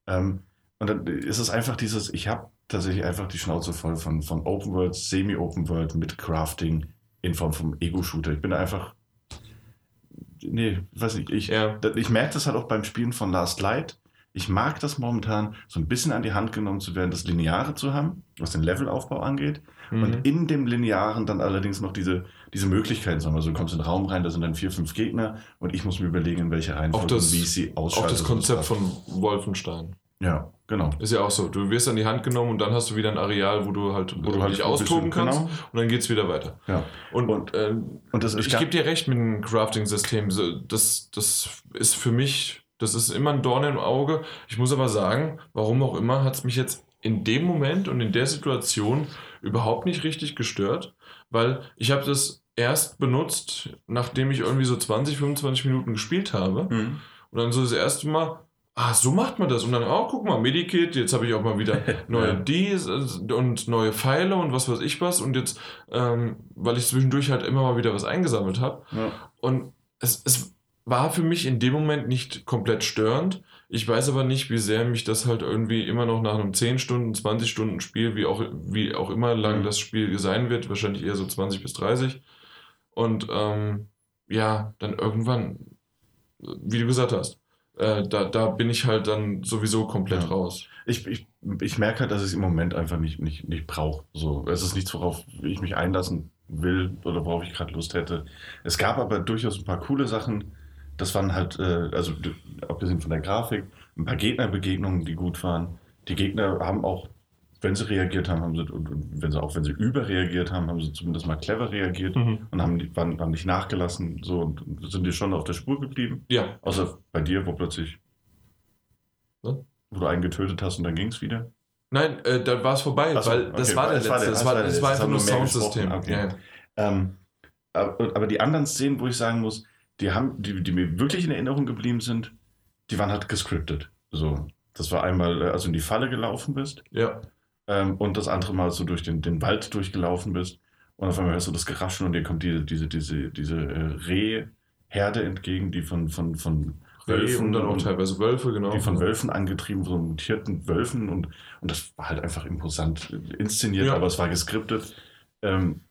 Ähm, und dann ist es einfach dieses, ich habe tatsächlich einfach die Schnauze voll von, von Open World, Semi-Open World mit Crafting in Form vom Ego-Shooter. Ich bin einfach, nee, weiß nicht, ich, Ja. ich merke das halt auch beim Spielen von Last Light. Ich mag das momentan, so ein bisschen an die Hand genommen zu werden, das Lineare zu haben, was den Levelaufbau angeht. Mhm. Und in dem Linearen dann allerdings noch diese, diese Möglichkeiten, sagen wir so, du kommst in den Raum rein, da sind dann vier, fünf Gegner und ich muss mir überlegen, in welcher Reihenfolge Auch das- wie ich sie Auch ausschalte. das Konzept von Wolfenstein. Ja, genau. Ist ja auch so. Du wirst an die Hand genommen und dann hast du wieder ein Areal, wo du halt, Wo du halt dich austoben bisschen- kannst genau. und dann geht's wieder weiter. Ja. Und, Und- äh, Und das ist ich gebe dir recht mit dem Crafting-System. So, Das, das ist für mich, das ist immer ein Dorn im Auge. Ich muss aber sagen, warum auch immer, hat es mich jetzt in dem Moment und in der Situation überhaupt nicht richtig gestört, weil ich habe das erst benutzt, nachdem ich irgendwie so 20, 25 Minuten gespielt habe. Mhm. Und dann so das erste Mal, ah, so macht man das. Und dann, oh, guck mal, Medikit, jetzt habe ich auch mal wieder neue Ja. Äh, und neue Pfeile und was weiß ich was. Und jetzt, ähm, weil ich zwischendurch halt immer mal wieder was eingesammelt habe. Ja. Und es, es war für mich in dem Moment nicht komplett störend. Ich weiß aber nicht, wie sehr mich das halt irgendwie immer noch nach einem 10 Stunden, 20 Stunden Spiel, wie auch, wie auch immer lang Mhm. das Spiel sein wird, wahrscheinlich eher so 20 bis 30. Und ähm, ja, dann irgendwann, wie du gesagt hast, äh, da, da bin ich halt dann sowieso komplett Ja. raus. Ich, ich, ich merke halt, dass ich es im Moment einfach nicht, nicht, nicht brauche. So, es ist nichts, worauf ich mich einlassen will oder worauf ich gerade Lust hätte. Es gab aber durchaus ein paar coole Sachen das waren halt, äh, also abgesehen von der Grafik, ein paar Gegnerbegegnungen, die gut waren. Die Gegner haben auch, wenn sie reagiert haben, haben sie, und, und wenn sie auch wenn sie überreagiert haben, haben sie zumindest mal clever reagiert Mhm. und haben, die- waren, haben nicht nachgelassen so und sind dir schon auf der Spur geblieben. Ja, Außer bei dir, wo plötzlich, Ne? wo du einen getötet hast und dann ging es wieder. nein, äh, da war es vorbei, so, weil das okay, war der das war letzte. der- Das das war, der das war letzte. einfach nur Soundsystem. gesprochen, Ja, okay. ja. Ähm, aber, aber die anderen Szenen, wo ich sagen muss, die haben, die, die mir wirklich in Erinnerung geblieben sind, die waren halt gescriptet. So, das war einmal, äh, als du in die Falle gelaufen bist ja. Ähm, und das andere Mal, du durch den, den Wald durchgelaufen bist und auf einmal hörst du das Geraschen und dir kommt diese, diese, diese, diese äh, Rehherde entgegen, die von, von, von Rehe und dann auch teilweise Wölfe, genau. die von Wölfen angetrieben, so mutierten Wölfen und, und das war halt einfach imposant inszeniert, Ja. aber es war geskriptet. Ähm,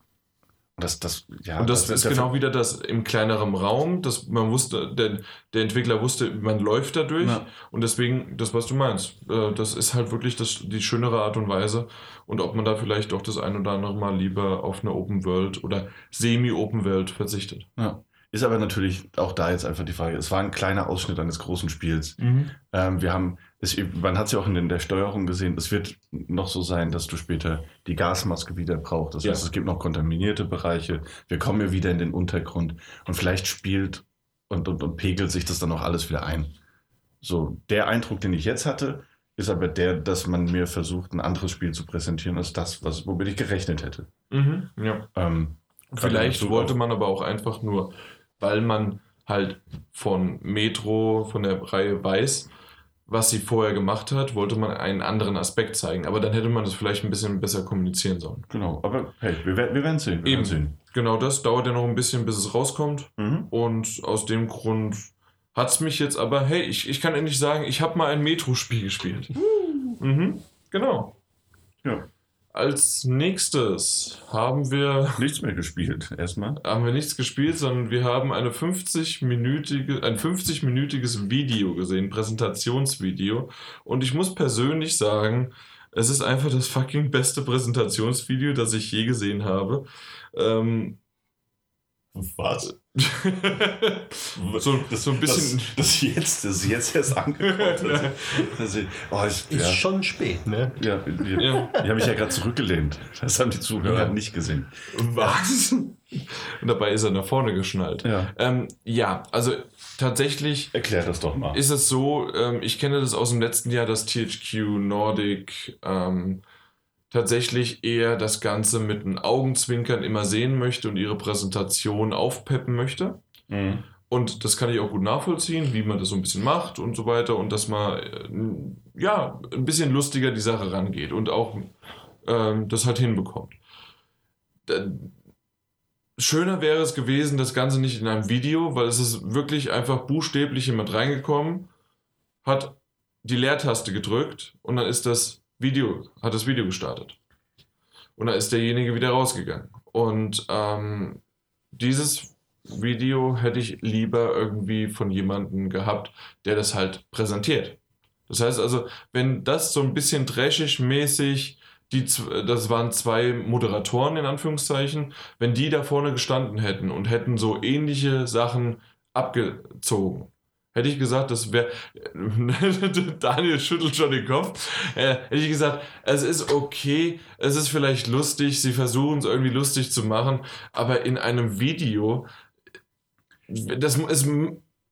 das, das, ja, Und das also ist genau wieder das im kleineren Raum, dass man wusste, der, der Entwickler wusste, man läuft da durch. Ja. Und deswegen, das, was du meinst, äh, das ist halt wirklich das, die schönere Art und Weise. Und ob man da vielleicht auch das ein oder andere Mal lieber auf eine Open World oder Semi-Open World verzichtet. Ja. Ist aber natürlich auch da jetzt einfach die Frage. Es war ein kleiner Ausschnitt eines großen Spiels. Ähm, wir haben, es, man hat es ja auch in der Steuerung gesehen, es wird noch so sein, dass du später die Gasmaske wieder brauchst. Das Ja. heißt, es gibt noch kontaminierte Bereiche. Wir kommen ja wieder in den Untergrund und vielleicht spielt und, und, und pegelt sich das dann auch alles wieder ein. So, der Eindruck, den ich jetzt hatte, ist aber der, dass man mir versucht, ein anderes Spiel zu präsentieren als das, was, womit ich gerechnet hätte. Mhm. Ja. Ähm, Vielleicht wollte man aber auch einfach nur, weil man halt von Metro, von der Reihe weiß, was sie vorher gemacht hat, wollte man einen anderen Aspekt zeigen. Aber dann hätte man das vielleicht ein bisschen besser kommunizieren sollen. Genau, aber hey, wir, werden- wir werden sehen. Wir Eben. sehen. Genau das dauert ja noch ein bisschen, bis es rauskommt. Mhm. Und aus dem Grund hat es mich jetzt aber, hey, ich, ich kann endlich sagen, ich habe mal ein Metro-Spiel gespielt. Mhm, genau. Ja, Als nächstes haben wir nichts mehr gespielt. Erstmal. haben wir nichts gespielt, sondern wir haben eine 50-minütige, ein 50-minütiges Video gesehen, Präsentationsvideo. Und ich muss persönlich sagen, es ist einfach das fucking beste Präsentationsvideo, das ich je gesehen habe. Ähm, Was? so, so ein bisschen. Das, das jetzt, das jetzt erst angekommen. Das, das, oh, ich, Ist ja, schon spät, ne? ja, wir, Ja. Ich habe mich ja gerade zurückgelehnt. Das haben die Zuhörer Ja. nicht gesehen. Was? Und dabei ist er nach vorne geschnallt. Ja. Ähm, ja, also tatsächlich Erklär das doch mal. ist es so, ähm, ich kenne das aus dem letzten Jahr, dass THQ Nordic ähm, tatsächlich eher das Ganze mit einem Augenzwinkern immer sehen möchte und ihre Präsentation aufpeppen möchte. Mhm. Und das kann ich auch gut nachvollziehen, wie man das so ein bisschen macht und so weiter und dass man äh, ja ein bisschen lustiger die Sache rangeht und auch ähm, das halt hinbekommt. Da, schöner wäre es gewesen, das Ganze nicht in einem Video, weil es ist wirklich einfach buchstäblich jemand reingekommen, hat die Leertaste gedrückt und dann ist das Video, hat das Video gestartet. Und dann ist derjenige wieder rausgegangen. Und ähm, dieses Video hätte ich lieber irgendwie von jemandem gehabt, der das halt präsentiert. Das heißt also, wenn das so ein bisschen trashig-mäßig, die, z- das waren zwei Moderatoren in Anführungszeichen, wenn die da vorne gestanden hätten und hätten so ähnliche Sachen abgezogen, hätte ich gesagt, das wäre. Daniel schüttelt schon den Kopf. Äh, hätte ich gesagt, es ist okay, es ist vielleicht lustig, sie versuchen es irgendwie lustig zu machen, aber in einem Video, das, es,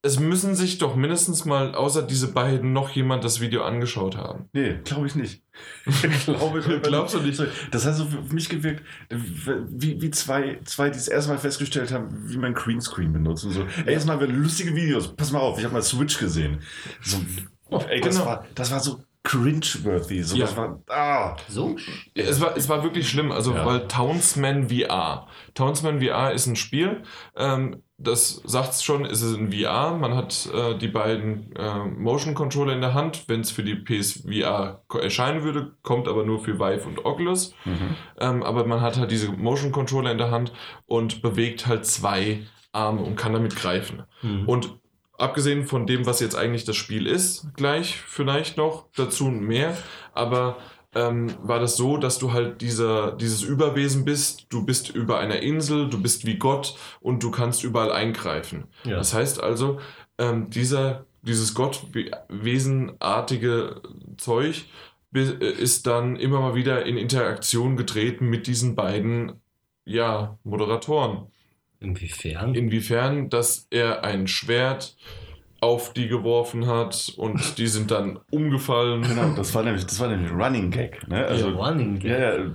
es müssen sich doch mindestens mal, außer diese beiden, noch jemand das Video angeschaut haben. Nee, glaube ich nicht. Ich glaube, Glaubst du nicht? Das hat so für mich gewirkt, wie, wie zwei, zwei, die das erste Mal festgestellt haben, wie man Greenscreen benutzt und so. Ey, jetzt mal wir lustige Videos. Pass mal auf, ich habe mal Switch gesehen. So, ey, das, Genau. war, das war so cringe-worthy. So, Ja. Das war, ah. So? Es war, es war wirklich schlimm, also Ja. weil Townsman VR. Townsman VR ist ein Spiel, ähm, das sagt es schon, es ist in VR. Man hat äh, die beiden äh, Motion Controller in der Hand, wenn es für die PSVR erscheinen würde, kommt aber nur für Vive und Oculus. Mhm. Ähm, aber man hat halt diese Motion Controller in der Hand und bewegt halt zwei Arme und kann damit greifen. Mhm. Und abgesehen von dem, was jetzt eigentlich das Spiel ist, gleich vielleicht noch dazu mehr, aber ähm, war das so, dass du halt dieser, dieses Überwesen bist, du bist über einer Insel, du bist wie Gott und du kannst überall eingreifen. Ja. Das heißt also, ähm, dieser, dieses Gottwesenartige Zeug äh, ist dann immer mal wieder in Interaktion getreten mit diesen beiden ja, Moderatoren. Inwiefern? Inwiefern, dass er ein Schwert auf die geworfen hat und die sind dann umgefallen. Genau, das war nämlich, das war nämlich ein Running Gag. Ne? Also, Ja, Running Gag. Ja, ja,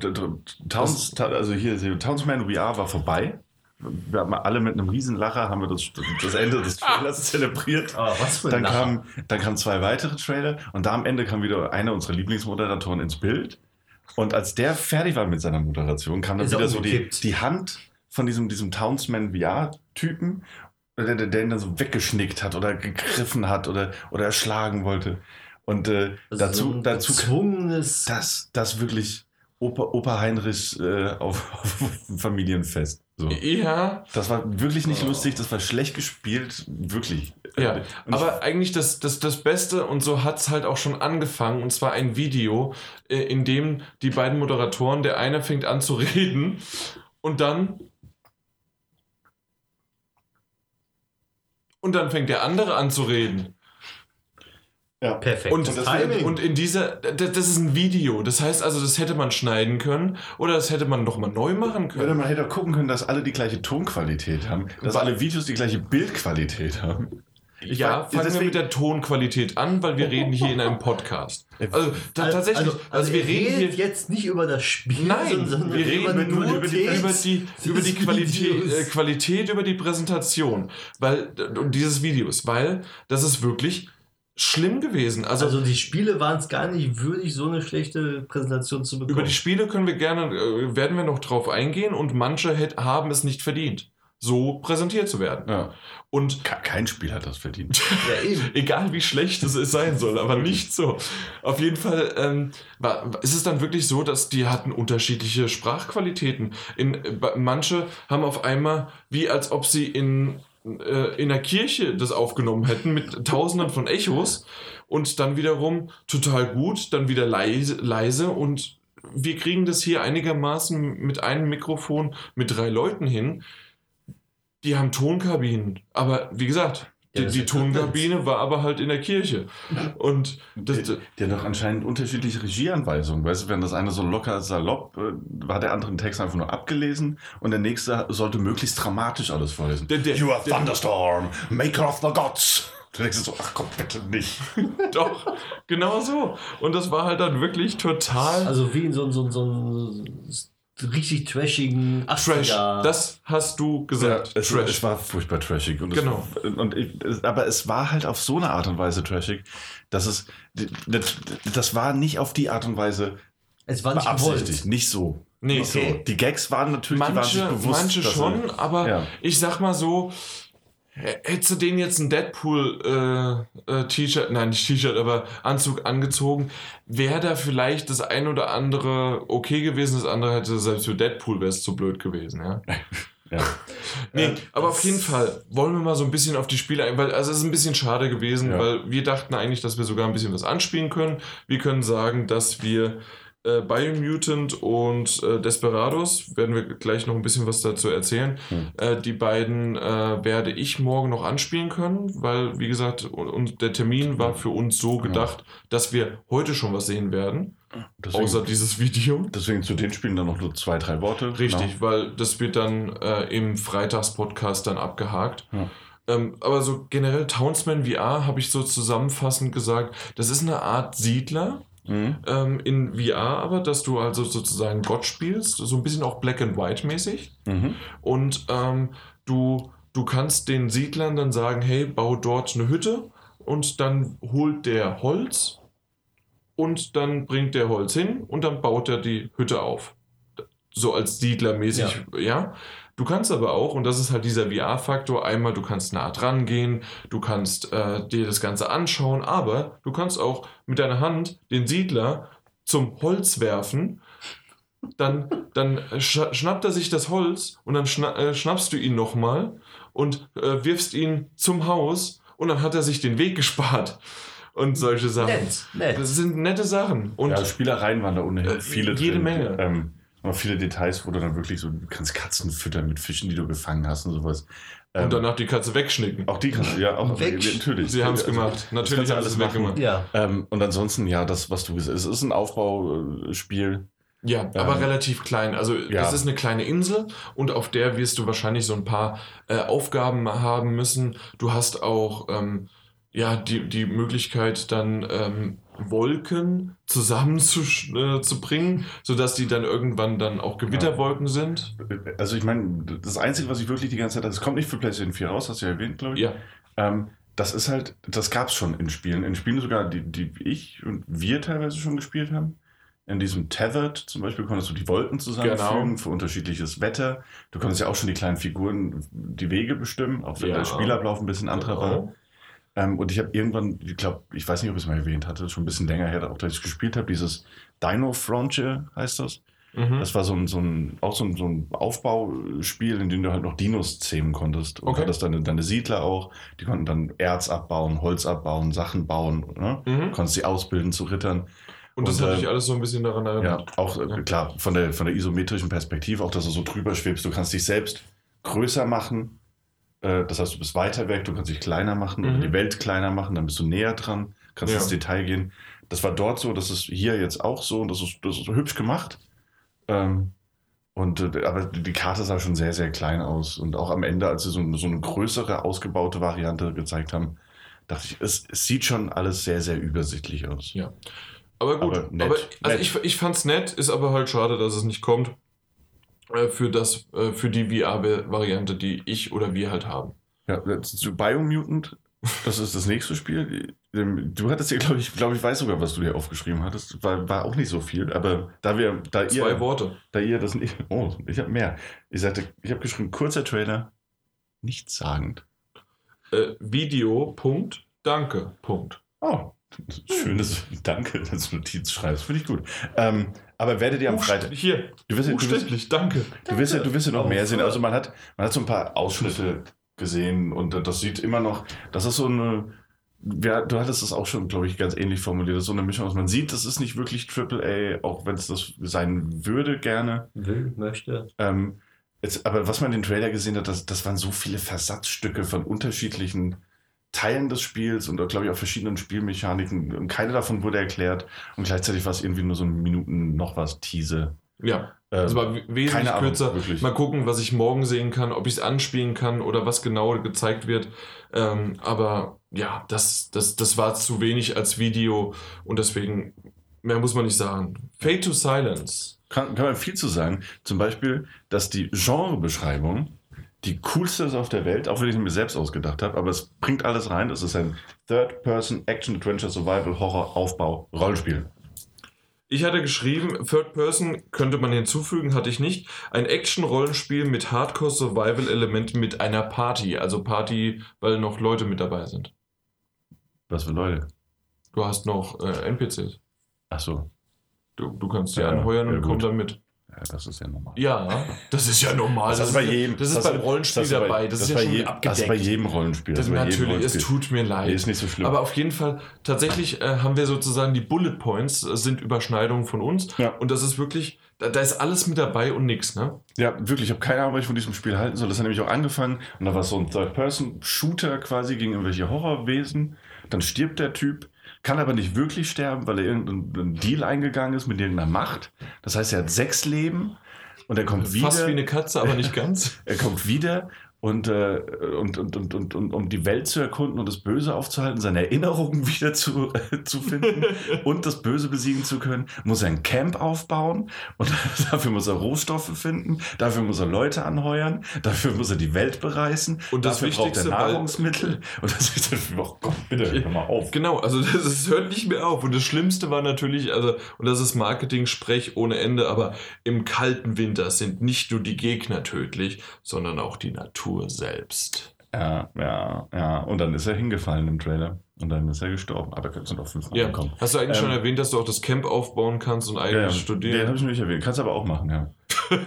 Towns, also hier, Townsman VR war vorbei. Wir haben alle mit einem Riesenlacher haben wir das, das Ende des Trailers zelebriert. Aber was für ein Dann, Lacher. kam, dann kamen zwei weitere Trailer und da am Ende kam wieder einer unserer Lieblingsmoderatoren ins Bild. Und als der fertig war mit seiner Moderation, kam dann Ist er wieder so die, die Hand von diesem, diesem Townsman VR-Typen, der, der, ihn dann so weggeschnickt hat oder gegriffen hat oder, oder erschlagen wollte. Und äh, Also dazu, dazu gezwungenes. das, das wirklich Opa, Opa Heinrich äh, auf, auf Familienfest. So. Ja, Das war wirklich nicht Oh. lustig, das war schlecht gespielt, wirklich. Ja, Und aber eigentlich das, das, das Beste, und so hat es halt auch schon angefangen, und zwar ein Video, äh, in dem die beiden Moderatoren, der eine fängt an zu reden und dann. Und dann fängt der andere an zu reden. ja. Perfekt. Und, das- und, und in dieser, das, das ist ein Video. Das heißt also, das hätte man schneiden können oder das hätte man nochmal neu machen können. man hätte auch gucken können, dass alle die gleiche Tonqualität haben, dass alle Videos die gleiche Bildqualität haben. Ich Ja, fangen wir deswegen- mit der Tonqualität an, weil wir reden hier in einem Podcast. Also Also- tatsächlich, also, also, wir ihr reden hier jetzt nicht über das Spiel, Nein, sondern wir reden über, nur über die, Qualität über die, über die Qualität, äh, Qualität, über die Präsentation weil, und dieses Videos, weil das ist wirklich schlimm gewesen. Also, Also die Spiele waren es gar nicht würdig, so eine schlechte Präsentation zu bekommen. über die Spiele können wir gerne, äh, werden wir noch drauf eingehen und manche haben es nicht verdient, so präsentiert zu werden. Ja. Und Ke- Kein Spiel hat das verdient. ja, eben. Egal wie schlecht es sein soll, aber nicht so. Auf jeden Fall ähm, war, ist es dann wirklich so, dass die hatten unterschiedliche Sprachqualitäten. In, manche haben auf einmal, wie als ob sie in, äh, in der Kirche das aufgenommen hätten, mit tausenden von Echos und dann wiederum total gut, dann wieder leise, leise und wir kriegen das hier einigermaßen mit einem Mikrofon mit drei Leuten hin. Die haben Tonkabinen, aber wie gesagt, Ja, die, die. Tonkabine war aber halt in der Kirche. Und das, Die, die hat doch anscheinend unterschiedliche Regieanweisungen. Weißt du, wenn das eine so locker salopp äh, war, der andere den Text einfach nur abgelesen und der nächste sollte möglichst dramatisch alles vorlesen. Der- der- you are der- thunderstorm, maker of the gods. Du denkst so, ach komm, bitte nicht. doch, genau so. Und das war halt dann wirklich total Also wie in so, so, so einem richtig trashigen Trash. 80er. Das hast du gesagt. es, Trash. es war furchtbar trashig. Und Genau. Es, und ich, aber es war halt auf so eine Art und Weise trashig, dass es, das, das war nicht auf die Art und Weise es war nicht beabsichtigt. gewollt. Nicht so. Nee, nicht okay. so. Die Gags waren natürlich, die waren sich Manche, bewusst. manche schon, aber Ja. ich sag mal so, hättest du denen jetzt ein Deadpool-T-Shirt, nein, nicht T-Shirt, aber Anzug angezogen, wäre da vielleicht das ein oder andere okay gewesen, das andere hätte selbst für Deadpool wäre es zu blöd gewesen, ja. Ja. Nee, Äh, aber auf jeden Fall wollen wir mal so ein bisschen auf die Spiele ein, weil also es ist ein bisschen schade gewesen, Ja. weil wir dachten eigentlich, dass wir sogar ein bisschen was anspielen können. Wir können sagen, dass wir äh, Biomutant und äh, Desperados, werden wir gleich noch ein bisschen was dazu erzählen. Hm. Äh, die beiden äh, werde ich morgen noch anspielen können, weil, wie gesagt, und, der Termin war für uns so gedacht, dass wir heute schon was sehen werden, Deswegen, außer dieses Video. deswegen zu den Spielen dann noch nur zwei, drei Worte. Richtig, weil das wird dann äh, im Freitagspodcast dann abgehakt. Ja. Ähm, aber so generell Townsman VR habe ich so zusammenfassend gesagt, das ist eine Art Siedler Mhm. ähm, in VR, aber dass du also sozusagen Gott spielst, so ein bisschen auch Black and White mäßig. Mhm. Und ähm, du, du kannst den Siedlern dann sagen, hey, bau dort eine Hütte und dann holt der Holz und dann bringt der Holz hin und dann baut er die Hütte auf. So als Siedlermäßig, ja. Du kannst aber auch, und das ist halt dieser VR-Faktor, einmal, du kannst nah dran gehen, du kannst äh, dir das Ganze anschauen, aber du kannst auch mit deiner Hand den Siedler zum Holz werfen dann, dann sch schnappt er sich das Holz und dann schna äh, schnappst du ihn nochmal und äh, wirfst ihn zum Haus und dann hat er sich den Weg gespart und solche Sachen. Nett, nett. Das sind nette Sachen. Und ja, Spielereien waren da ohnehin Äh, viele jede drin. Menge. Ähm, Aber viele Details, wo du dann wirklich so, du kannst Katzen füttern mit Fischen, die du gefangen hast und sowas. Ähm, Und danach die Katze wegschnicken. auch die kannst du, ja, auch Weg. natürlich. Sie haben es Also, gemacht. das Natürlich haben sie es weggemacht. Ja. Ähm, und ansonsten, ja, das, was du gesagt hast, es ist ein Aufbauspiel. Ja, aber Ähm, relativ klein. Also ja. das ist eine kleine Insel und auf der wirst du wahrscheinlich so ein paar äh, Aufgaben haben müssen. Du hast auch ähm, ja die, die Möglichkeit dann ähm, Wolken zusammenzubringen, äh, zu bringen, sodass die dann irgendwann dann auch Gewitterwolken sind. Also ich meine, das Einzige, was ich wirklich die ganze Zeit, das kommt nicht für PlayStation 4 raus, hast du ja erwähnt, glaube ich. Ja, Ähm, das ist halt, das gab es schon in Spielen. In Spielen sogar, die, die ich und wir teilweise schon gespielt haben. In diesem Tethered zum Beispiel konntest du die Wolken zusammenfügen Genau. für unterschiedliches Wetter. Du konntest ja auch schon die kleinen Figuren die Wege bestimmen, auch wenn Ja. der Spielablauf ein bisschen anderer war. Ähm, und ich habe irgendwann, ich glaube, ich weiß nicht, ob ich es mal erwähnt hatte, schon ein bisschen länger her, auch dass ich gespielt habe, dieses Dino Frontier heißt das. Mhm. Das war so ein, so ein auch so ein, so ein Aufbauspiel, in dem du halt noch Dinos zähmen konntest. Und Okay. hattest deine, deine Siedler auch, die konnten dann Erz abbauen, Holz abbauen, Sachen bauen. Ne? Mhm. Konntest sie ausbilden zu Rittern. Und das Und, hat äh, dich alles so ein bisschen daran Ja, erinnert. auch äh, klar, von der, von der isometrischen Perspektive, auch dass du so drüber schwebst. Du kannst dich selbst größer machen. Äh, Das heißt, du bist weiter weg, du kannst dich kleiner machen oder Mhm. die Welt kleiner machen, dann bist du näher dran, kannst Ja. ins Detail gehen. Das war dort so, das ist hier jetzt auch so und das ist, das ist hübsch gemacht. Ähm, und, äh, aber die Karte sah schon sehr, sehr klein aus. Und auch am Ende, als sie so, eine- so eine größere, ausgebaute Variante gezeigt haben, dachte ich, es, es sieht schon alles sehr, sehr übersichtlich aus. Ja. Aber gut, Aber aber, nett, also nett. ich, ich fand's nett, ist aber halt schade, dass es nicht kommt für, das, äh, für die VR-Variante, die ich oder wir halt haben. Ja, zu Biomutant, das ist das nächste Spiel. Ähm, Du hattest ja, glaube ich, glaube ich, weiß sogar, was du dir aufgeschrieben hattest. War, war auch nicht so viel, aber da wir, da Zwei ihr, Worte. da ihr das nicht, oh, ich habe mehr. Ich sagte, ich habe geschrieben, kurzer Trailer, nichtssagend. Äh, Video, Punkt, danke, Punkt. Oh, schönes Danke, dass du Notiz schreibst, finde ich gut. Ähm, aber werdet ihr am Freitag, Hier, du wirst, ja- du wirst, danke. du wirst, ja, du wirst ja noch mehr sehen. Also man hat, man hat so ein paar Ausschnitte gesehen und das sieht immer noch, das ist so eine, ja, du hattest es auch schon, glaube ich, ganz ähnlich formuliert. Das ist so eine Mischung aus, man sieht, das ist nicht wirklich AAA, auch wenn es das sein würde gerne. Will, möchte. Ähm, jetzt, aber was man in den Trailer gesehen hat, das, das waren so viele Versatzstücke von unterschiedlichen Teilen des Spiels und glaube ich auch verschiedenen Spielmechaniken und keine davon wurde erklärt und gleichzeitig war es irgendwie nur so ein Minuten noch was Tease. Ja, Ähm, das war we- wesentlich Ahnung, kürzer. wirklich. Mal gucken, was ich morgen sehen kann, ob ich es anspielen kann oder was genau gezeigt wird. Ähm, aber ja, das, das, das war zu wenig als Video und deswegen mehr muss man nicht sagen. Fade to Silence. Kann, kann man viel zu sagen. Zum Beispiel, dass die Genrebeschreibung die coolste ist auf der Welt, auch wenn ich sie mir selbst ausgedacht habe, aber es bringt alles rein. Es ist ein Third-Person Action Adventure Survival Horror Aufbau Rollenspiel. Ich hatte geschrieben, Third Person könnte man hinzufügen, hatte ich nicht. Ein Action-Rollenspiel mit Hardcore-Survival-Elementen mit einer Party. Also Party, weil noch Leute mit dabei sind. Was für Leute? Du hast noch äh, NPCs. Ach so, Du, du kannst die Ja, anheuern ja, und komm gut. dann mit. Ja, das ist ja normal. Ja, das ist ja normal. Das, ist bei jedem. Das ist beim Rollenspiel das ist bei- dabei. Das, ist ja schon je- abgedeckt. Das ist bei jedem Rollenspiel. Das jedem natürlich, es tut mir leid. Nee, ist nicht so schlimm. Aber auf jeden Fall, tatsächlich äh, haben wir sozusagen die Bullet Points, äh, sind Überschneidungen von uns. Ja. Und das ist wirklich, da, da ist alles mit dabei und nix, ne? Ja, wirklich, ich habe keine Ahnung, was ich von diesem Spiel halten soll. Das hat nämlich auch angefangen und da war es so ein Third-Person-Shooter quasi gegen irgendwelche Horrorwesen. Dann stirbt der Typ, kann aber nicht wirklich sterben, weil er irgendeinen Deal eingegangen ist mit irgendeiner Macht. Das heißt, er hat sechs Leben und er kommt wieder. Fast wie eine Katze, aber nicht ganz. Er kommt wieder und, äh, und, und, und, und, und um die Welt zu erkunden und das Böse aufzuhalten, seine Erinnerungen wieder zu, äh, zu finden und das Böse besiegen zu können, muss er ein Camp aufbauen und dafür muss er Rohstoffe finden, dafür muss er Leute anheuern, dafür muss er die Welt bereisen Und das dafür braucht er Wichtigste, Nahrungsmittel und das ist oh Gott, bitte, hör mal auf. Genau, also das, es hört nicht mehr auf. Und das Schlimmste war natürlich, also, und das ist Marketing-Sprech ohne Ende, aber im kalten Winter sind nicht nur die Gegner tödlich, sondern auch die Natur selbst. Ja, ja, ja. Und dann ist er hingefallen im Trailer und dann ist er gestorben. Aber wir sind auf fünfmal Ja, gekommen. hast du eigentlich Ähm, schon erwähnt, dass du auch das Camp aufbauen kannst und Ja, eigenes ja, den studieren? habe ich noch nicht erwähnt. Kannst aber auch machen, ja.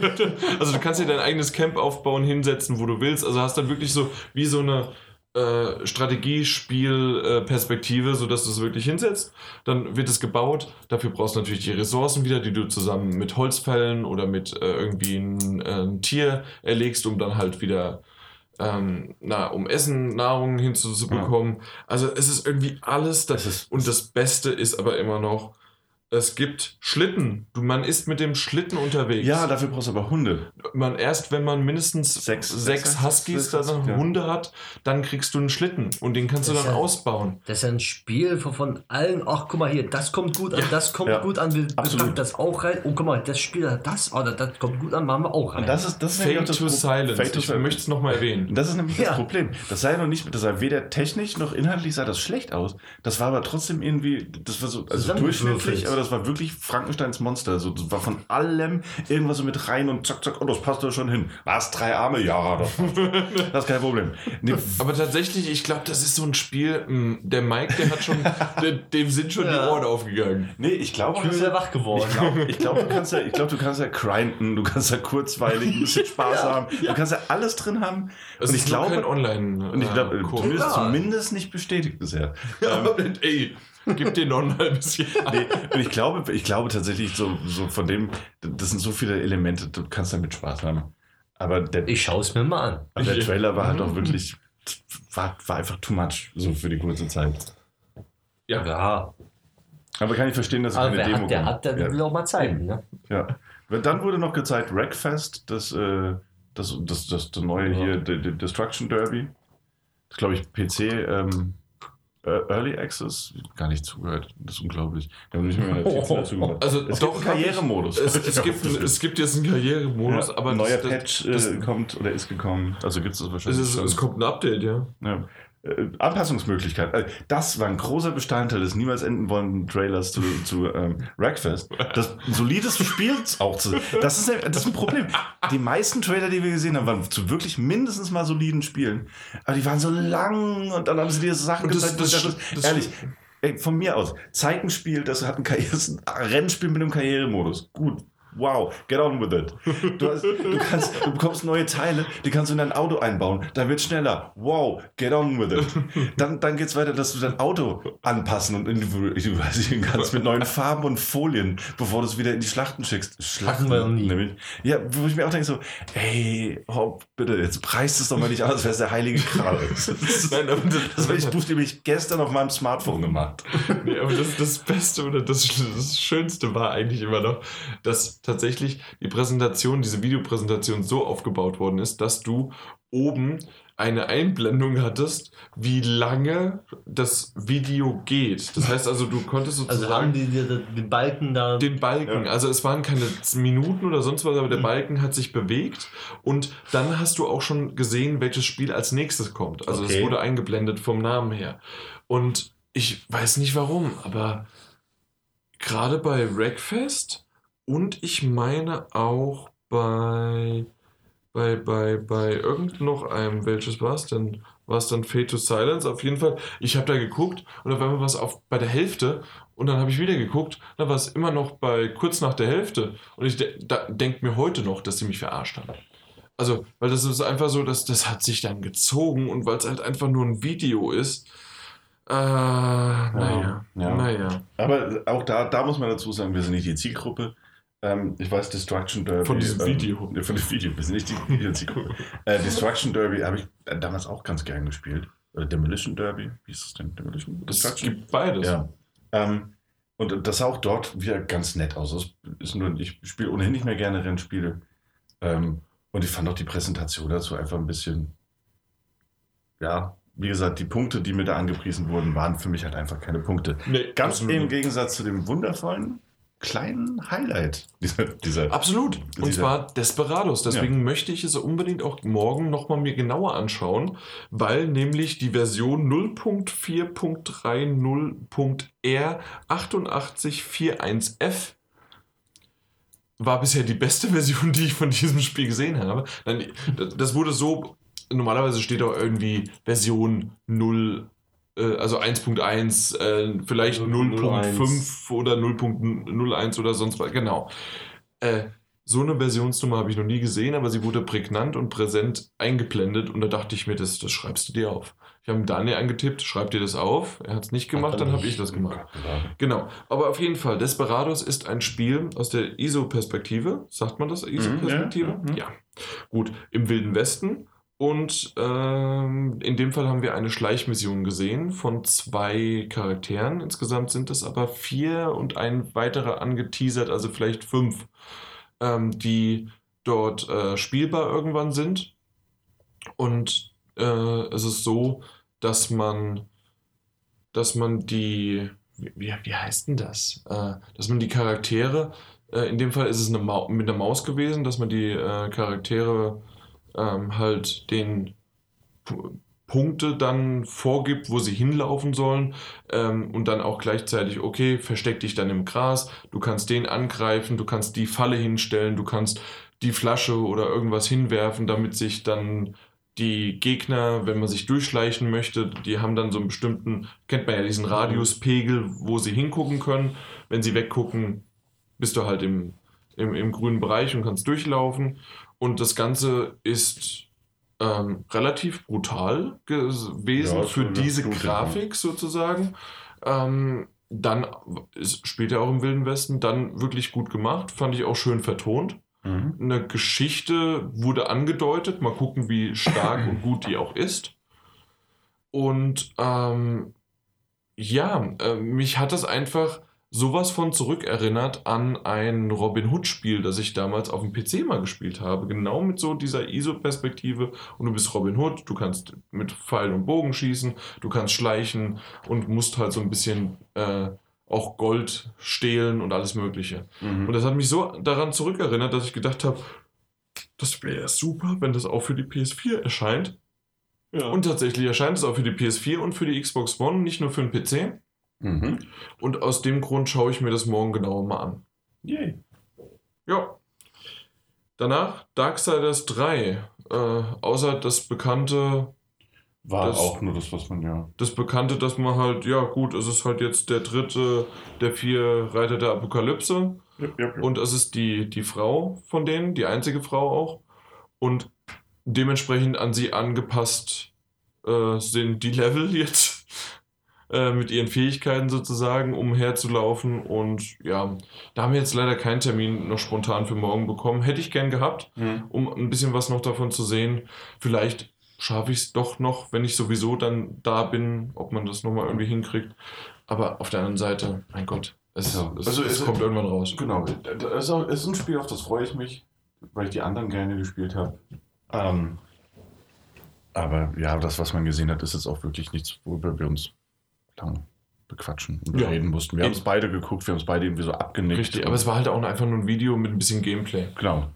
also du kannst dir dein eigenes Camp aufbauen, hinsetzen, wo du willst. Also hast dann wirklich so wie so eine äh, Strategiespiel-Perspektive, sodass du es wirklich hinsetzt. Dann wird es gebaut. Dafür brauchst du natürlich die Ressourcen wieder, die du zusammen mit Holzfällen oder mit äh, irgendwie ein, äh, ein Tier erlegst, um dann halt wieder ähm, na, um Essen, Nahrung hinzubekommen. Also es ist irgendwie alles das. Ist- und das Beste ist aber immer noch, es gibt Schlitten. Du, man ist mit dem Schlitten unterwegs. Ja, dafür brauchst du aber Hunde. man erst, wenn man mindestens Sechs- sechs, sechs- Huskies, sechs- dann ja. Hunde hat, dann kriegst du einen Schlitten und den kannst du Das dann ist ja- ausbauen. Das ist ja ein Spiel von, von allen, ach guck mal hier, das kommt gut an, das kommt Ja, gut an, wir packen das auch rein. Und guck mal, das Spiel hat das, oder das kommt gut an, machen wir auch rein. Und das ist, das ist das to Pro- Silence. Fate to ich möchte es nochmal erwähnen. Das ist nämlich Ja. das Problem. Das sah ja noch nicht, das sah weder technisch noch inhaltlich sah das schlecht aus. Das war aber trotzdem irgendwie, das war so also durchschnittlich, aber das war wirklich Frankensteins Monster. Also das war von allem irgendwas so mit rein und zack, zack, oh, das passt da schon hin. Was, drei Arme? Ja, das, das ist kein Problem. Nee, Aber tatsächlich, ich glaube, das ist so ein Spiel, mh, der Mike, der hat schon, der, dem sind schon die Ja. Ohren aufgegangen. nee ich glaube, ich bin wieder wach geworden. Ich glaube, ich glaub, du kannst ja, ich glaub, du kannst ja grinden, du kannst ja kurzweilig ein bisschen Spaß Ja, haben. Du kannst ja alles drin haben. Es und ist ich glaube, Online. und ich glaube, äh, Kurs. zumindest, Ja. zumindest nicht bestätigt bisher. Ja, ey, gib dir noch ein halbes Jahr. Nee, und ich glaube, ich glaube tatsächlich so, so von dem, das sind so viele Elemente, du kannst damit Spaß haben. Aber der, Ich schaue es mir mal an. aber der Trailer war halt auch Mhm. wirklich, war, war einfach too much, so für die kurze Zeit. Ja. Ja, Aber kann ich verstehen, dass es wer Demo hat, der kommt. hat, der ja. will auch mal zeigen. Ne? ja. Dann wurde noch gezeigt Wreckfest, das, äh, das, das, das, das neue Ja. hier, Destruction Derby. Das glaube ich PC ähm, äh, Early Access. Gar nicht zugehört. Das ist unglaublich. Wir haben nicht mehr Notizen dazu gemacht. Also Es doch, gibt einen Karrieremodus. Es, es, gibt, es gibt jetzt einen Karrieremodus, Ja, aber ein neuer das, Patch das, äh, das, kommt oder ist gekommen. Also gibt es das es, wahrscheinlich. ist, schon. es kommt ein Update, ja. Ja. Äh, Anpassungsmöglichkeit. Also, das war ein großer Bestandteil des niemals enden wollenden Trailers zu, zu ähm, Wreckfest. Das ein solides Spiel auch zu. Das ist, ein- das ist ein Problem. Die meisten Trailer, die wir gesehen haben, waren zu wirklich mindestens mal soliden Spielen. Aber die waren so lang und dann haben sie dir Sachen Und das- gezeigt. ich das- dachte, das- ehrlich. Ey, von mir aus, zeig ein Spiel, das hat ein, Karriere, das ist ein Rennspiel mit einem Karrieremodus. Gut. Wow, get on with it. Du, hast, du, kannst, du bekommst neue Teile, die kannst du in dein Auto einbauen. Dann wird schneller. Wow, get on with it. Dann, dann geht es weiter, dass du dein Auto anpassen und individualisieren kannst mit neuen Farben und Folien, bevor du es wieder in die Schlachten schickst. Schlachten wir noch nie. Nämlich. Ja, wo ich mir auch denke so, ey, Hopp, bitte, jetzt preist es doch mal nicht aus, als wäre es der heilige Kral. Nein, aber das, Das habe ich buchstäblich gestern auf meinem Smartphone gemacht. Nee, aber das, das Beste oder das, das Schönste war eigentlich immer noch, dass tatsächlich die Präsentation, diese Videopräsentation so aufgebaut worden ist, dass du oben eine Einblendung hattest, wie lange das Video geht. Das heißt also, du konntest Also sozusagen haben die, die den Balken da. den Balken, Ja. also es waren keine Minuten oder sonst was, aber der Mhm. Balken hat sich bewegt und dann hast du auch schon gesehen, welches Spiel als nächstes kommt. Also es Okay. wurde eingeblendet vom Namen her. Und ich weiß nicht warum, aber gerade bei Wreckfest und ich meine auch bei bei, bei, bei irgend noch einem, welches war es denn? War es dann Fate to Silence? Auf jeden Fall, ich habe da geguckt und auf einmal war es auf, bei der Hälfte und dann habe ich wieder geguckt, da war es immer noch bei kurz nach der Hälfte und ich de denke mir heute noch, dass sie mich verarscht haben. Also, weil das ist einfach so, dass das hat sich dann gezogen und weil es halt einfach nur ein Video ist. Äh, naja, ja. naja. Aber auch da, da muss man dazu sagen, wir sind nicht die Zielgruppe. Ähm, ich weiß, Destruction Derby. Von diesem ähm, Video. ja, Von dem Video, wir sind nicht die, die Zielgruppe. äh, Destruction Derby habe ich äh, damals auch ganz gern gespielt. Oder Demolition Derby, wie ist das denn? Demolition? Es gibt beides. Ja. Ähm, und das sah auch dort wieder ganz nett aus. Das ist nur, ich spiele ohnehin nicht mehr gerne Rennspiele. Ähm, und ich fand auch die Präsentation dazu einfach ein bisschen, ja, wie gesagt, die Punkte, die mir da angepriesen wurden, waren für mich halt einfach keine Punkte. Nee, Ganz im. Gegensatz zu dem wundervollen kleinen Highlight dieser, dieser Absolut. Und Dieser- zwar Desperados. Deswegen möchte ich es unbedingt auch morgen nochmal mir genauer anschauen, weil nämlich die Version 0.4.30.R 8841F war bisher die beste Version, die ich von diesem Spiel gesehen habe. Das- wurde so, normalerweise steht da irgendwie Version 0, äh, also 1.1, äh, vielleicht 0.5 oder 0.01 oder sonst was, genau. Äh, so eine Versionsnummer habe ich noch nie gesehen, aber sie wurde prägnant und präsent eingeblendet und da dachte ich mir, das, das schreibst du dir auf. Ich habe Daniel angetippt, schreibt dir das auf. Er hat es nicht gemacht, dann habe ich das gemacht. Genau. Aber auf jeden Fall, Desperados ist ein Spiel aus der ISO-Perspektive. Sagt man das? ISO-Perspektive? ja, mhm. ja. Gut. Im Wilden Westen. Und ähm, in dem Fall haben wir eine Schleichmission gesehen von zwei Charakteren. Insgesamt sind es aber vier und ein weiterer angeteasert, also vielleicht fünf, ähm, die dort äh, spielbar irgendwann sind. Und äh, es ist so, dass man, dass man die, wie, wie- heißt denn das? Äh, dass man die Charaktere, äh, in dem Fall ist es eine mit einer Maus gewesen, dass man die äh, Charaktere ähm, halt den Punkte dann vorgibt, wo sie hinlaufen sollen ähm, und dann auch gleichzeitig, okay, versteck dich dann im Gras, du kannst den angreifen, du kannst die Falle hinstellen, du kannst die Flasche oder irgendwas hinwerfen, damit sich dann die Gegner, wenn man sich durchschleichen möchte, die haben dann so einen bestimmten, kennt man ja diesen Radiuspegel, wo sie hingucken können. Wenn sie weggucken, bist du halt im, im, im grünen Bereich und kannst durchlaufen. Und das Ganze ist ähm, relativ brutal gewesen Ja, für diese Grafik sozusagen. Ähm, dann ist, spielt er auch im Wilden Westen, dann wirklich gut gemacht, fand ich auch schön vertont Mhm. eine Geschichte wurde angedeutet. Mal gucken, wie stark und gut die auch ist. Und ähm, ja, äh, mich hat das einfach sowas von zurückerinnert an ein Robin Hood-Spiel, das ich damals auf dem PC mal gespielt habe. Genau mit so dieser ISO-Perspektive. Und du bist Robin Hood, du kannst mit Pfeil und Bogen schießen, du kannst schleichen und musst halt so ein bisschen äh, auch Gold stehlen und alles Mögliche. Mhm. Und das hat mich so daran zurückerinnert, dass ich gedacht habe, das wäre super, wenn das auch für die PS4 erscheint. ja. Und tatsächlich erscheint es auch für die PS4 und für die Xbox One, nicht nur für den PC. Mhm. Und aus dem Grund schaue ich mir das morgen genauer mal an. Yay. Ja. Danach Darksiders 3. Äh, außer das bekannte, War Das- auch nur das, was man ja. das bekannte, dass man halt, ja gut, es ist halt jetzt der dritte der vier Reiter der Apokalypse. Und es ist die, die Frau von denen, die einzige Frau auch. Und dementsprechend an sie angepasst äh, sind die Level jetzt äh, mit ihren Fähigkeiten sozusagen, um herzulaufen. Und ja, da haben wir jetzt leider keinen Termin noch spontan für morgen bekommen. Hätte ich gern gehabt, Mhm. um ein bisschen was noch davon zu sehen. Vielleicht schaffe ich es doch noch, wenn ich sowieso dann da bin, ob man das nochmal irgendwie hinkriegt. Aber auf der anderen Seite, mein Gott, es, Ja, es, also es es- kommt irgendwann raus. Genau, es ist, auch, es ist ein Spiel, auf das freue ich mich, weil ich die anderen gerne gespielt habe. Ähm, aber ja, das, was man gesehen hat, ist jetzt auch wirklich nichts, worüber wir uns lang bequatschen und Ja. reden mussten. Wir haben es beide geguckt, wir haben es beide irgendwie so abgenickt. Richtig, aber es war halt auch einfach nur ein Video mit ein bisschen Gameplay. Genau.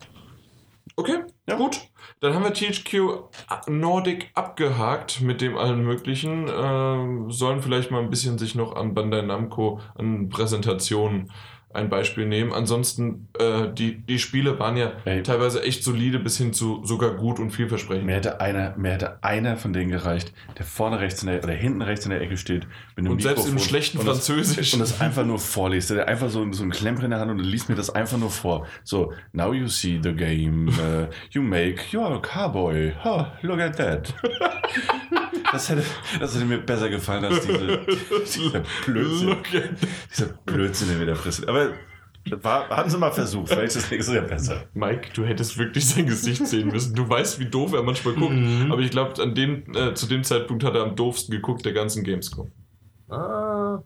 Okay, Ja. gut. Dann haben wir THQ Nordic abgehakt mit dem allen möglichen. Ähm, sollen vielleicht mal ein bisschen sich noch an Bandai Namco, an Präsentationen ein Beispiel nehmen. Ansonsten, äh, die, die Spiele waren ja Ey. teilweise echt solide bis hin zu sogar gut und vielversprechend. Mir hätte einer, mir hätte einer von denen gereicht, der vorne rechts in der, oder hinten rechts in der Ecke steht. Und selbst im Mikrofon schlechten und das, Französisch. Und das einfach nur vorliest. Der einfach so, so einen Klemper in der Hand und liest mir das einfach nur vor. So, now you see the game. Uh, you make your cowboy. Oh, look at that. Das hätte, das hätte mir besser gefallen als diese, dieser Blödsinn. Dieser Blödsinn, den wir da präsentieren. Aber war, haben sie mal versucht. Vielleicht ist das nächste Jahr besser. Mike, du hättest wirklich sein Gesicht sehen müssen. Du weißt, wie doof er manchmal guckt. Mhm. Aber ich glaube, an dem, äh, zu dem Zeitpunkt hat er am doofsten geguckt der ganzen Gamescom. Ah,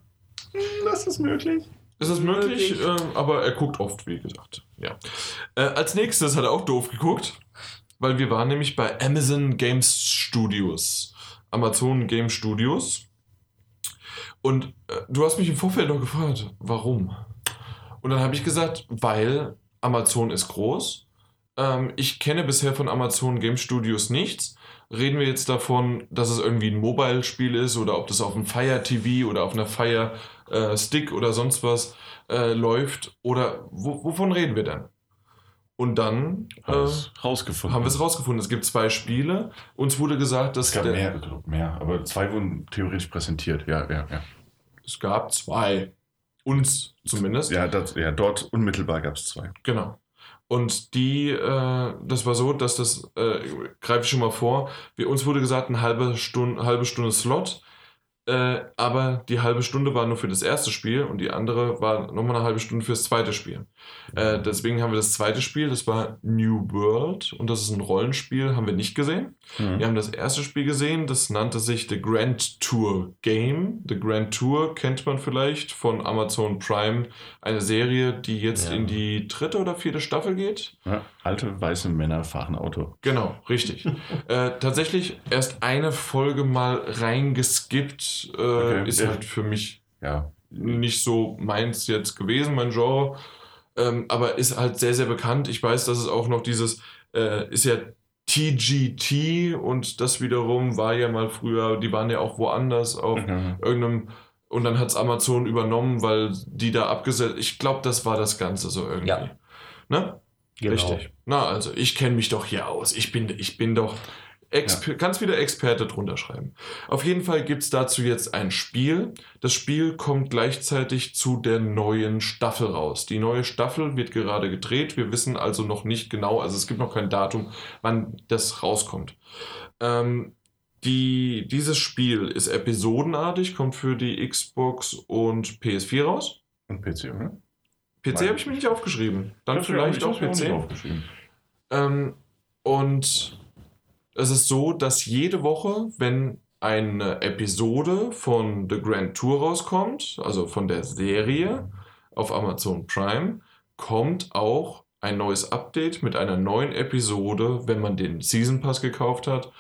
Das ist möglich. Es ist möglich, Möglich. äh, aber er guckt oft, wie gesagt. Ja. Äh, als nächstes hat er auch doof geguckt, weil wir waren nämlich bei Amazon Games Studios. Amazon Game Studios. Und äh, du hast mich im Vorfeld noch gefragt, warum? Und dann habe ich gesagt, weil Amazon ist groß. Ähm, ich kenne bisher von Amazon Game Studios nichts. Reden wir jetzt davon, dass es irgendwie ein Mobile-Spiel ist oder ob das auf einem Fire TV oder auf einer Fire äh, Stick oder sonst was äh, läuft? Oder wo, wovon reden wir denn? Und dann äh, Haben wir es rausgefunden. haben wir es rausgefunden. Es gibt zwei Spiele. Uns wurde gesagt, dass Es gab der, mehr, mehr, aber zwei wurden theoretisch präsentiert. Ja, ja, ja. es gab zwei. Uns zumindest. Ja, das, ja dort unmittelbar gab es zwei. Genau. Und die, äh, das war so, dass das, äh, greife ich schon mal vor, wir, uns wurde gesagt, eine halbe Stunde, halbe Stunde Slot, äh, aber die halbe Stunde war nur für das erste Spiel und die andere war nochmal eine halbe Stunde fürs zweite Spiel. Äh, deswegen haben wir das zweite Spiel, das war New World und das ist ein Rollenspiel, haben wir nicht gesehen. Mhm. Wir haben das erste Spiel gesehen, das nannte sich The Grand Tour Game. The Grand Tour kennt man vielleicht von Amazon Prime, eine Serie, die jetzt Ja. in die dritte oder vierte Staffel geht. Ja, alte weiße Männer fahren Auto. Genau, richtig. äh, tatsächlich erst eine Folge mal reingeskippt, äh, Okay, ist halt für mich Ja. nicht so meins jetzt gewesen, mein Genre. Ähm, aber ist halt sehr, sehr bekannt. Ich weiß, dass es auch noch dieses, äh, ist ja TGT und das wiederum war ja mal früher, die waren ja auch woanders auf Mhm. irgendeinem und dann hat es Amazon übernommen, weil die da abgesetzt. Ich glaube, das war das Ganze so irgendwie. Ja. Ne? Genau. Richtig. Na, also ich kenne mich doch hier aus. Ich bin, ich bin doch. Exper Kannst wieder Experte drunter schreiben. Auf jeden Fall gibt es dazu jetzt ein Spiel. Das Spiel kommt gleichzeitig zu der neuen Staffel raus. Die neue Staffel wird gerade gedreht. Wir wissen also noch nicht genau, also es gibt noch kein Datum, wann das rauskommt. Ähm, die, dieses Spiel ist episodenartig, kommt für die Xbox und PS4 raus. Und PC, oder? PC habe ich mir nicht aufgeschrieben. Dann Das vielleicht ich auch mir nicht PC. aufgeschrieben. Ähm, und es ist so, dass jede Woche, wenn eine Episode von The Grand Tour rauskommt, also von der Serie auf Amazon Prime, kommt auch ein neues Update mit einer neuen Episode, wenn man den Season Pass gekauft hat,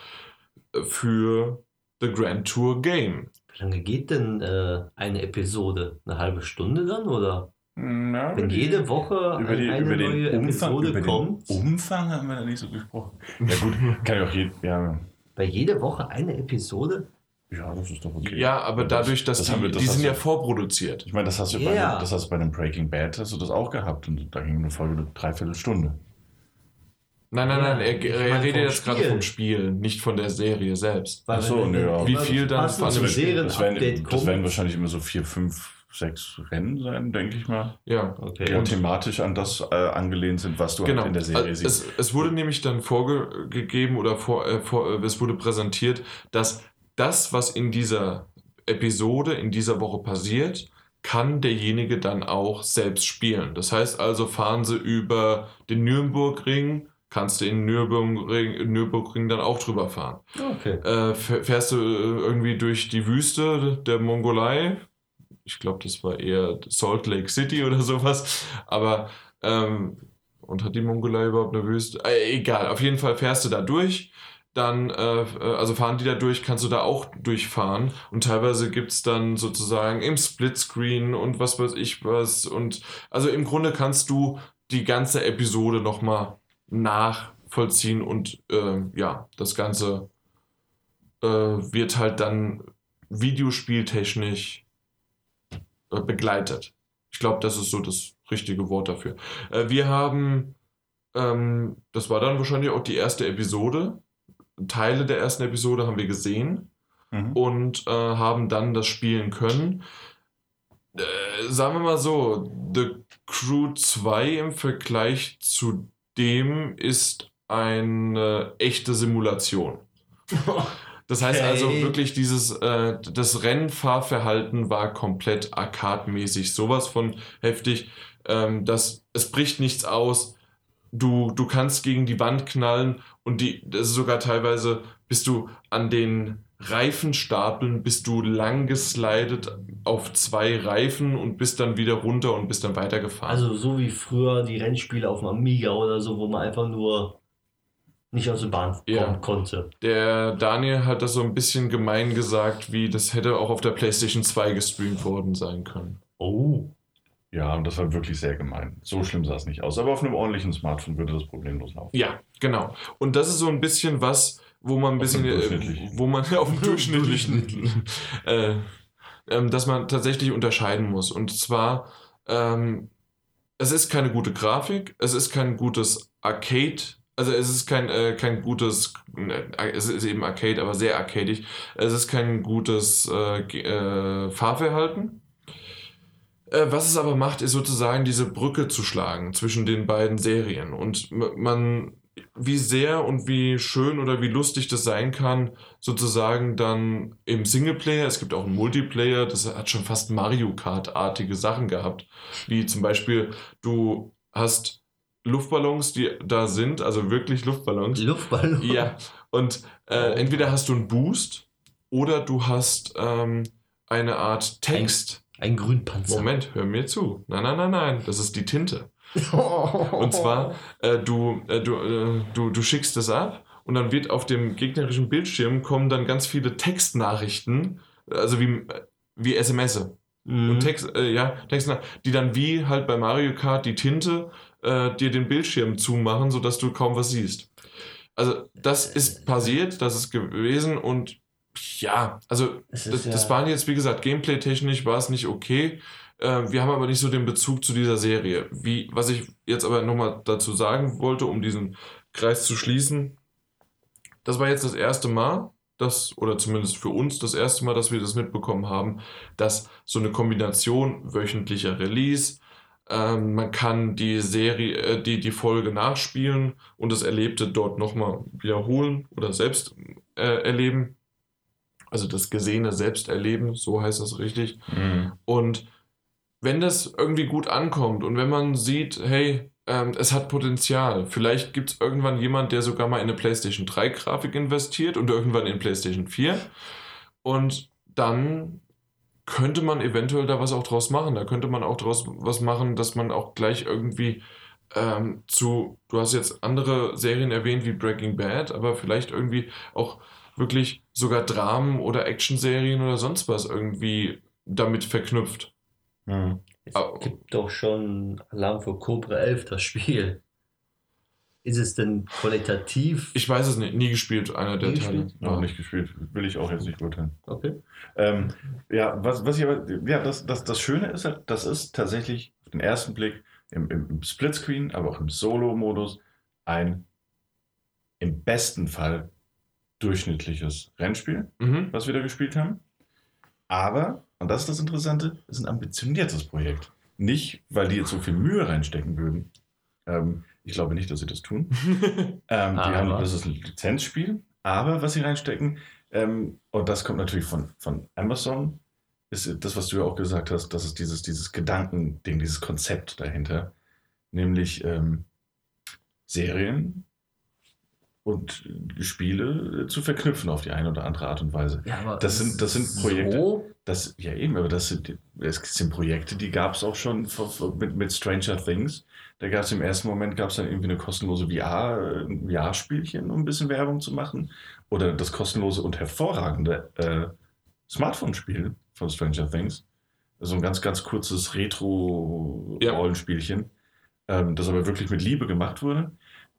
für The Grand Tour Game. Wie lange geht denn äh, eine Episode? Eine halbe Stunde dann? Oder Na, wenn über die- jede Woche über, die, eine über den neue Umfang, Episode über kommt? den Umfang haben wir da nicht so gesprochen. Ja gut, kann ja auch jeden, ja, Bei jede Woche eine Episode? ja, das ist doch okay. Ja, aber dadurch, dass das die, haben wir- das die sind ja vorproduziert. Ich meine, das hast du Ja. bei, das hast bei einem Breaking Bad hast du das auch gehabt und da ging eine Folge eine Dreiviertelstunde. Nein, nein, nein, er, ich er redet jetzt gerade vom Spiel, nicht von der Serie selbst. Weil Ach so, wenn- nö, ja. Wie viel dann von das, werden, Serienupdate das werden wahrscheinlich immer so vier, fünf, sechs Rennen sein, denke ich mal. Ja, Okay. Und- thematisch an das äh, angelehnt sind, was du genau. halt in der Serie Also siehst. es, es wurde nämlich dann vorgegeben oder vor, äh, vor, äh, es wurde präsentiert, dass das, was in dieser Episode, in dieser Woche passiert, kann derjenige dann auch selbst spielen. Das heißt also, fahren sie über den Nürnbergring, kannst du in Nürburgring, Nürburgring dann auch drüber fahren. Okay. Äh, fäh- fährst du äh, irgendwie durch die Wüste der Mongolei? Ich glaube, das war eher Salt Lake City oder sowas. Aber, ähm, und hat die Mongolei überhaupt eine Wüste? Äh, egal, auf jeden Fall fährst du da durch. Dann, äh, äh, also fahren die da durch, kannst du da auch durchfahren. Und teilweise gibt es dann sozusagen im Splitscreen und was weiß ich was. Und also im Grunde kannst du die ganze Episode nochmal nachvollziehen und äh, ja, das Ganze äh, wird halt dann videospieltechnisch begleitet. Ich glaube, das ist so das richtige Wort dafür. Äh, wir haben, ähm, das war dann wahrscheinlich auch die erste Episode. Teile der ersten Episode haben wir gesehen Mhm. und äh, haben dann das spielen können. Äh, sagen wir mal so, The Crew 2 im Vergleich zu dem ist eine echte Simulation. Das heißt Okay. also wirklich dieses, äh, das Rennfahrverhalten war komplett arcade-mäßig, sowas von heftig, ähm, dass es bricht nichts aus. Du, du kannst gegen die Wand knallen und die, das ist sogar teilweise, bist du an den Reifenstapeln, bist du lang geslidet auf zwei Reifen und bist dann wieder runter und bist dann weitergefahren. Also so wie früher die Rennspiele auf dem Amiga oder so, wo man einfach nur nicht aus der Bahn kommen Ja. konnte. Der Daniel hat das so ein bisschen gemein gesagt, wie das hätte auch auf der PlayStation 2 gestreamt worden sein können. Oh. Ja, und das war wirklich sehr gemein. So schlimm sah es nicht aus. Aber auf einem ordentlichen Smartphone würde das problemlos laufen. Ja, genau. Und das ist so ein bisschen was, wo man ein bisschen, äh, durchschnittlichen. wo man auf dem durchschnittlichen, äh, ähm, dass man tatsächlich unterscheiden muss. Und zwar, ähm, es ist keine gute Grafik, es ist kein gutes Arcade, also es ist kein, äh, kein gutes, äh, es ist eben Arcade, aber sehr arcadig. Es ist kein gutes äh, äh, Fahrverhalten. äh, was es aber macht, ist sozusagen diese Brücke zu schlagen zwischen den beiden Serien. Und man, wie sehr und wie schön oder wie lustig das sein kann, sozusagen dann im Singleplayer, es gibt auch einen Multiplayer, das hat schon fast Mario Kart-artige Sachen gehabt. Wie zum Beispiel, du hast Luftballons, die da sind, also wirklich Luftballons. Luftballon. Ja, und äh, Oh. entweder hast du einen Boost oder du hast ähm, eine Art Text. Ein Grünpanzer. Moment, hör mir zu. Nein, nein, nein, nein, das ist die Tinte. Und zwar, äh, du, äh, du, äh, du, du schickst das ab und dann wird auf dem gegnerischen Bildschirm kommen dann ganz viele Textnachrichten, also wie, wie SMS. Mhm. Und Text, äh, ja, Textnach die dann wie halt bei Mario Kart die Tinte äh, dir den Bildschirm zumachen, sodass du kaum was siehst. Also das ist passiert, das ist gewesen und ja, also das, ist das ja- waren jetzt, wie gesagt, gameplay-technisch war es nicht okay. Äh, wir haben aber nicht so den Bezug zu dieser Serie. Wie, was ich jetzt aber nochmal dazu sagen wollte, um diesen Kreis zu schließen, das war jetzt das erste Mal, dass, oder zumindest für uns das erste Mal, dass wir das mitbekommen haben, dass so eine Kombination wöchentlicher Release, ähm, man kann die Serie, äh, die, die Folge nachspielen und das Erlebte dort nochmal wiederholen oder selbst äh, erleben. Also das Gesehene selbst erleben, so heißt das richtig. Mhm. Und wenn das irgendwie gut ankommt und wenn man sieht, hey, ähm, es hat Potenzial, vielleicht gibt es irgendwann jemand, der sogar mal in eine PlayStation 3 Grafik investiert und irgendwann in PlayStation 4 und dann könnte man eventuell da was auch draus machen. Da könnte man auch draus was machen, dass man auch gleich irgendwie ähm, zu, du hast jetzt andere Serien erwähnt wie Breaking Bad, aber vielleicht irgendwie auch wirklich sogar Dramen oder Actionserien oder sonst was irgendwie damit verknüpft. Mhm. Es Oh. gibt doch schon Alarm für Cobra 11, das Spiel. Ist es denn qualitativ? Ich weiß es nicht, nie gespielt, einer der Nie Teile. gespielt? Noch nicht gespielt, will ich auch jetzt nicht urteilen. Okay. Ähm, ja, was, was ich aber, ja, das, das, das Schöne ist halt, das ist tatsächlich auf den ersten Blick im, im, im Splitscreen, aber auch im Solo-Modus ein im besten Fall durchschnittliches Rennspiel, Mhm. was wir da gespielt haben. Aber, und das ist das Interessante, es ist ein ambitioniertes Projekt. Nicht, weil die jetzt so viel Mühe reinstecken würden. Ähm, ich glaube nicht, dass sie das tun. Ähm, die Aber- haben, das ist ein Lizenzspiel, aber was sie reinstecken, ähm, und das kommt natürlich von, von Amazon, ist das, was du ja auch gesagt hast, das ist dieses, dieses Gedankending, dieses Konzept dahinter, nämlich ähm, Serien und Spiele zu verknüpfen auf die eine oder andere Art und Weise. Ja, aber Das sind- das sind Projekte. So? Das, ja, eben, aber das sind, es sind Projekte, die gab es auch schon vor- vor- mit, mit Stranger Things. Da gab es im ersten Moment gab's dann irgendwie eine kostenlose VR, ein VR-Spielchen, um ein bisschen Werbung zu machen. Oder das kostenlose und hervorragende äh, Smartphone-Spiel von Stranger Things. So ein ganz, ganz kurzes Retro-Rollenspielchen, ähm, das aber wirklich mit Liebe gemacht wurde.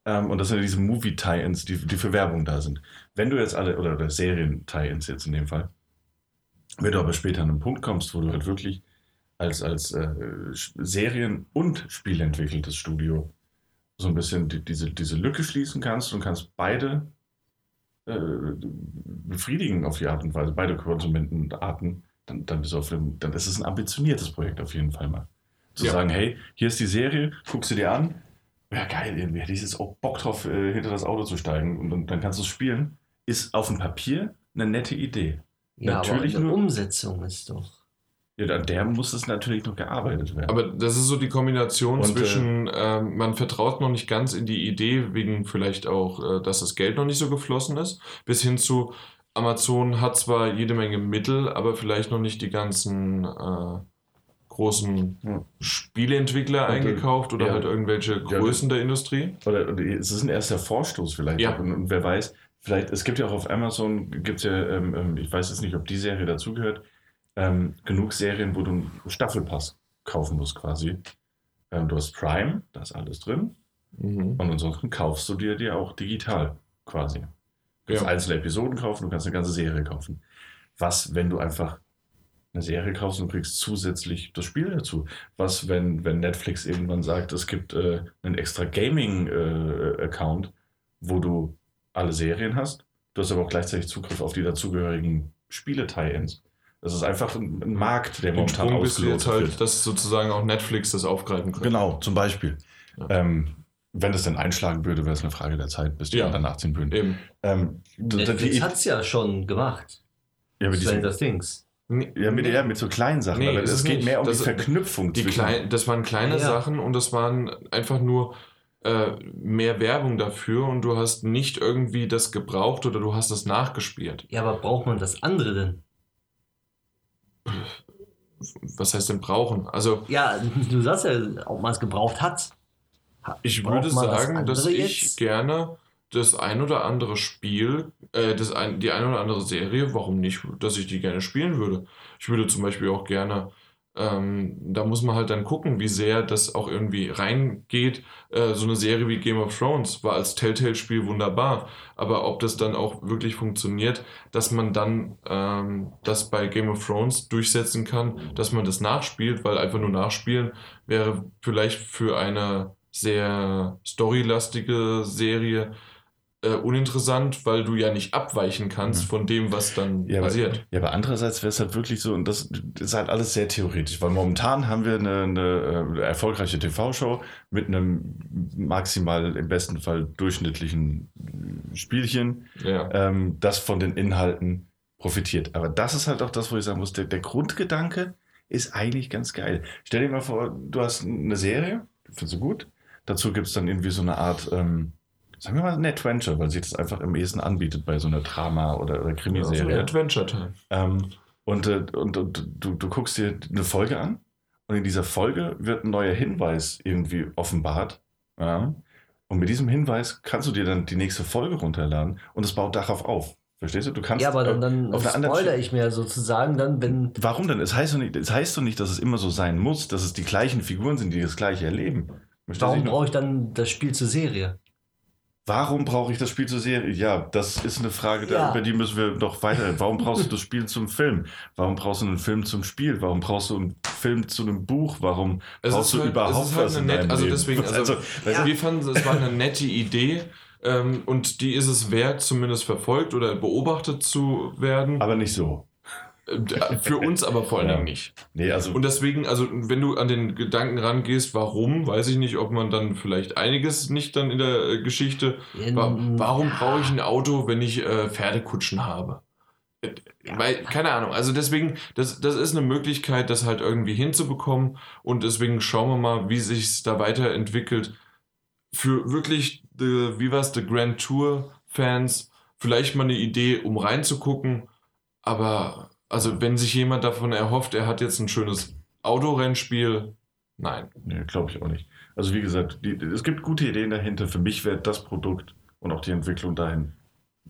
Ähm, und das sind ja diese Movie-Tie-Ins, die, die für Werbung da sind. Wenn du jetzt alle, oder, oder Serien-Tie-Ins jetzt in dem Fall, wenn du aber später an einen Punkt kommst, wo du halt wirklich als, als äh, Serien- und Spielentwickeltes Studio so ein bisschen die, diese, diese Lücke schließen kannst und kannst beide äh, befriedigen auf die Art und Weise, beide Konsumentenarten, dann, dann, bist du auf dem, dann ist es ein ambitioniertes Projekt auf jeden Fall mal. Zu Ja. sagen, hey, hier ist die Serie, guckst du dir an, ja geil, irgendwie hätte ich jetzt auch Bock drauf, äh, hinter das Auto zu steigen und, dann- dann kannst du es spielen, ist auf dem Papier eine nette Idee. Ja, Natürlich aber in der nur- Umsetzung ist doch. Ja, an der muss es natürlich noch gearbeitet werden. Aber das ist so die Kombination Und, zwischen, ähm, man vertraut noch nicht ganz in die Idee, wegen vielleicht auch, äh, dass das Geld noch nicht so geflossen ist, bis hin zu, Amazon hat zwar jede Menge Mittel, aber vielleicht noch nicht die ganzen äh, großen Ja. Spieleentwickler Und, äh, eingekauft oder ja. halt irgendwelche Ja, Größen der Industrie. Oder, oder es ist ein erster Vorstoß vielleicht. Ja. Und, und wer weiß, vielleicht, es gibt ja auch auf Amazon, gibt es ja, ähm, ähm, ich weiß jetzt nicht, ob die Serie dazugehört, ähm, genug Serien, wo du einen Staffelpass kaufen musst quasi. Ähm, du hast Prime, da ist alles drin. Mhm. Und ansonsten kaufst du dir die auch digital quasi. Du kannst Ja. einzelne Episoden kaufen, du kannst eine ganze Serie kaufen. Was, wenn du einfach eine Serie kaufst und kriegst zusätzlich das Spiel dazu? Was, wenn, wenn Netflix irgendwann sagt, es gibt äh, einen extra Gaming-Account, wo du alle Serien hast, du hast aber auch gleichzeitig Zugriff auf die dazugehörigen Spiele-Tie-Ins. Es ist einfach ein, Markt, der Den momentan Sprung bist du jetzt ausgelotet halt, wird. dass sozusagen auch Netflix das aufgreifen könnte. Genau, zum Beispiel. Ja. Ähm, wenn es denn einschlagen würde, wäre es eine Frage der Zeit, bis die Ja. anderen nachziehen würden. Eben. Ähm, Netflix die, hat es ja schon gemacht. ja, mit diesen, Stranger Things. ja, mit, ja, mit so kleinen Sachen, Nee, es geht nicht. mehr um Das- die Verknüpfung Die zwischen- klein, das waren kleine Ja. Sachen und das waren einfach nur äh, mehr Werbung dafür und du hast nicht irgendwie das gebraucht oder du hast das nachgespielt. Ja, aber braucht man das andere denn? Was heißt denn brauchen? Also Ja, du sagst ja, ob man es gebraucht hat. Ha- ich braucht würde man das sagen, dass ich jetzt? gerne das ein oder andere Spiel, äh, das ein, die ein oder andere Serie, warum nicht, dass ich die gerne spielen würde. Ich würde zum Beispiel auch gerne, ähm, da muss man halt dann gucken, wie sehr das auch irgendwie reingeht. Äh, so eine Serie wie Game of Thrones war als Telltale-Spiel wunderbar, aber ob das dann auch wirklich funktioniert, dass man dann ähm, das bei Game of Thrones durchsetzen kann, dass man das nachspielt, weil einfach nur nachspielen wäre vielleicht für eine sehr storylastige Serie äh, uninteressant, weil du ja nicht abweichen kannst Mhm. von dem, was dann Ja, aber, passiert. ja, aber andererseits wäre es halt wirklich so, und das ist halt alles sehr theoretisch, weil momentan haben wir eine, eine äh, erfolgreiche TV-Show mit einem maximal im besten Fall durchschnittlichen Spielchen, Ja. ähm, das von den Inhalten profitiert. Aber das ist halt auch das, wo ich sagen muss, der, der Grundgedanke ist eigentlich ganz geil. Stell dir mal vor, du hast eine Serie, findest du gut, dazu gibt es dann irgendwie so eine Art, ähm, sagen wir mal, ein Adventure, weil sich das einfach am ehesten anbietet bei so einer Drama- oder, oder Ja, so Krimiserie. ein Adventure Time. Ähm, und äh, und, und du, du guckst dir eine Folge an und in dieser Folge wird ein neuer Hinweis irgendwie offenbart. Ja? Und mit diesem Hinweis kannst du dir dann die nächste Folge runterladen und es baut darauf auf. Verstehst du? Du kannst Ja, aber dann, dann auf einer anderen ich mir sozusagen dann, wenn. Warum denn? Es heißt, doch nicht, es heißt doch nicht, dass es immer so sein muss, dass es die gleichen Figuren sind, die das gleiche erleben. Verstehst? Warum brauche ich dann das Spiel zur Serie? Warum brauche ich das Spiel zur Serie? Ja, das ist eine Frage, Ja. über die müssen wir noch weiter. Warum brauchst du das Spiel zum Film? Warum brauchst du einen Film zum Spiel? Warum brauchst du einen Film zu einem Buch? Warum Es brauchst du halt- überhaupt es halt was eine in deinem also Leben? deswegen, also- also, du, Wir fanden, es war eine nette Idee ähm, und die ist es wert, zumindest verfolgt oder beobachtet zu werden. aber nicht so. Äh, Für uns aber vor allen Ja. Dingen nicht. Nee, also Und deswegen, also wenn du an den Gedanken rangehst, warum, weiß ich nicht, ob man dann vielleicht einiges nicht dann in der äh, Geschichte. Wa In- warum brauche ich ein Auto, wenn ich äh, Pferdekutschen habe? Äh, Weil, keine Ahnung, also deswegen, das, das ist eine Möglichkeit, das halt irgendwie hinzubekommen und deswegen schauen wir mal, wie sich es da weiterentwickelt. Für wirklich, the, wie war's, The Grand Tour Fans, vielleicht mal eine Idee, um reinzugucken, aber also wenn sich jemand davon erhofft, er hat jetzt ein schönes Autorennspiel, nein. nee, glaube ich auch nicht. Also wie gesagt, die, es gibt gute Ideen dahinter. Für mich wäre das Produkt und auch die Entwicklung dahin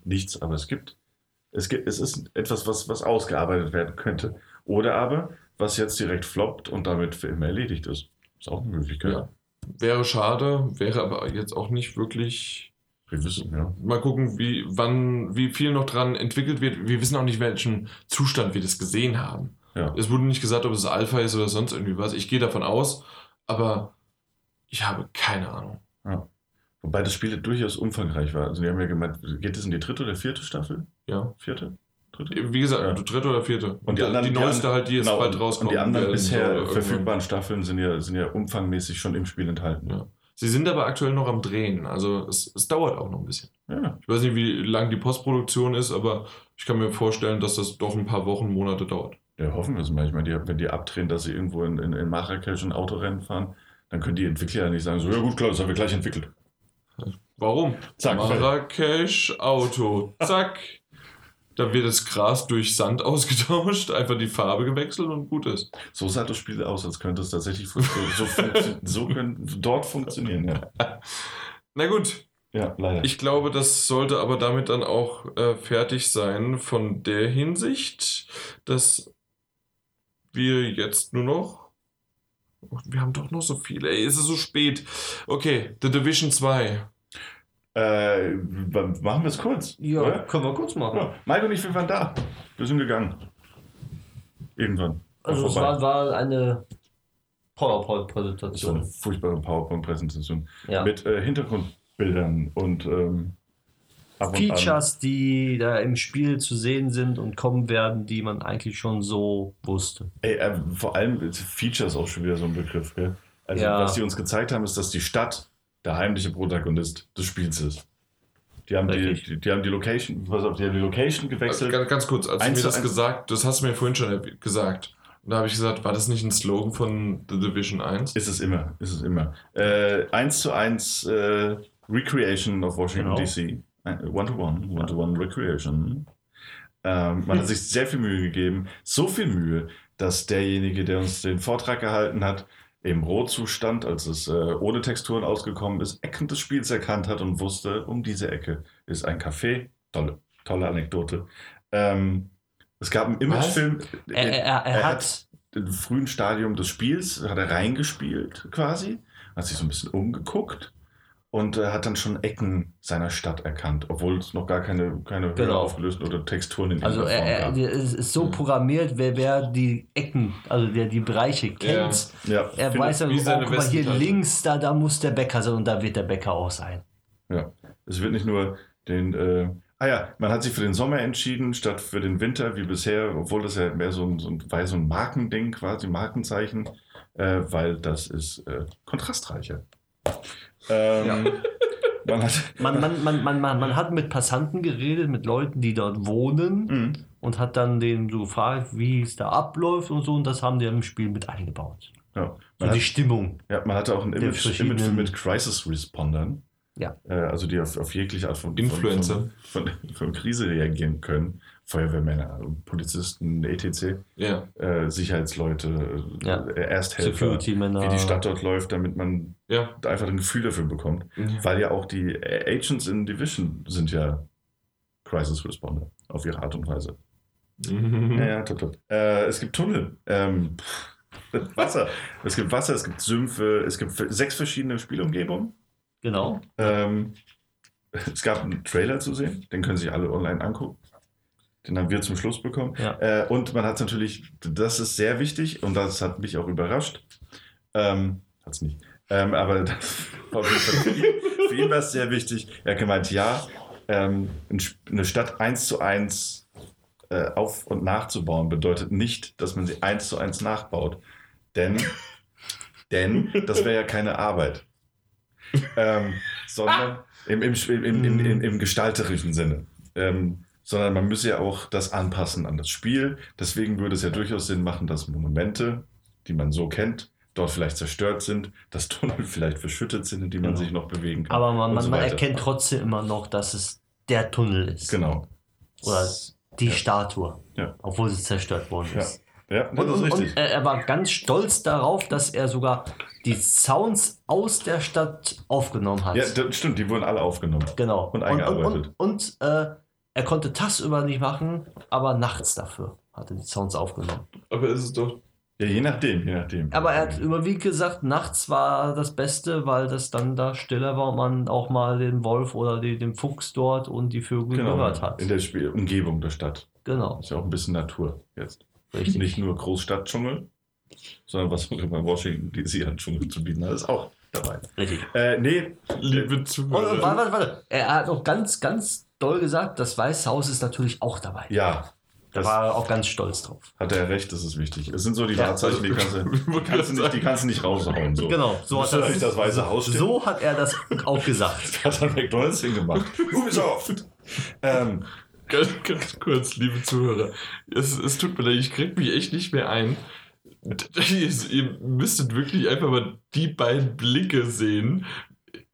nichts, aber es gibt, es gibt, es ist etwas, was, was ausgearbeitet werden könnte. Oder aber, was jetzt direkt floppt und damit für immer erledigt ist. Ist auch eine Möglichkeit. Ja. Wäre schade, wäre aber jetzt auch nicht wirklich. Wir wissen, ja. Mal gucken, wie, wann, wie viel noch dran entwickelt wird. Wir wissen auch nicht, welchen Zustand wir das gesehen haben. Ja. Es wurde nicht gesagt, ob es Alpha ist oder sonst irgendwie was. Ich gehe davon aus, aber ich habe keine Ahnung. Wobei das Spiel durchaus umfangreich war. Also die haben ja gemeint, geht es in die dritte oder vierte Staffel? Ja. Vierte? Dritte? Wie gesagt, Ja. dritte oder vierte. Und die anderen, neueste halt, die jetzt genau, bald und- rauskommt. Und die anderen werden bisher irgendwann. verfügbaren Staffeln sind ja, sind ja umfangmäßig schon im Spiel enthalten. Ja. Sie sind aber aktuell noch am Drehen. Also es, es dauert auch noch ein bisschen. Ja. Ich weiß nicht, wie lang die Postproduktion ist, aber ich kann mir vorstellen, dass das doch ein paar Wochen, Monate dauert. Ja, hoffen wir es mal. Ich meine, die, wenn die abdrehen, dass sie irgendwo in, in, in Marrakesch ein Autorennen fahren, dann können die Entwickler ja nicht sagen, so, ja gut, klar, das haben wir gleich entwickelt. Warum? Zack, Marrakesch, Auto, zack. Da wird das Gras durch Sand ausgetauscht, einfach die Farbe gewechselt und gut ist. So sah das Spiel aus, als könnte es tatsächlich so, so, so können, dort funktionieren. Ja, Na gut, ja leider. ich glaube, das sollte aber damit dann auch äh, fertig sein von der Hinsicht, dass wir jetzt nur noch. Wir haben doch noch so viele. Ey, ist es so spät. Okay, The Division 2. äh, machen wir es kurz. Ja, oder? können wir kurz machen. Ja, Mike und ich, wir waren da. Wir sind gegangen. Irgendwann. Also es war, war eine Das war eine PowerPoint-Präsentation. furchtbare PowerPoint-Präsentation. Ja. Mit äh, Hintergrundbildern und ähm, Features, die da im Spiel zu sehen sind und kommen werden, die man eigentlich schon so wusste. Ey, äh, vor allem ist Features auch schon wieder so ein Begriff. Gell? Also Ja. was die uns gezeigt haben, ist, dass die Stadt der heimliche Protagonist des Spiels ist. Die haben die, die, die haben die Location, pass auf, die haben die Location Also, gewechselt. ganz, ganz kurz, als du Eins mir das gesagt, das hast du mir vorhin schon gesagt. Und da habe ich gesagt, war das nicht ein Slogan von The Division 1? Ist es immer, ist es immer. Äh, 1 zu 1 äh, Recreation of Washington Genau. DC. Äh, One to one, one to one Recreation. Ähm, man hat sich sehr viel Mühe gegeben. So viel Mühe, dass derjenige, der uns den Vortrag gehalten hat, im Rohzustand, als es äh, ohne Texturen ausgekommen ist, Ecken des Spiels erkannt hat und wusste, um diese Ecke ist ein Café. Tolle, tolle Anekdote. Ähm, es gab einen Imagefilm. Er, er, er, er hat, im frühen Stadium des Spiels hat er reingespielt quasi, hat sich so ein bisschen umgeguckt und äh, hat dann schon Ecken seiner Stadt erkannt, obwohl es noch gar keine, keine Genau. aufgelösten oder Texturen in also er, Form er, es ist so programmiert, wer, wer die Ecken, also der die Bereiche kennt, gab. Ja, er finde- weiß dann, wie oh, guck mal, hier links, da, da muss der Bäcker sein und da wird der Bäcker auch sein. Ja, es wird nicht nur den. Äh, ah ja, man hat sich für den Sommer entschieden, statt für den Winter wie bisher, obwohl das ja mehr so ein, so ein, war so ein Markending quasi, Markenzeichen, äh, weil das ist äh, kontrastreicher. Ähm, man hat. Man, man, man, man, man, man hat mit Passanten geredet, mit Leuten, die dort wohnen Mhm. und hat dann denen so gefragt, wie es da abläuft und so und das haben die im Spiel mit eingebaut. Ja. So Man, die hat, Stimmung. ja, man hatte auch ein Image, Image mit Crisis-Respondern. Ja. Äh, also die auf, auf jegliche Art von, Influencer. Von, von, von Krise reagieren können. Feuerwehrmänner, Polizisten, etc., Ja, äh, Sicherheitsleute, Ja. äh, Ersthelfer, wie die Stadt dort läuft, damit man ja. einfach ein Gefühl dafür bekommt. Mhm. Weil ja auch die Agents in Division sind ja Crisis Responder auf ihre Art und Weise. Mhm. Ja, ja, top, top. Äh, es gibt Tunnel. Ähm, Wasser. Es gibt Wasser, es gibt Sümpfe, es gibt sechs verschiedene Spielumgebungen. Genau. Ähm, es gab einen Trailer zu sehen, den können sich alle online angucken. Den haben wir zum Schluss bekommen. Ja. Äh, und man hat natürlich, das ist sehr wichtig und das hat mich auch überrascht. Ähm, hat es nicht. Ähm, aber das, war für, ihn, für ihn war es sehr wichtig. Er hat gemeint, ja, ähm, eine Stadt eins zu eins äh, auf- und nachzubauen bedeutet nicht, dass man sie eins zu eins nachbaut. Denn, denn das wäre ja keine Arbeit. Ähm, sondern im, im, im, im, im, im gestalterischen Sinne. Ähm, sondern man müsse ja auch das anpassen an das Spiel. Deswegen würde es ja durchaus Sinn machen, dass Monumente, die man so kennt, dort vielleicht zerstört sind, dass Tunnel vielleicht verschüttet sind, in die man Genau. sich noch bewegen kann. Aber man, und man, so man erkennt trotzdem immer noch, dass es der Tunnel ist. Genau. Oder die Ja. Statue. Ja. Obwohl sie zerstört worden Ja. ist. Ja, Und, das ist und, richtig. und er war ganz stolz darauf, dass er sogar die Sounds aus der Stadt aufgenommen hat. ja, das stimmt, die wurden alle aufgenommen. genau. und und, eingearbeitet. und, und äh, er konnte tagsüber nicht machen, aber nachts dafür hat er die Sounds aufgenommen. Aber ist es doch. Ja, je nachdem, je nachdem. Aber er hat überwiegend gesagt, nachts war das Beste, weil das dann da stiller war und man auch mal den Wolf oder die, den Fuchs dort und die Vögel genau, gehört hat. in der Spiel Umgebung der Stadt. Genau, Ist ja auch ein bisschen Natur jetzt. richtig. Nicht nur Großstadt-Dschungel, sondern was auch immer Washington DC an Dschungel zu bieten hat, ist auch dabei. richtig. Äh, nee, Liebe Zuhörer. warte, warte, warte. Er hat noch ganz, ganz doll gesagt, das Weiße Haus ist natürlich auch dabei. ja, Da das war er auch ganz stolz drauf. hat er recht, das ist wichtig. Es sind so die Ja. Wahrzeichen, die kannst, du, die, kannst du nicht, die kannst du nicht raushauen. So. Genau, so hat, er eigentlich das Weiße Haus stehen. so hat er das auch gesagt. hat dann McDonalds hingemacht. Ubisoft! ähm, Ganz, ganz kurz, liebe Zuhörer. Es, es tut mir leid, ich krieg mich echt nicht mehr ein. Ihr, ihr müsstet wirklich einfach mal die beiden Blicke sehen,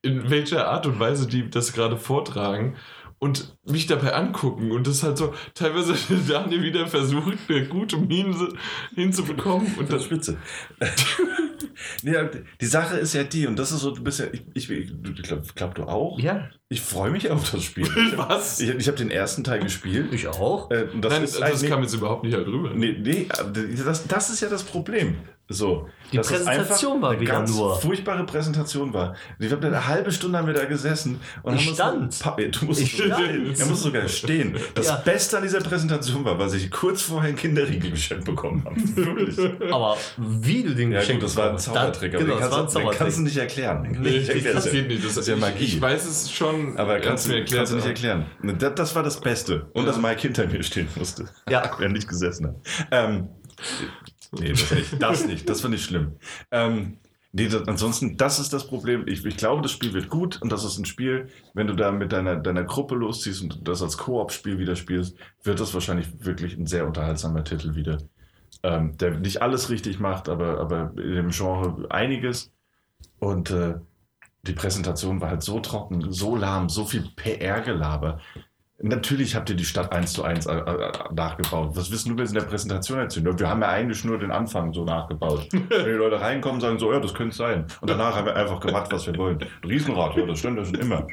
in welcher Art und Weise die das gerade vortragen und mich dabei angucken. Und das halt so, teilweise Daniel wieder versucht, eine gute Mine hinzubekommen. Und das das ist spitze. nee, die Sache ist ja die, und das ist so, du bist ja, ich, ich, ich glaube, glaub, du auch. Ja, Ich freue mich auf das Spiel. Was? Ich, ich habe den ersten Teil gespielt. ich auch. Äh, und das Nein, ist das, kam jetzt überhaupt nicht halt rüber. Nee, nee, das, das ist ja das Problem. So, Die Präsentation war wieder ganz nur. furchtbare Präsentation war. Ich glaube, eine halbe Stunde haben wir da gesessen und Ich stand. Pa- Du musst Ich stand. Er muss sogar stehen. Das Ja. Beste an dieser Präsentation war, was ich kurz vorher ein Kinderriegel geschenkt bekommen habe. Wirklich. Aber wie du den Ja, geschenkt gut, das war ein Zaubertrick, dann- Genau, das war ein kannst, du- den kannst du Zaubertrick. nicht erklären. Nee, das erklären. geht nicht. Das, ist ja ich, Magie. ich weiß es schon. aber er kannst, du- erklärt, kannst du nicht erklären. Das, das war das Beste. Und dass Mike hinter mir stehen musste. Ja. Wer nicht gesessen hat. Ähm, nee, das nicht. Das nicht. Das fand ich schlimm. Ähm, nee, das, ansonsten, das ist das Problem. Ich, ich glaube, das Spiel wird gut und das ist ein Spiel, wenn du da mit deiner, deiner Gruppe losziehst und das als Koop-Spiel wieder spielst, wird das wahrscheinlich wirklich ein sehr unterhaltsamer Titel wieder. Ähm, der nicht alles richtig macht, aber, aber in dem Genre einiges. Und äh, die Präsentation war halt so trocken, so lahm, so viel PR-Gelaber. Natürlich habt ihr die Stadt eins zu eins äh, äh, nachgebaut. Was wissen du jetzt in der Präsentation erzählen? Wir haben ja eigentlich nur den Anfang so nachgebaut. Wenn die Leute reinkommen, sagen so, ja, das könnte sein. Und danach haben wir einfach gemacht, was wir wollen. Riesenrad, ja, das stimmt ja schon immer.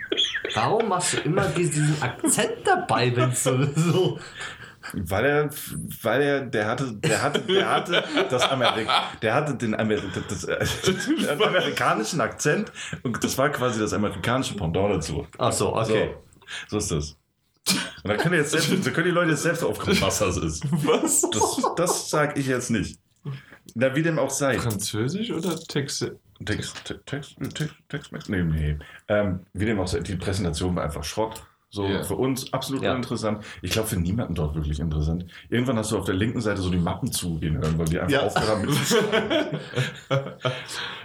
Warum machst du immer diesen Akzent dabei, wenn es so, so. Weil er, weil er, der hatte, der hatte, der hatte das Amerik der hatte den, Ameri das, äh, den amerikanischen Akzent und das war quasi das amerikanische Pendant dazu. Ach so, okay. So, so ist das. Und da können, jetzt selbst, da können die Leute jetzt selbst aufkommen, was das ist. Was? Das, das sage ich jetzt nicht. Na, wie dem auch sei. Französisch oder Texte? Text, Te- Text, Text, Text, Text, nee, nee. Ähm, wie dem auch sei, die Präsentation war einfach Schrott. So Ja. für uns absolut Ja. uninteressant. Ich glaube, für niemanden dort wirklich interessant. Irgendwann hast du auf der linken Seite so die Mappen zugehen hören, weil die einfach Ja. aufgehört haben.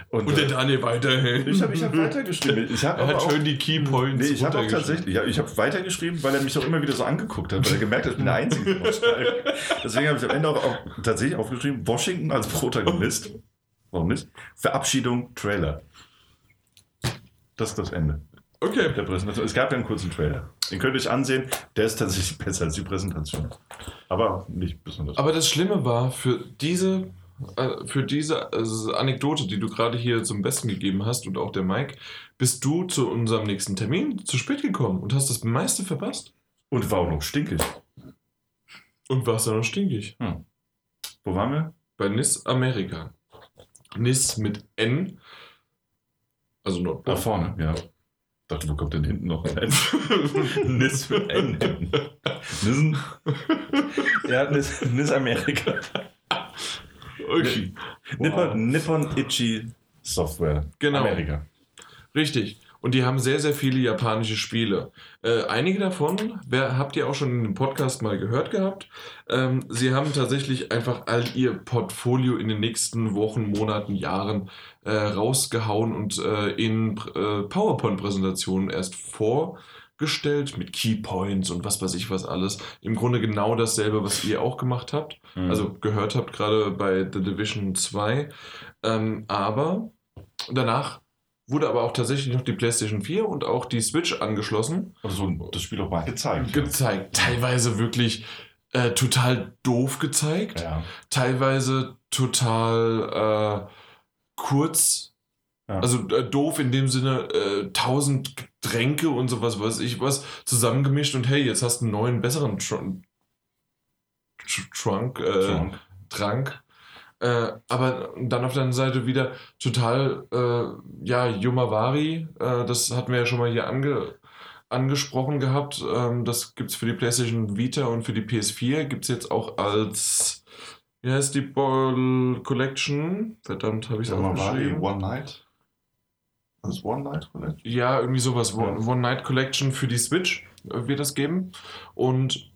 Und, Und der äh, Daniel weiterhin. ich habe ich hab weitergeschrieben. Ich habe er hat auch, schön die Keypoints. Nee, ich habe auch tatsächlich, ja, ich habe weitergeschrieben, weil er mich auch immer wieder so angeguckt hat, weil er gemerkt hat, ich bin der Einzige. Deswegen habe ich am Ende auch, auch tatsächlich aufgeschrieben, Washington als Protagonist. Warum nicht? Verabschiedung, Trailer. Das ist das Ende Okay. der Präsentation. Es gab ja einen kurzen Trailer. Den könnt ihr euch ansehen. Der ist tatsächlich besser als die Präsentation. Aber nicht besonders. Aber das Schlimme war, für diese, äh, für diese äh, Anekdote, die du gerade hier zum Besten gegeben hast und auch der Mike, bist du zu unserem nächsten Termin zu spät gekommen und hast das meiste verpasst. Und war auch noch stinkig. Und warst dann noch stinkig. Wo waren wir? Bei NIS Amerika. NIS mit N. Also Da Nordpol. vorne, ja. Dachte, wo kommt denn hinten noch ein N? Nis mit N hinten. Nissen. Ja, Nis, Nis Amerika. Okay. Nippon, Nippon Ichi Software. Genau. Amerika. Richtig. Und die haben sehr, sehr viele japanische Spiele. Äh, einige davon wer, habt ihr auch schon in dem Podcast mal gehört gehabt. Ähm, sie haben tatsächlich einfach all ihr Portfolio in den nächsten Wochen, Monaten, Jahren äh, rausgehauen und äh, in äh, PowerPoint-Präsentationen erst vorgestellt mit Keypoints und was weiß ich was alles. Im Grunde genau dasselbe, was ihr auch gemacht habt. Mhm. Also gehört habt, gerade bei The Division 2. Ähm, aber danach wurde aber auch tatsächlich noch die PlayStation 4 und auch die Switch angeschlossen. Oder so das Spiel auch mal gezeigt. Gezeigt. Teilweise wirklich äh, total doof gezeigt. ja. Teilweise total äh, kurz. Ja. Also äh, doof in dem Sinne, äh, tausend Getränke und sowas, weiß ich was, zusammengemischt und hey, jetzt hast du einen neuen, besseren Tr Tr Trunk, äh, Trunk. Trank. Äh, aber dann auf der anderen Seite wieder total, äh, ja, Yomawari, äh, das hatten wir ja schon mal hier ange angesprochen gehabt. Ähm, das gibt es für die PlayStation Vita und für die PS4. Gibt es jetzt auch als, wie heißt die Ball Collection? Verdammt, habe ich es die aufgeschrieben. One Night? Das One Night Collection? Ja, irgendwie sowas. One, Ja. One Night Collection für die Switch äh, wird das geben. Und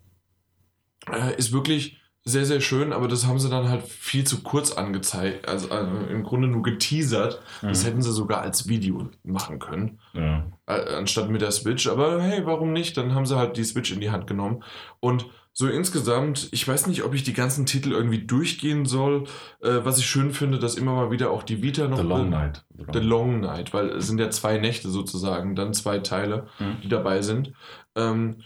äh, ist wirklich sehr, sehr schön, aber das haben sie dann halt viel zu kurz angezeigt. Also äh, im Grunde nur geteasert. Das Mhm. hätten sie sogar als Video machen können. Ja. Äh, anstatt mit der Switch. Aber hey, warum nicht? Dann haben sie halt die Switch in die Hand genommen. Und so insgesamt, ich weiß nicht, ob ich die ganzen Titel irgendwie durchgehen soll. Äh, was ich schön finde, dass immer mal wieder auch die Vita noch. The Long Night. The Long Night, weil es sind ja zwei Nächte sozusagen, dann zwei Teile, Mhm. die dabei sind. Ähm,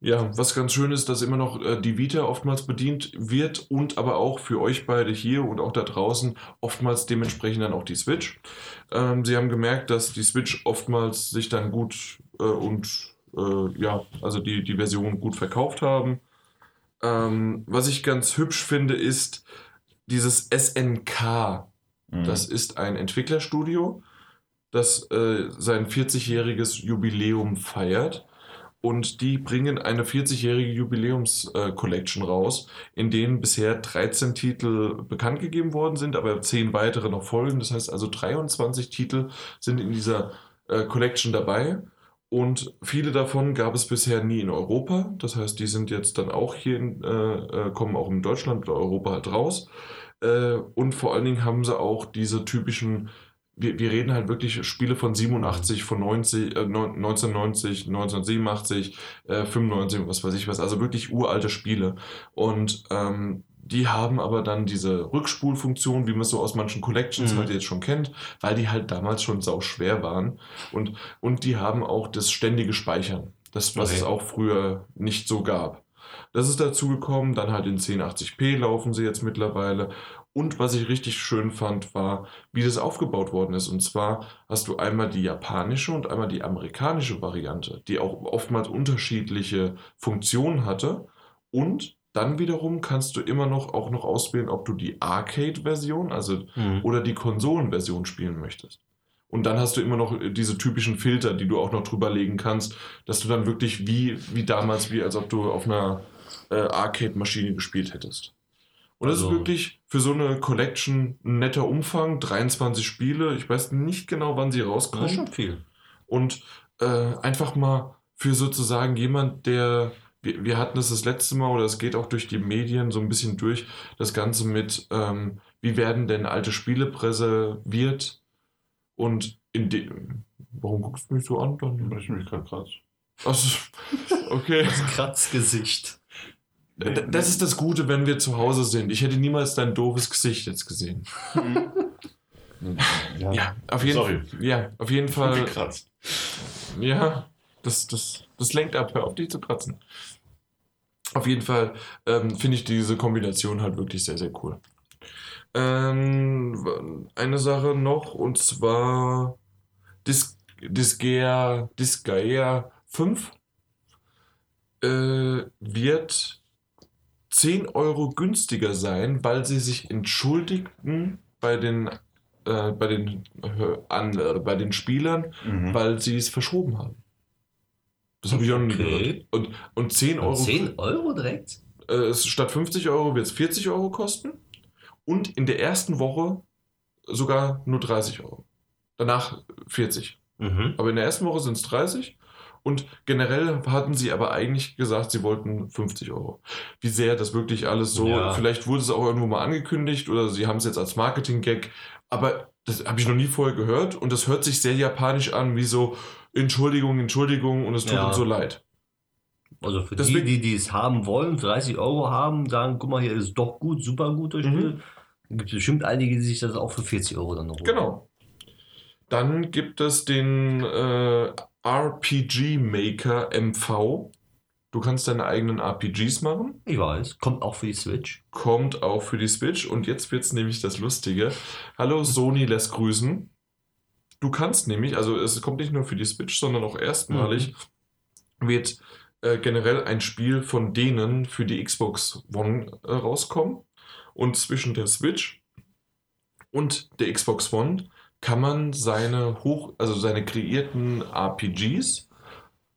ja, was ganz schön ist, dass immer noch äh, die Vita oftmals bedient wird und aber auch für euch beide hier und auch da draußen oftmals dementsprechend dann auch die Switch. Ähm, sie haben gemerkt, dass die Switch oftmals sich dann gut äh, und äh, ja, also die, die Version gut verkauft haben. Ähm, was ich ganz hübsch finde, ist, dieses SNK, Mhm. das ist ein Entwicklerstudio, das äh, sein 40-jähriges Jubiläum feiert. Und die bringen eine 40-jährige Jubiläums-Collection raus, in denen bisher 13 Titel bekannt gegeben worden sind, aber 10 weitere noch folgen. Das heißt also 23 Titel sind in dieser äh, Collection dabei. Und viele davon gab es bisher nie in Europa. Das heißt, die sind jetzt dann auch hier, in, äh, äh, kommen auch in Deutschland oder Europa halt raus. Äh, und vor allen Dingen haben sie auch diese typischen, wir, wir reden halt wirklich Spiele von 87, von 90, äh, neun- 1990, 1987, äh, 95, was weiß ich was, also wirklich uralte Spiele. Und ähm, die haben aber dann diese Rückspulfunktion, wie man es so aus manchen Collections Mhm. halt jetzt schon kennt, weil die halt damals schon sau schwer waren. Und, und die haben auch das ständige Speichern, das, was Okay. es auch früher nicht so gab. Das ist dazu gekommen, dann halt in 1080p laufen sie jetzt mittlerweile. Und was ich richtig schön fand, war, wie das aufgebaut worden ist. Und zwar hast du einmal die japanische und einmal die amerikanische Variante, die auch oftmals unterschiedliche Funktionen hatte. Und dann wiederum kannst du immer noch auch noch auswählen, ob du die Arcade-Version, also Mhm. oder die Konsolenversion spielen möchtest. Und dann hast du immer noch diese typischen Filter, die du auch noch drüber legen kannst, dass du dann wirklich wie, wie damals, wie als ob du auf einer äh, Arcade-Maschine gespielt hättest. Und das Also- ist wirklich für so eine Collection ein netter Umfang, 23 Spiele. Ich weiß nicht genau, wann sie Das ist rauskommen. schon viel. Und äh, einfach mal für sozusagen jemand, der, wir, wir hatten es das letzte Mal oder es geht auch durch die Medien so ein bisschen durch, das Ganze mit, ähm, wie werden denn alte Spiele präserviert und in dem, warum guckst du mich so an? Dann? Ich mich gerade krass. Also, okay. Das Kratzgesicht. D- Das ist das Gute, wenn wir zu Hause sind. Ich hätte niemals dein doofes Gesicht jetzt gesehen. Ja. Ja, auf jeden, Sorry. ja, auf jeden Fall. Gekratzt. Ja, das, das, das lenkt ab, hör auf dich zu kratzen. Auf jeden Fall ähm, finde ich diese Kombination halt wirklich sehr, sehr cool. Ähm, eine Sache noch, und zwar Dis Disgaea, Disgaea 5 äh, wird 10 Euro günstiger sein, weil sie sich entschuldigten bei den, äh, bei den, äh, an, äh, bei den Spielern, Mhm. weil sie es verschoben haben. Das habe ich auch Okay. gehört. Und, und 10 Euro, 10 Euro direkt? äh, statt 50 Euro wird es 40 Euro kosten. Und in der ersten Woche sogar nur 30 Euro. Danach 40. Mhm. Aber in der ersten Woche sind es 30. Und generell hatten sie aber eigentlich gesagt, sie wollten 50 Euro. Wie sehr das wirklich alles so, Ja. vielleicht wurde es auch irgendwo mal angekündigt oder sie haben es jetzt als Marketing-Gag, aber das habe ich noch nie vorher gehört und das hört sich sehr japanisch an, wie so Entschuldigung, Entschuldigung und es tut Ja. uns so leid. Also für Deswegen- die, die, die es haben wollen, 30 Euro haben, sagen, guck mal, hier ist doch gut, super gut das Spiel. Mhm. Dann gibt es bestimmt einige, die sich das auch für 40 Euro dann noch holen. Genau. Dann gibt es den äh, RPG Maker MV. Du kannst deine eigenen RPGs machen. Ich weiß, kommt auch für die Switch. kommt auch für die Switch und jetzt wird es nämlich das Lustige. Hallo, Sony lässt grüßen. Du kannst nämlich, also es kommt nicht nur für die Switch, sondern auch erstmalig wird äh, generell ein Spiel von denen für die Xbox One äh, rauskommen. Und zwischen der Switch und der Xbox One kann man seine hoch, also seine kreierten RPGs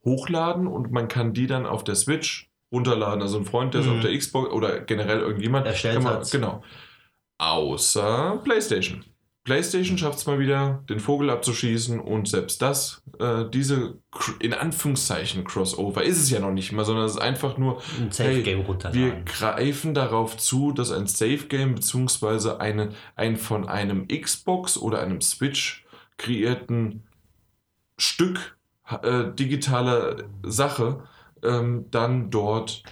hochladen und man kann die dann auf der Switch runterladen. Also ein Freund, der ist Mhm. auf der Xbox oder generell irgendjemand. Erstellt kann man, hat's. Genau. Außer PlayStation. PlayStation schafft es mal wieder, den Vogel abzuschießen und selbst das, äh, diese in Anführungszeichen Crossover, ist es ja noch nicht mal, sondern es ist einfach nur, Ein Safe-Game wir runterladen. greifen darauf zu, dass ein Safe Game beziehungsweise eine, ein von einem Xbox oder einem Switch kreierten Stück äh, digitaler Sache ähm, dann dort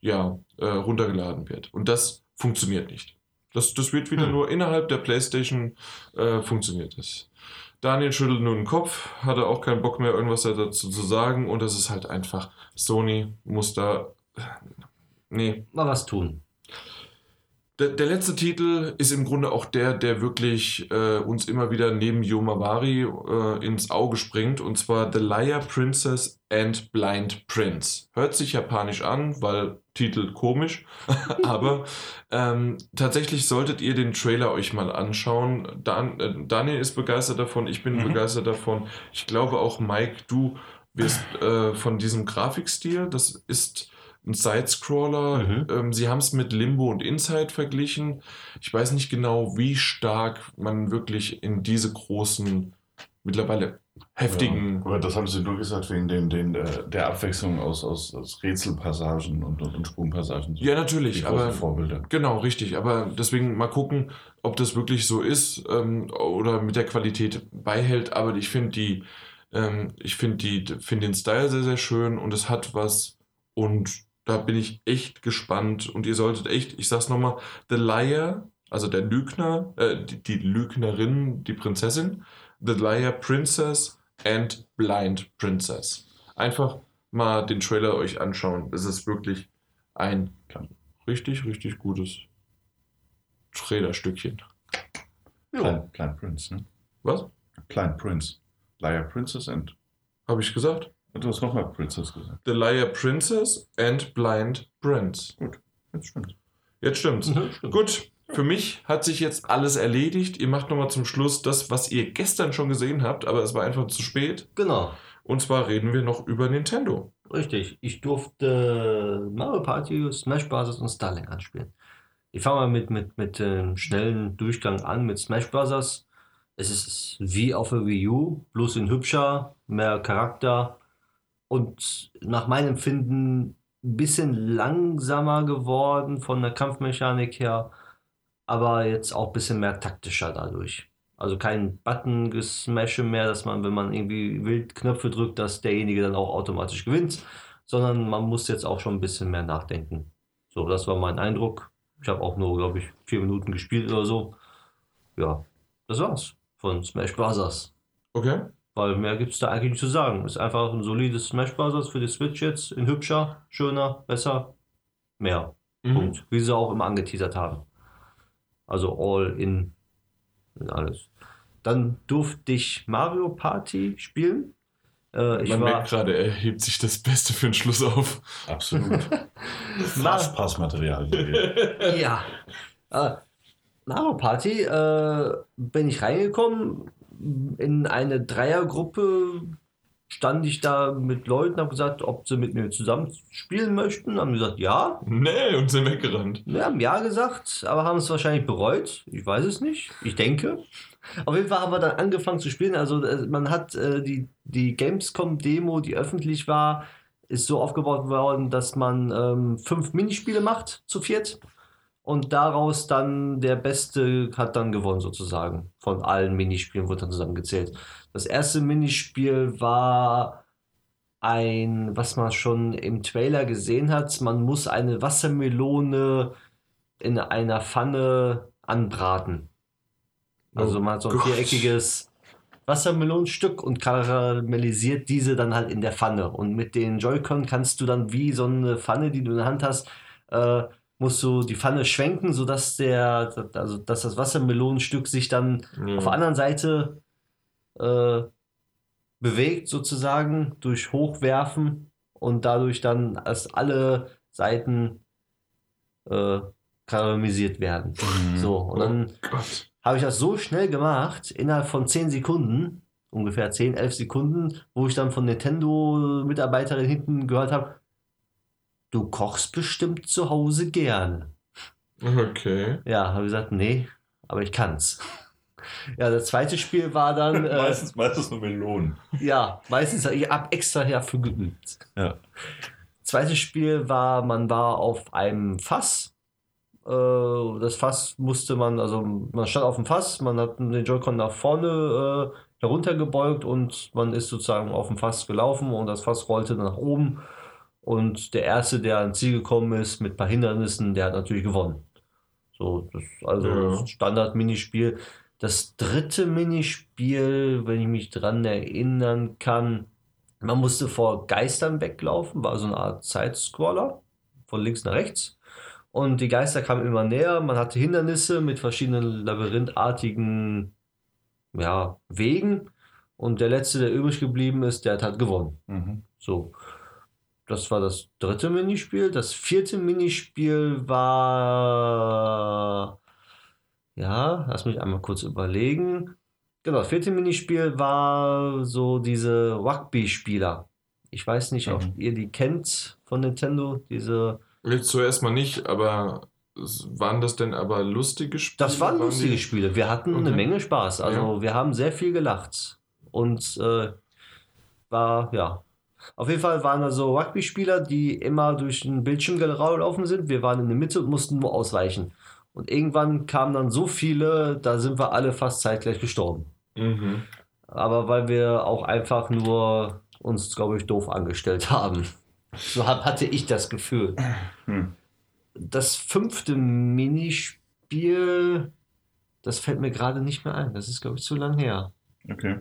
ja, äh, runtergeladen wird. Und das funktioniert nicht. Das, das wird wieder Hm. nur innerhalb der PlayStation äh, funktioniert das. Daniel schüttelt nur den Kopf, hatte auch keinen Bock mehr, irgendwas dazu zu sagen. Und das ist halt einfach, Sony muss da. Nee, Mal was tun. Der, der letzte Titel ist im Grunde auch der, der wirklich äh, uns immer wieder neben Yomawari äh, ins Auge springt, und zwar The Liar Princess and Blind Prince. Hört sich japanisch an, weil Titel komisch, aber ähm, tatsächlich solltet ihr den Trailer euch mal anschauen. Dan, äh, Daniel ist begeistert davon, ich bin Mhm. begeistert davon. Ich glaube auch Mike, du wirst äh, von diesem Grafikstil, das ist ein Sidescroller. Mhm. Ähm, sie haben es mit Limbo und Inside verglichen. Ich weiß nicht genau, wie stark man wirklich in diese großen, mittlerweile heftigen. Ja, aber das haben sie nur gesagt wegen den, den, äh, der Abwechslung aus, aus, aus Rätselpassagen und, und, und Sprungpassagen. Ja, natürlich, aber Vorbilder. genau, richtig. Aber deswegen mal gucken, ob das wirklich so ist ähm, oder mit der Qualität beihält. Aber ich finde die, ähm, ich finde die, finde den Style sehr, sehr schön und es hat was und da bin ich echt gespannt und ihr solltet echt, ich sag's nochmal, The Liar, also der Lügner, äh, die, die Lügnerin, die Prinzessin, The Liar Princess and Blind Princess. Einfach mal den Trailer euch anschauen. Es ist wirklich ein richtig, richtig gutes Trailerstückchen. Klein, Klein Prince, ne? Was? Klein Prince. Liar Princess and. Habe ich gesagt? Du hast nochmal Princess gesagt. The Liar Princess and Blind Prince. Jetzt stimmt. Jetzt stimmt's. Mhm, stimmt. Gut, für mich hat sich jetzt alles erledigt. Ihr macht nochmal zum Schluss das, was ihr gestern schon gesehen habt, aber es war einfach zu spät. Genau, Und zwar reden wir noch über Nintendo. richtig. Ich durfte Mario Party, Smash Bros. und Starlink anspielen. Ich fange mal mit, mit, mit dem schnellen Durchgang an mit Smash Bros. Es ist wie auf der Wii U, bloß in hübscher, mehr Charakter und nach meinem Empfinden ein bisschen langsamer geworden von der Kampfmechanik her, aber jetzt auch ein bisschen mehr taktischer dadurch. Also kein Button-Gesmashe mehr, dass man, wenn man irgendwie wild Knöpfe drückt, dass derjenige dann auch automatisch gewinnt, sondern man muss jetzt auch schon ein bisschen mehr nachdenken. So, das war mein Eindruck. Ich habe auch nur, glaube ich, vier Minuten gespielt oder so. Ja, das war's von Smash Bros. Okay? Weil mehr gibt es da eigentlich nicht zu sagen. Ist einfach ein solides Smash Bros. für die Switch jetzt. In hübscher, schöner, besser, mehr. Mhm. Punkt. Wie sie auch immer angeteasert haben. Also all in, in alles. Dann durfte ich Mario Party spielen. Äh, ich Man war, merkt gerade, er hebt sich das Beste für den Schluss auf. Absolut. Ma- Fastpassmaterial. hier. ja. Äh, Mario Party äh, bin ich reingekommen. In eine Dreiergruppe stand ich da mit Leuten, habe gesagt, ob sie mit mir zusammen spielen möchten. Haben gesagt, ja. Nee, und sind weggerannt. Wir haben ja gesagt, aber haben es wahrscheinlich bereut. Ich weiß es nicht. Ich denke. Auf jeden Fall haben wir dann angefangen zu spielen. Also äh, man hat äh, die, die Gamescom-Demo, die öffentlich war, ist so aufgebaut worden, dass man ähm, fünf Minispiele macht zu viert. Und daraus dann der Beste hat dann gewonnen sozusagen. Von allen Minispielen wird dann zusammengezählt. Das erste Minispiel war ein, was man schon im Trailer gesehen hat. Man muss eine Wassermelone in einer Pfanne anbraten. Also Oh man hat so ein Gott. viereckiges Wassermelonenstück und karamellisiert diese dann halt in der Pfanne. Und mit den Joy-Con kannst du dann wie so eine Pfanne, die du in der Hand hast, äh, musst du die Pfanne schwenken, sodass der, also dass das Wassermelonenstück sich dann Ja. auf der anderen Seite äh, bewegt, sozusagen, durch Hochwerfen und dadurch dann, dass alle Seiten äh, karamellisiert werden. Mhm. So, und dann Gott. habe ich das so schnell gemacht, innerhalb von 10 Sekunden, ungefähr 10, 11 Sekunden, wo ich dann von Nintendo-Mitarbeiterin hinten gehört habe, du kochst bestimmt zu Hause gerne. Okay. Ja, habe ich gesagt, nee, aber ich kann's. Ja, das zweite Spiel war dann, äh, meistens, meistens nur Melonen. ja, meistens, ich habe extra dafür geübt. Ja. Zweites Spiel war, man war auf einem Fass. Äh, Das Fass musste man, also man stand auf dem Fass, man hat den Joy-Con nach vorne äh, heruntergebeugt und man ist sozusagen auf dem Fass gelaufen und das Fass rollte nach oben. Und der Erste, der ans Ziel gekommen ist mit ein paar Hindernissen, der hat natürlich gewonnen. So, das ist also Ja. das Standard-Minispiel. Das dritte Minispiel, wenn ich mich dran erinnern kann, man musste vor Geistern weglaufen, war so eine Art Sidescroller, von links nach rechts. Und die Geister kamen immer näher. Man hatte Hindernisse mit verschiedenen labyrinthartigen ja, Wegen. Und der letzte, der übrig geblieben ist, der hat halt gewonnen. Mhm. So. Das war das dritte Minispiel. Das vierte Minispiel war. Ja, lass mich einmal kurz überlegen. Genau, das vierte Minispiel war so diese Rugby-Spieler. Ich weiß nicht, ob Mhm. ihr die kennt von Nintendo. Diese. Jetzt zuerst mal nicht, aber waren das denn aber lustige Spiele? Das waren lustige die- Spiele. Wir hatten eine Okay. Menge Spaß. Also wir haben sehr viel gelacht. Und äh, war, ja. Auf jeden Fall waren da so Rugby-Spieler, die immer durch den Bildschirm gelaufen sind. Wir waren in der Mitte und mussten nur ausweichen. Und irgendwann kamen dann so viele, da sind wir alle fast zeitgleich gestorben. Mhm. Aber weil wir auch einfach nur uns, glaube ich, doof angestellt haben. So hatte ich das Gefühl. Hm. Das fünfte Minispiel, das fällt mir gerade nicht mehr ein. Das ist, glaube ich, zu lang her. Okay.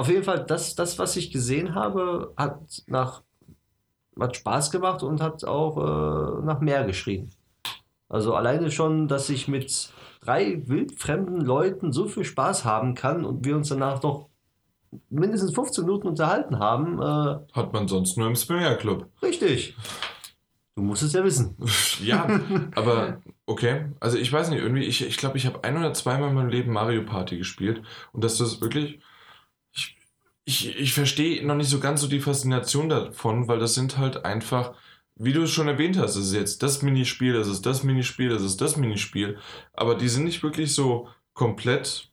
Auf jeden Fall, das, das was ich gesehen habe, hat nach hat Spaß gemacht und hat auch äh, nach mehr geschrien. Also alleine schon, dass ich mit drei wildfremden Leuten so viel Spaß haben kann und wir uns danach noch mindestens 15 Minuten unterhalten haben, äh, Hat man sonst nur im Springer Club. richtig. Du musst es ja wissen. Ja, aber okay. Also ich weiß nicht, irgendwie, ich glaube, ich, glaub, ich habe ein oder zweimal in meinem Leben Mario Party gespielt und dass das wirklich. Ich, ich, verstehe noch nicht so ganz so die Faszination davon, weil das sind halt einfach, wie du es schon erwähnt hast, es ist jetzt das Minispiel, das ist das Minispiel, das ist das Minispiel, aber die sind nicht wirklich so komplett,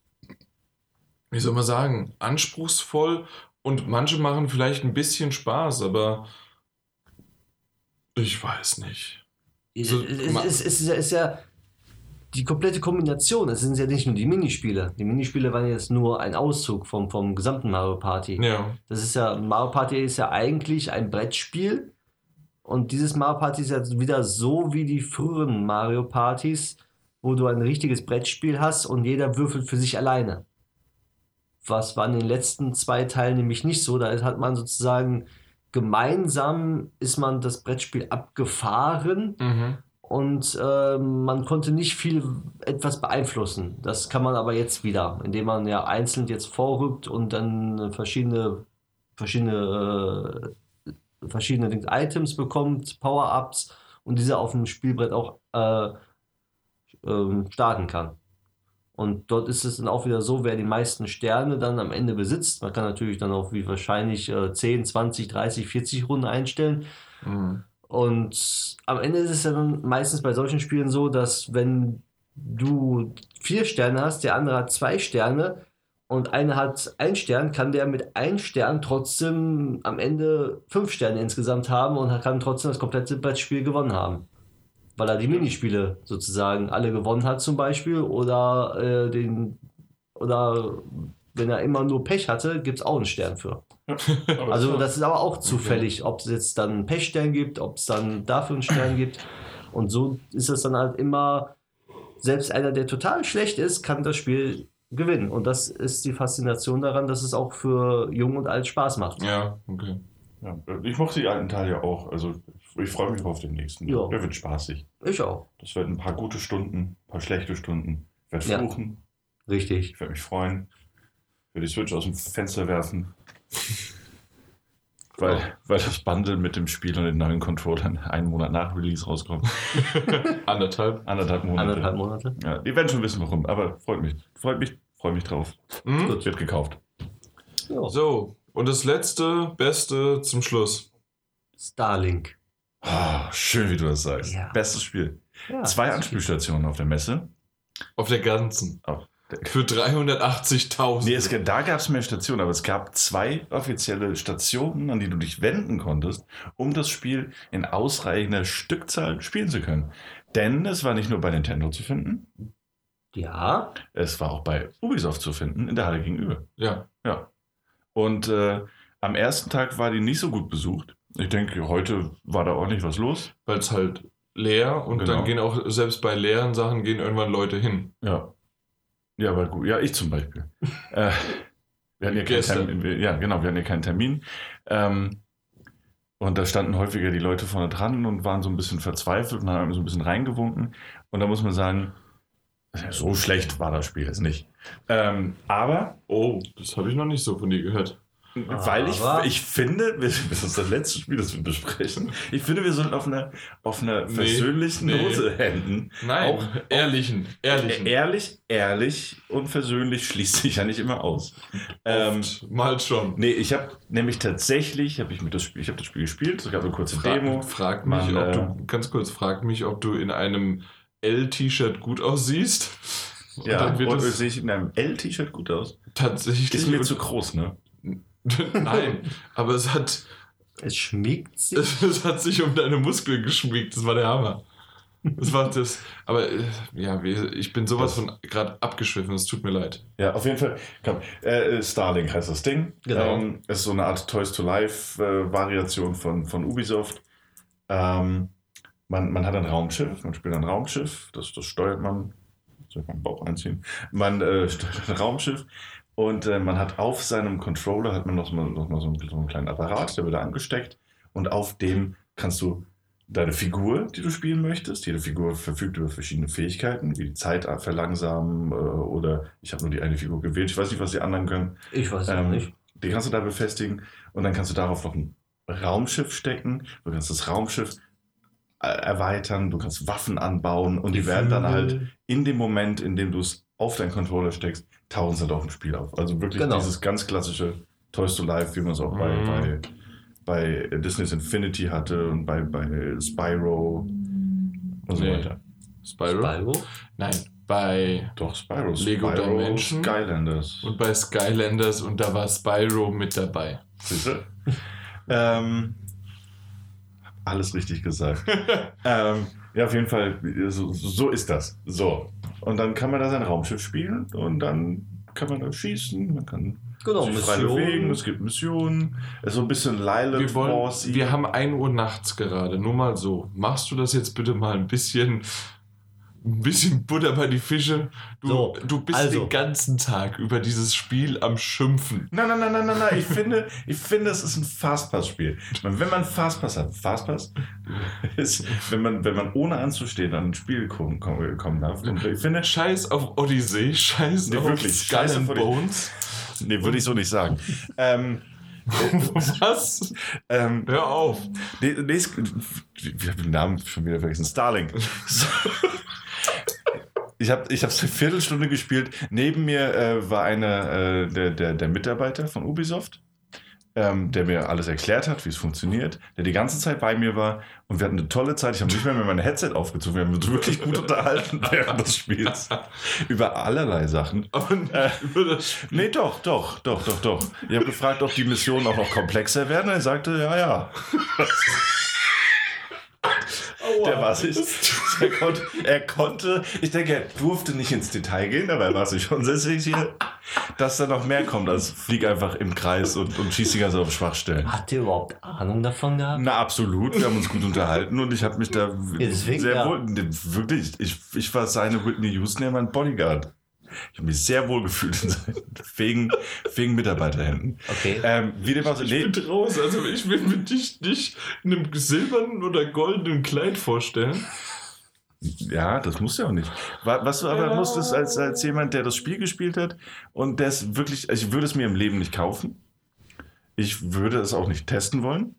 wie soll man sagen, anspruchsvoll und manche machen vielleicht ein bisschen Spaß, aber ich weiß nicht. So, es, es, es, ja, ist ja die komplette Kombination. Es sind ja nicht nur die Minispiele. Die Minispiele waren jetzt nur ein Auszug vom, vom gesamten Mario Party. Ja. Das ist ja, Mario Party ist ja eigentlich ein Brettspiel. Und dieses Mario Party ist ja wieder so wie die früheren Mario Partys, wo du ein richtiges Brettspiel hast und jeder würfelt für sich alleine. Was war in den letzten zwei Teilen nämlich nicht so. Da hat man sozusagen gemeinsam ist man das Brettspiel abgefahren Mhm. Und äh, man konnte nicht viel etwas beeinflussen. Das kann man aber jetzt wieder, indem man ja einzeln jetzt vorrückt und dann verschiedene verschiedene äh, verschiedene Items bekommt, Power-Ups und diese auf dem Spielbrett auch äh, ähm, starten kann. Und dort ist es dann auch wieder so, wer die meisten Sterne dann am Ende besitzt. Man kann natürlich dann auch wie wahrscheinlich äh, 10, 20, 30, 40 Runden einstellen. Mhm. Und am Ende ist es ja dann meistens bei solchen Spielen so, dass wenn du vier Sterne hast, der andere hat zwei Sterne und einer hat ein Stern, kann der mit einem Stern trotzdem am Ende fünf Sterne insgesamt haben und kann trotzdem das komplette Brettspiel gewonnen haben. Weil er die Minispiele sozusagen alle gewonnen hat zum Beispiel oder äh, den oder wenn er immer nur Pech hatte, gibt es auch einen Stern für. Also das ist aber auch zufällig, ob es jetzt dann einen Pechstern gibt, ob es dann dafür einen Stern gibt. Und so ist es dann halt immer, selbst einer, der total schlecht ist, kann das Spiel gewinnen. Und das ist die Faszination daran, dass es auch für Jung und Alt Spaß macht. Ja, okay. Ja, ich mochte die alten Teile ja auch. Also ich freue mich auf den nächsten. Ja. Der wird spaßig. Ich auch. Das werden ein paar gute Stunden, ein paar schlechte Stunden. Ich werde Ja. fluchen, Richtig. ich werde mich freuen. Ich werde die Switch aus dem Fenster werfen. Weil, weil das Bundle mit dem Spiel und den neuen Controllern einen Monat nach Release rauskommt. Anderthalb. Anderthalb Monate. Anderthalb Monate. Ja, die werden schon wissen, warum, aber freut mich. Freut mich, freut mich drauf. Mhm. Gut, wird gekauft. Ja. So, und das letzte, beste zum Schluss. Starlink. Ah, schön, wie du das sagst. Ja. Bestes Spiel. Ja, Zwei das- Anspielstationen auf der Messe. Auf der ganzen. Auf Für 380.000. Nee, es, da gab es mehr Stationen, aber es gab zwei offizielle Stationen, an die du dich wenden konntest, um das Spiel in ausreichender Stückzahl spielen zu können. Denn es war nicht nur bei Nintendo zu finden, Ja. es war auch bei Ubisoft zu finden, in der Halle gegenüber. Ja. Ja. Und äh, am ersten Tag war die nicht so gut besucht. Ich denke, heute war da ordentlich was los. Weil es halt leer und Genau. dann gehen auch, selbst bei leeren Sachen, gehen irgendwann Leute hin. Ja. Ja, aber gut. Ja, ich zum Beispiel. äh, wir hatten ja, keinen. Termin, wir, ja, genau, wir hatten ja keinen Termin. Ähm, Und da standen häufiger die Leute vorne dran und waren so ein bisschen verzweifelt und haben so ein bisschen reingewunken. Und da muss man sagen, so schlecht war das Spiel jetzt nicht. Ähm, aber Oh, das habe ich noch nicht so von dir gehört. Weil ich, ich finde, wir- das ist das letzte Spiel, das wir besprechen. Ich finde, wir sollten auf einer, auf einer Nee, versöhnlichen nee. Note enden. Nein, Auch- ehrlichen, ehrlichen. Ehrlich, ehrlich und versöhnlich schließt sich ja nicht immer aus. Ähm, mal schon. nee, ich habe nämlich tatsächlich, habe ich mit das Spiel, ich habe das Spiel gespielt, es gab eine kurze Demo. Frag, frag mich, Man, ob äh, du, ganz kurz, frag mich, ob du in einem L-T-Shirt gut aussiehst. Und Ja, dann wird und sehe ich in einem L-T-Shirt gut aus. tatsächlich. Ist mir zu groß, ne? Nein, aber es hat, Es schmiegt sich. es hat sich um deine Muskeln geschmiegt. Das war der Hammer. Das war das. Aber äh, ja, ich bin sowas von gerade abgeschwiffen. Es tut mir leid. Ja, auf jeden Fall. Komm, äh, Starlink heißt das Ding. Genau. Ähm, es ist so eine Art Toys to Life äh, Variation von, von Ubisoft. Ähm, man, man hat ein Raumschiff, man spielt ein Raumschiff, das, das steuert man. Soll ich meinen Bauch einziehen? Man äh, steuert ein Raumschiff und äh, man hat auf seinem Controller hat man noch mal, noch mal so, einen, so einen kleinen Apparat, der wird da angesteckt und auf dem kannst du deine Figur, die du spielen möchtest. Jede Figur verfügt über verschiedene Fähigkeiten, wie die Zeit verlangsamen äh, oder ich habe nur die eine Figur gewählt. Ich weiß nicht, was die anderen können. Ich weiß es Ähm, nicht. Die kannst du da befestigen und dann kannst du darauf noch ein Raumschiff stecken. Du kannst das Raumschiff äh, erweitern, du kannst Waffen anbauen und die werden dann halt in dem Moment, in dem du es auf deinen Controller steckst, tauchen sie doch im Spiel auf. Also wirklich Genau. dieses ganz klassische Toys to Life, wie man es auch bei, Mhm. bei, bei Disney's Infinity hatte und bei, bei Spyro und so Nee. weiter. Spyro? Spyro? Nein, bei. Doch, Spyro. Lego Spyro Dimension. Skylanders. Und bei Skylanders und da war Spyro mit dabei. Siehste? ähm, alles richtig gesagt. ähm, ja, auf jeden Fall, so, so ist das. So. Und dann kann man da sein Raumschiff spielen und dann kann man da schießen, man kann Genau, sich frei bewegen, es gibt Missionen. Es ist so ein bisschen Lilith Wir, wollen, Wars. wir haben 1 Uhr nachts gerade. Nur mal so. Machst du das jetzt bitte mal ein bisschen. Ein bisschen Butter bei die Fische. Du, So, du bist also. den ganzen Tag über dieses Spiel am Schimpfen. Nein, nein, nein, nein, nein, nein. Ich finde, ich finde, es ist ein Fastpass-Spiel. Wenn man Fastpass hat, Fastpass ist, wenn man, wenn man ohne anzustehen an ein Spiel kommen, kommen, darf. Und ich finde, Scheiß auf Odyssey, scheiß Nee, auf wirklich, Skull scheiß and. Bones. nee, würde ich so nicht sagen. ähm, Was? ähm, Hör auf. nee, nee, ich habe den Namen schon wieder vergessen. Starlink. Ich habe ich es eine Viertelstunde gespielt. Neben mir äh, war einer äh, der, der, der Mitarbeiter von Ubisoft, ähm, der mir alles erklärt hat, wie es funktioniert, der die ganze Zeit bei mir war und wir hatten eine tolle Zeit. Ich habe nicht mehr mit meinem Headset aufgezogen. Wir haben uns wirklich gut unterhalten während des Spiels. Über allerlei Sachen. Aber nicht Äh, über das Spiel. Nee, doch, doch, doch, doch, doch. Ich habe gefragt, ob die Missionen auch noch komplexer werden. Er sagte, ja, ja. Der war sich, er konnte, er konnte, ich denke, er durfte nicht ins Detail gehen, aber er war sich schon sehr sicher, dass da noch mehr kommt, als flieg einfach im Kreis und, und schieß die ganze Zeit auf Schwachstellen. Hat ihr überhaupt Ahnung davon gehabt? Na, absolut. Wir haben uns gut unterhalten und ich habe mich da deswegen, sehr ja. wohl, wirklich, ich, ich war seine Whitney Houston, ja mein Bodyguard. Ich habe mich sehr wohl gefühlt in seinen fähigen, fähigen Mitarbeiterhänden. Okay. Ähm, wie dem auch so, Ich nee, bin raus. Also ich will mir dich nicht in einem silbernen oder goldenen Kleid vorstellen. ja, das muss ja auch nicht. Wa- Was du aber Ja. musstest, als, als jemand, der das Spiel gespielt hat und der es wirklich, also ich würde es mir im Leben nicht kaufen. Ich würde es auch nicht testen wollen.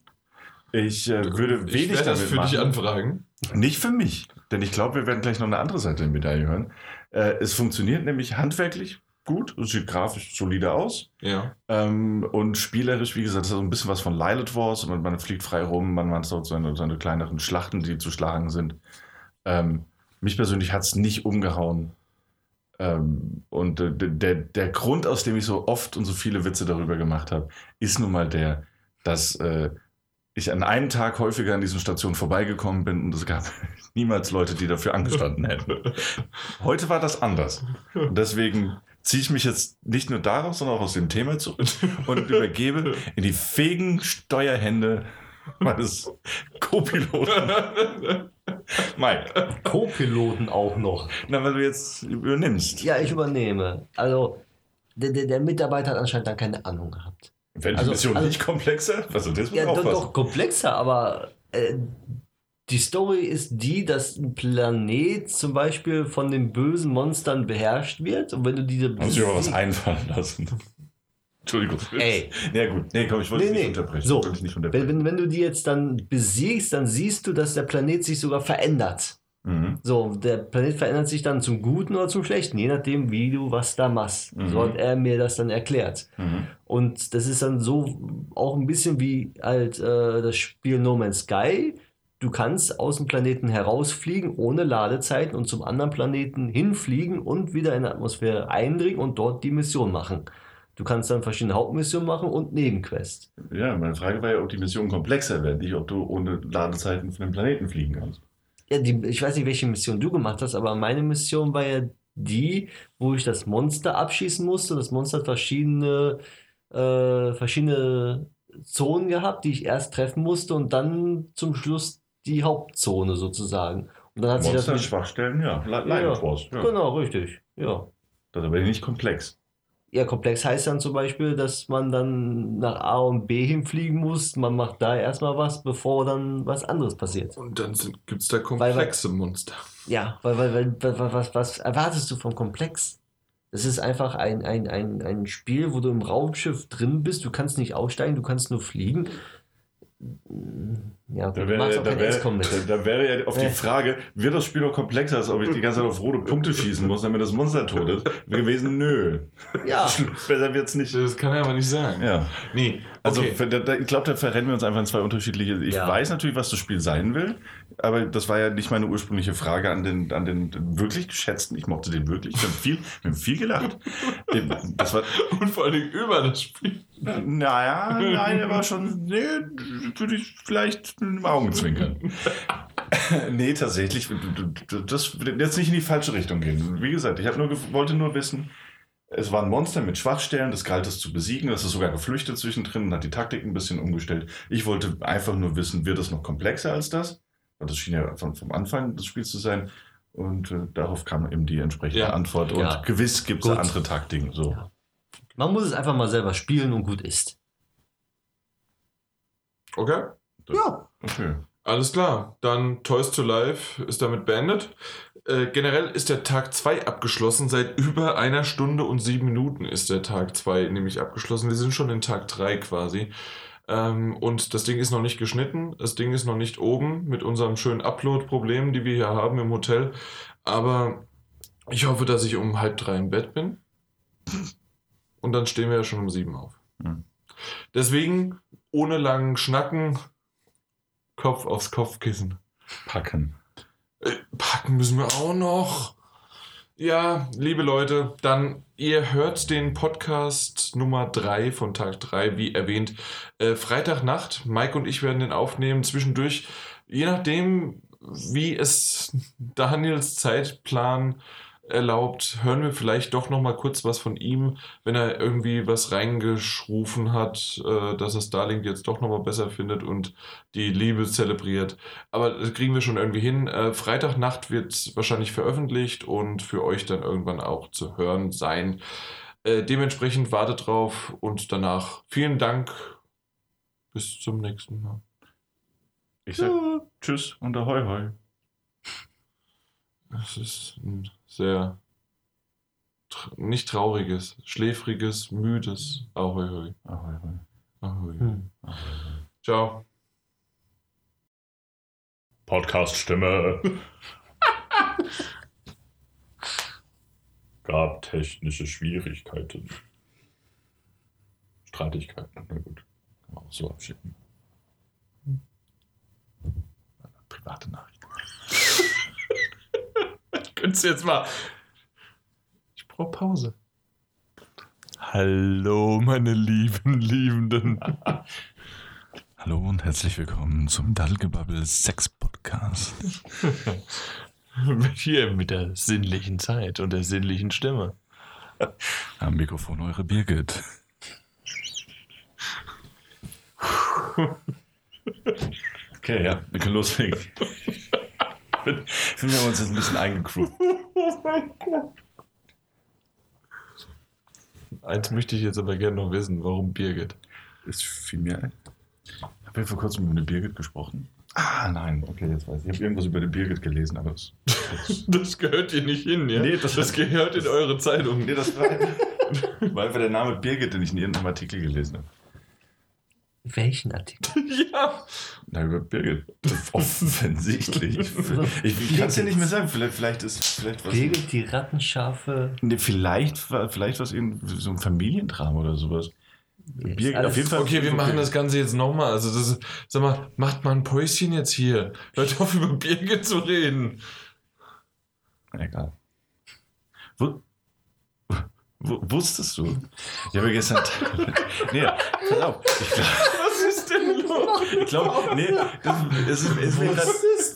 Ich äh, würde ich wenig werde das damit für machen. dich anfragen. Nicht für mich, denn ich glaube, wir werden gleich noch eine andere Seite der Medaille hören. Äh, es funktioniert nämlich handwerklich gut, es sieht grafisch solide aus Ja. ähm, und spielerisch, wie gesagt, es hat so ein bisschen was von Lilith Wars und man fliegt frei rum, man hat so seine, seine kleineren Schlachten, die zu schlagen sind. Ähm, mich persönlich hat es nicht umgehauen. Ähm, und äh, der, der Grund, aus dem ich so oft und so viele Witze darüber gemacht habe, ist nun mal der, dass äh, ich an einem Tag häufiger an diesen Stationen vorbeigekommen bin und es gab niemals Leute, die dafür angestanden hätten. Heute war das anders. Und deswegen ziehe ich mich jetzt nicht nur daraus, sondern auch aus dem Thema zurück und übergebe in die fähigen Steuerhände meines Co-Piloten. Mike, Co-Piloten auch noch. na, weil du jetzt übernimmst. Ja, ich übernehme. Also, der, der, der Mitarbeiter hat anscheinend dann keine Ahnung gehabt. Wenn die Also- Mission also- nicht komplexer? Also das muss Ja, doch, doch komplexer, aber äh, die Story ist die, dass ein Planet zum Beispiel von den bösen Monstern beherrscht wird und wenn du diese Muss ich aber was einfallen lassen. Entschuldigung. Ey. Ja gut. Nee, komm, ich wollte Nee, dich nee. nicht unterbrechen. So. Nicht wenn, unterbrechen. wenn, wenn du die jetzt dann besiegst, dann siehst du, dass der Planet sich sogar verändert. Mhm. So, der Planet verändert sich dann zum Guten oder zum Schlechten, je nachdem, wie du was da machst. Mhm. So hat er mir das dann erklärt. Mhm. Und das ist dann so auch ein bisschen wie halt äh, das Spiel No Man's Sky. Du kannst aus dem Planeten herausfliegen ohne Ladezeiten und zum anderen Planeten hinfliegen und wieder in die Atmosphäre eindringen und dort die Mission machen. Du kannst dann verschiedene Hauptmissionen machen und Nebenquests. Ja, meine Frage war ja, ob die Mission komplexer wird, nicht ob du ohne Ladezeiten von dem Planeten fliegen kannst. Ja, die, ich weiß nicht, welche Mission du gemacht hast, aber meine Mission war ja die, wo ich das Monster abschießen musste. Das Monster hat verschiedene, äh, verschiedene Zonen gehabt, die ich erst treffen musste und dann zum Schluss die Hauptzone sozusagen. Und dann hat sich das Monster, mit, Schwachstellen, ja. Le- Ja. Leidensforce. Ja. Genau, richtig. Ja. Das ist aber nicht komplex. Ja, komplex heißt dann zum Beispiel, dass man dann nach A und B hinfliegen muss. Man macht da erstmal was, bevor dann was anderes passiert. Und dann gibt es da komplexe Monster. Ja, weil, weil, weil, weil was, was, was erwartest du vom Komplex? Das ist einfach ein, ein, ein, ein Spiel, wo du im Raumschiff drin bist. Du kannst nicht aussteigen, du kannst nur fliegen. Ja, Da du wäre, da, wäre, da, da wäre ja auf die. Frage, wird das Spiel noch komplexer, als ob ich die ganze Zeit auf rote Punkte schießen muss, damit das Monster tot ist? Wäre gewesen, nö. Ja, Besser wird's nicht. Das kann er aber nicht sagen. Ja. Nee, Also okay. da, da, ich glaube, da verrennen wir uns einfach in zwei unterschiedliche. Ich Ja. weiß natürlich, was das Spiel sein will, aber das war ja nicht meine ursprüngliche Frage an den, an den wirklich geschätzten. Ich mochte den wirklich. Wir haben viel, wir haben viel gelacht. Das war, Und vor allem über das Spiel. naja, nein, er war schon, nee, würde ich vielleicht mit dem Augenzwinkern. nee, tatsächlich, das wird jetzt nicht in die falsche Richtung gehen. Wie gesagt, ich nur, wollte nur wissen, es war ein Monster mit Schwachstellen, das galt es zu besiegen, das ist sogar geflüchtet zwischendrin und hat die Taktik ein bisschen umgestellt. Ich wollte einfach nur wissen, wird es noch komplexer als das? Und das schien ja von, vom Anfang des Spiels zu sein. Und äh, darauf kam eben die entsprechende Ja. Antwort. Und Ja. gewiss gibt es andere Taktiken. So. Ja. man muss es einfach mal selber spielen und gut ist. Okay, Ja. Okay. alles klar. Dann Toys to Life ist damit beendet. Äh, generell ist der Tag 2 abgeschlossen. Seit über einer Stunde und sieben Minuten ist der Tag 2 nämlich abgeschlossen. Wir sind schon in Tag 3 quasi. Ähm, und das Ding ist noch nicht geschnitten. Das Ding ist noch nicht oben mit unserem schönen Upload-Problem, die wir hier haben im Hotel. Aber ich hoffe, dass ich um halb drei im Bett bin. Und dann stehen wir ja schon um sieben auf. Hm. Deswegen, ohne langen Schnacken, Kopf aufs Kopfkissen. Packen. Äh, packen müssen wir auch noch. Ja, liebe Leute, dann ihr hört den Podcast Nummer 3 von Tag 3, wie erwähnt, äh, Freitagnacht. Mike und ich werden den aufnehmen zwischendurch, je nachdem, wie es Daniels Zeitplan erlaubt, hören wir vielleicht doch noch mal kurz was von ihm, wenn er irgendwie was reingeschrufen hat, äh, dass er Starlink jetzt doch noch mal besser findet und die Liebe zelebriert. Aber das kriegen wir schon irgendwie hin. Äh, Freitagnacht wird wahrscheinlich veröffentlicht und für euch dann irgendwann auch zu hören sein. Äh, dementsprechend wartet drauf und danach vielen Dank. Bis zum nächsten Mal. Ich sag Tschüss und Ahoi Hoi. Es ist ein sehr tr nicht trauriges, schläfriges, müdes Ahoi hoi. Ahoi Hoi. Ahoi. Hm. Ciao. Podcast-Stimme. Gab technische Schwierigkeiten. Streitigkeiten. Na gut. Kann man auch so abschicken. Private Nachricht. Könntest du jetzt mal. Ich brauche Pause. Hallo, meine lieben Liebenden. Hallo und herzlich willkommen zum Daddelgebabbel Sex Podcast. Hier mit der sinnlichen Zeit und der sinnlichen Stimme. Am Mikrofon eure Birgit. Okay, ja, wir können loslegen. Ich finde, wir haben uns jetzt ein bisschen eingegroovt. Eins möchte ich jetzt aber gerne noch wissen. Warum Birgit? ist viel mehr. Habe ich vor kurzem mit der Birgit gesprochen? Ah, nein, okay, jetzt weiß ich. Ich habe irgendwas über die Birgit gelesen, aber das. das Das gehört hier nicht hin, ja? Nee, das- das gehört in eure Zeitung. nee, das war, war einfach der Name Birgit, den ich in irgendeinem Artikel gelesen habe. Welchen Artikel? Ja. Na, über Birgit. Offensichtlich. Ich, ich kann es ja nicht mehr sagen. Vielleicht, vielleicht ist vielleicht was. Birgit, die rattenscharfe. Nee, vielleicht, war- vielleicht was in so ein Familiendrama oder sowas. Birgit, auf jeden Fall. Okay, wir machen das Ganze jetzt nochmal. Also, das ist, sag mal, macht mal ein Päuschen jetzt hier. Hört auf, über Birgit zu reden. Egal. Wo, wusstest du? Ich habe gestern. nee, pass auf. Ich glaube, Was ist denn los? ich glaub, nee, das, ist, ist mir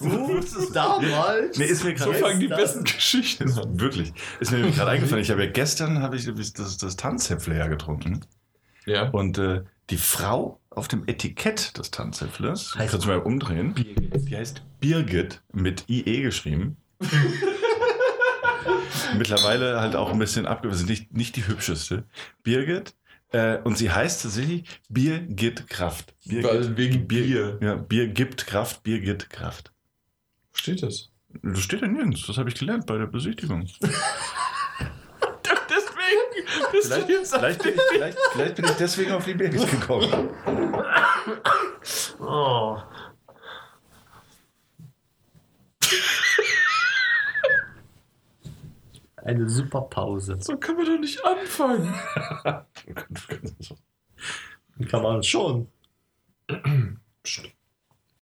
Wusstest du damals? Nee, ist mir So gerade. fangen die das- besten Geschichten an. Wirklich. Ist mir gerade eingefallen. Ich habe ja gestern habe ich das, das Tanzäpfle ja getrunken. Ja. Und äh, die Frau auf dem Etikett des Tanzäpfles, Heißt- kannst du mal umdrehen, Birgit. die heißt Birgit mit IE geschrieben. Mittlerweile halt auch ein bisschen abgewiesen, nicht, nicht die hübscheste. Birgit. Äh, und sie heißt tatsächlich Bier gibt Kraft. Bier Weil gibt, wegen Bier. ja, Bier gibt Kraft, Bier gibt Kraft. Wo steht das? Das steht ja nirgends. Das habe ich gelernt bei der Besichtigung. Deswegen bist Vielleicht, du jetzt vielleicht, bin ich, vielleicht, vielleicht bin ich deswegen auf die Birgit gekommen. Oh. Eine super Pause. So kann man doch nicht anfangen. Kann man schon. Psst.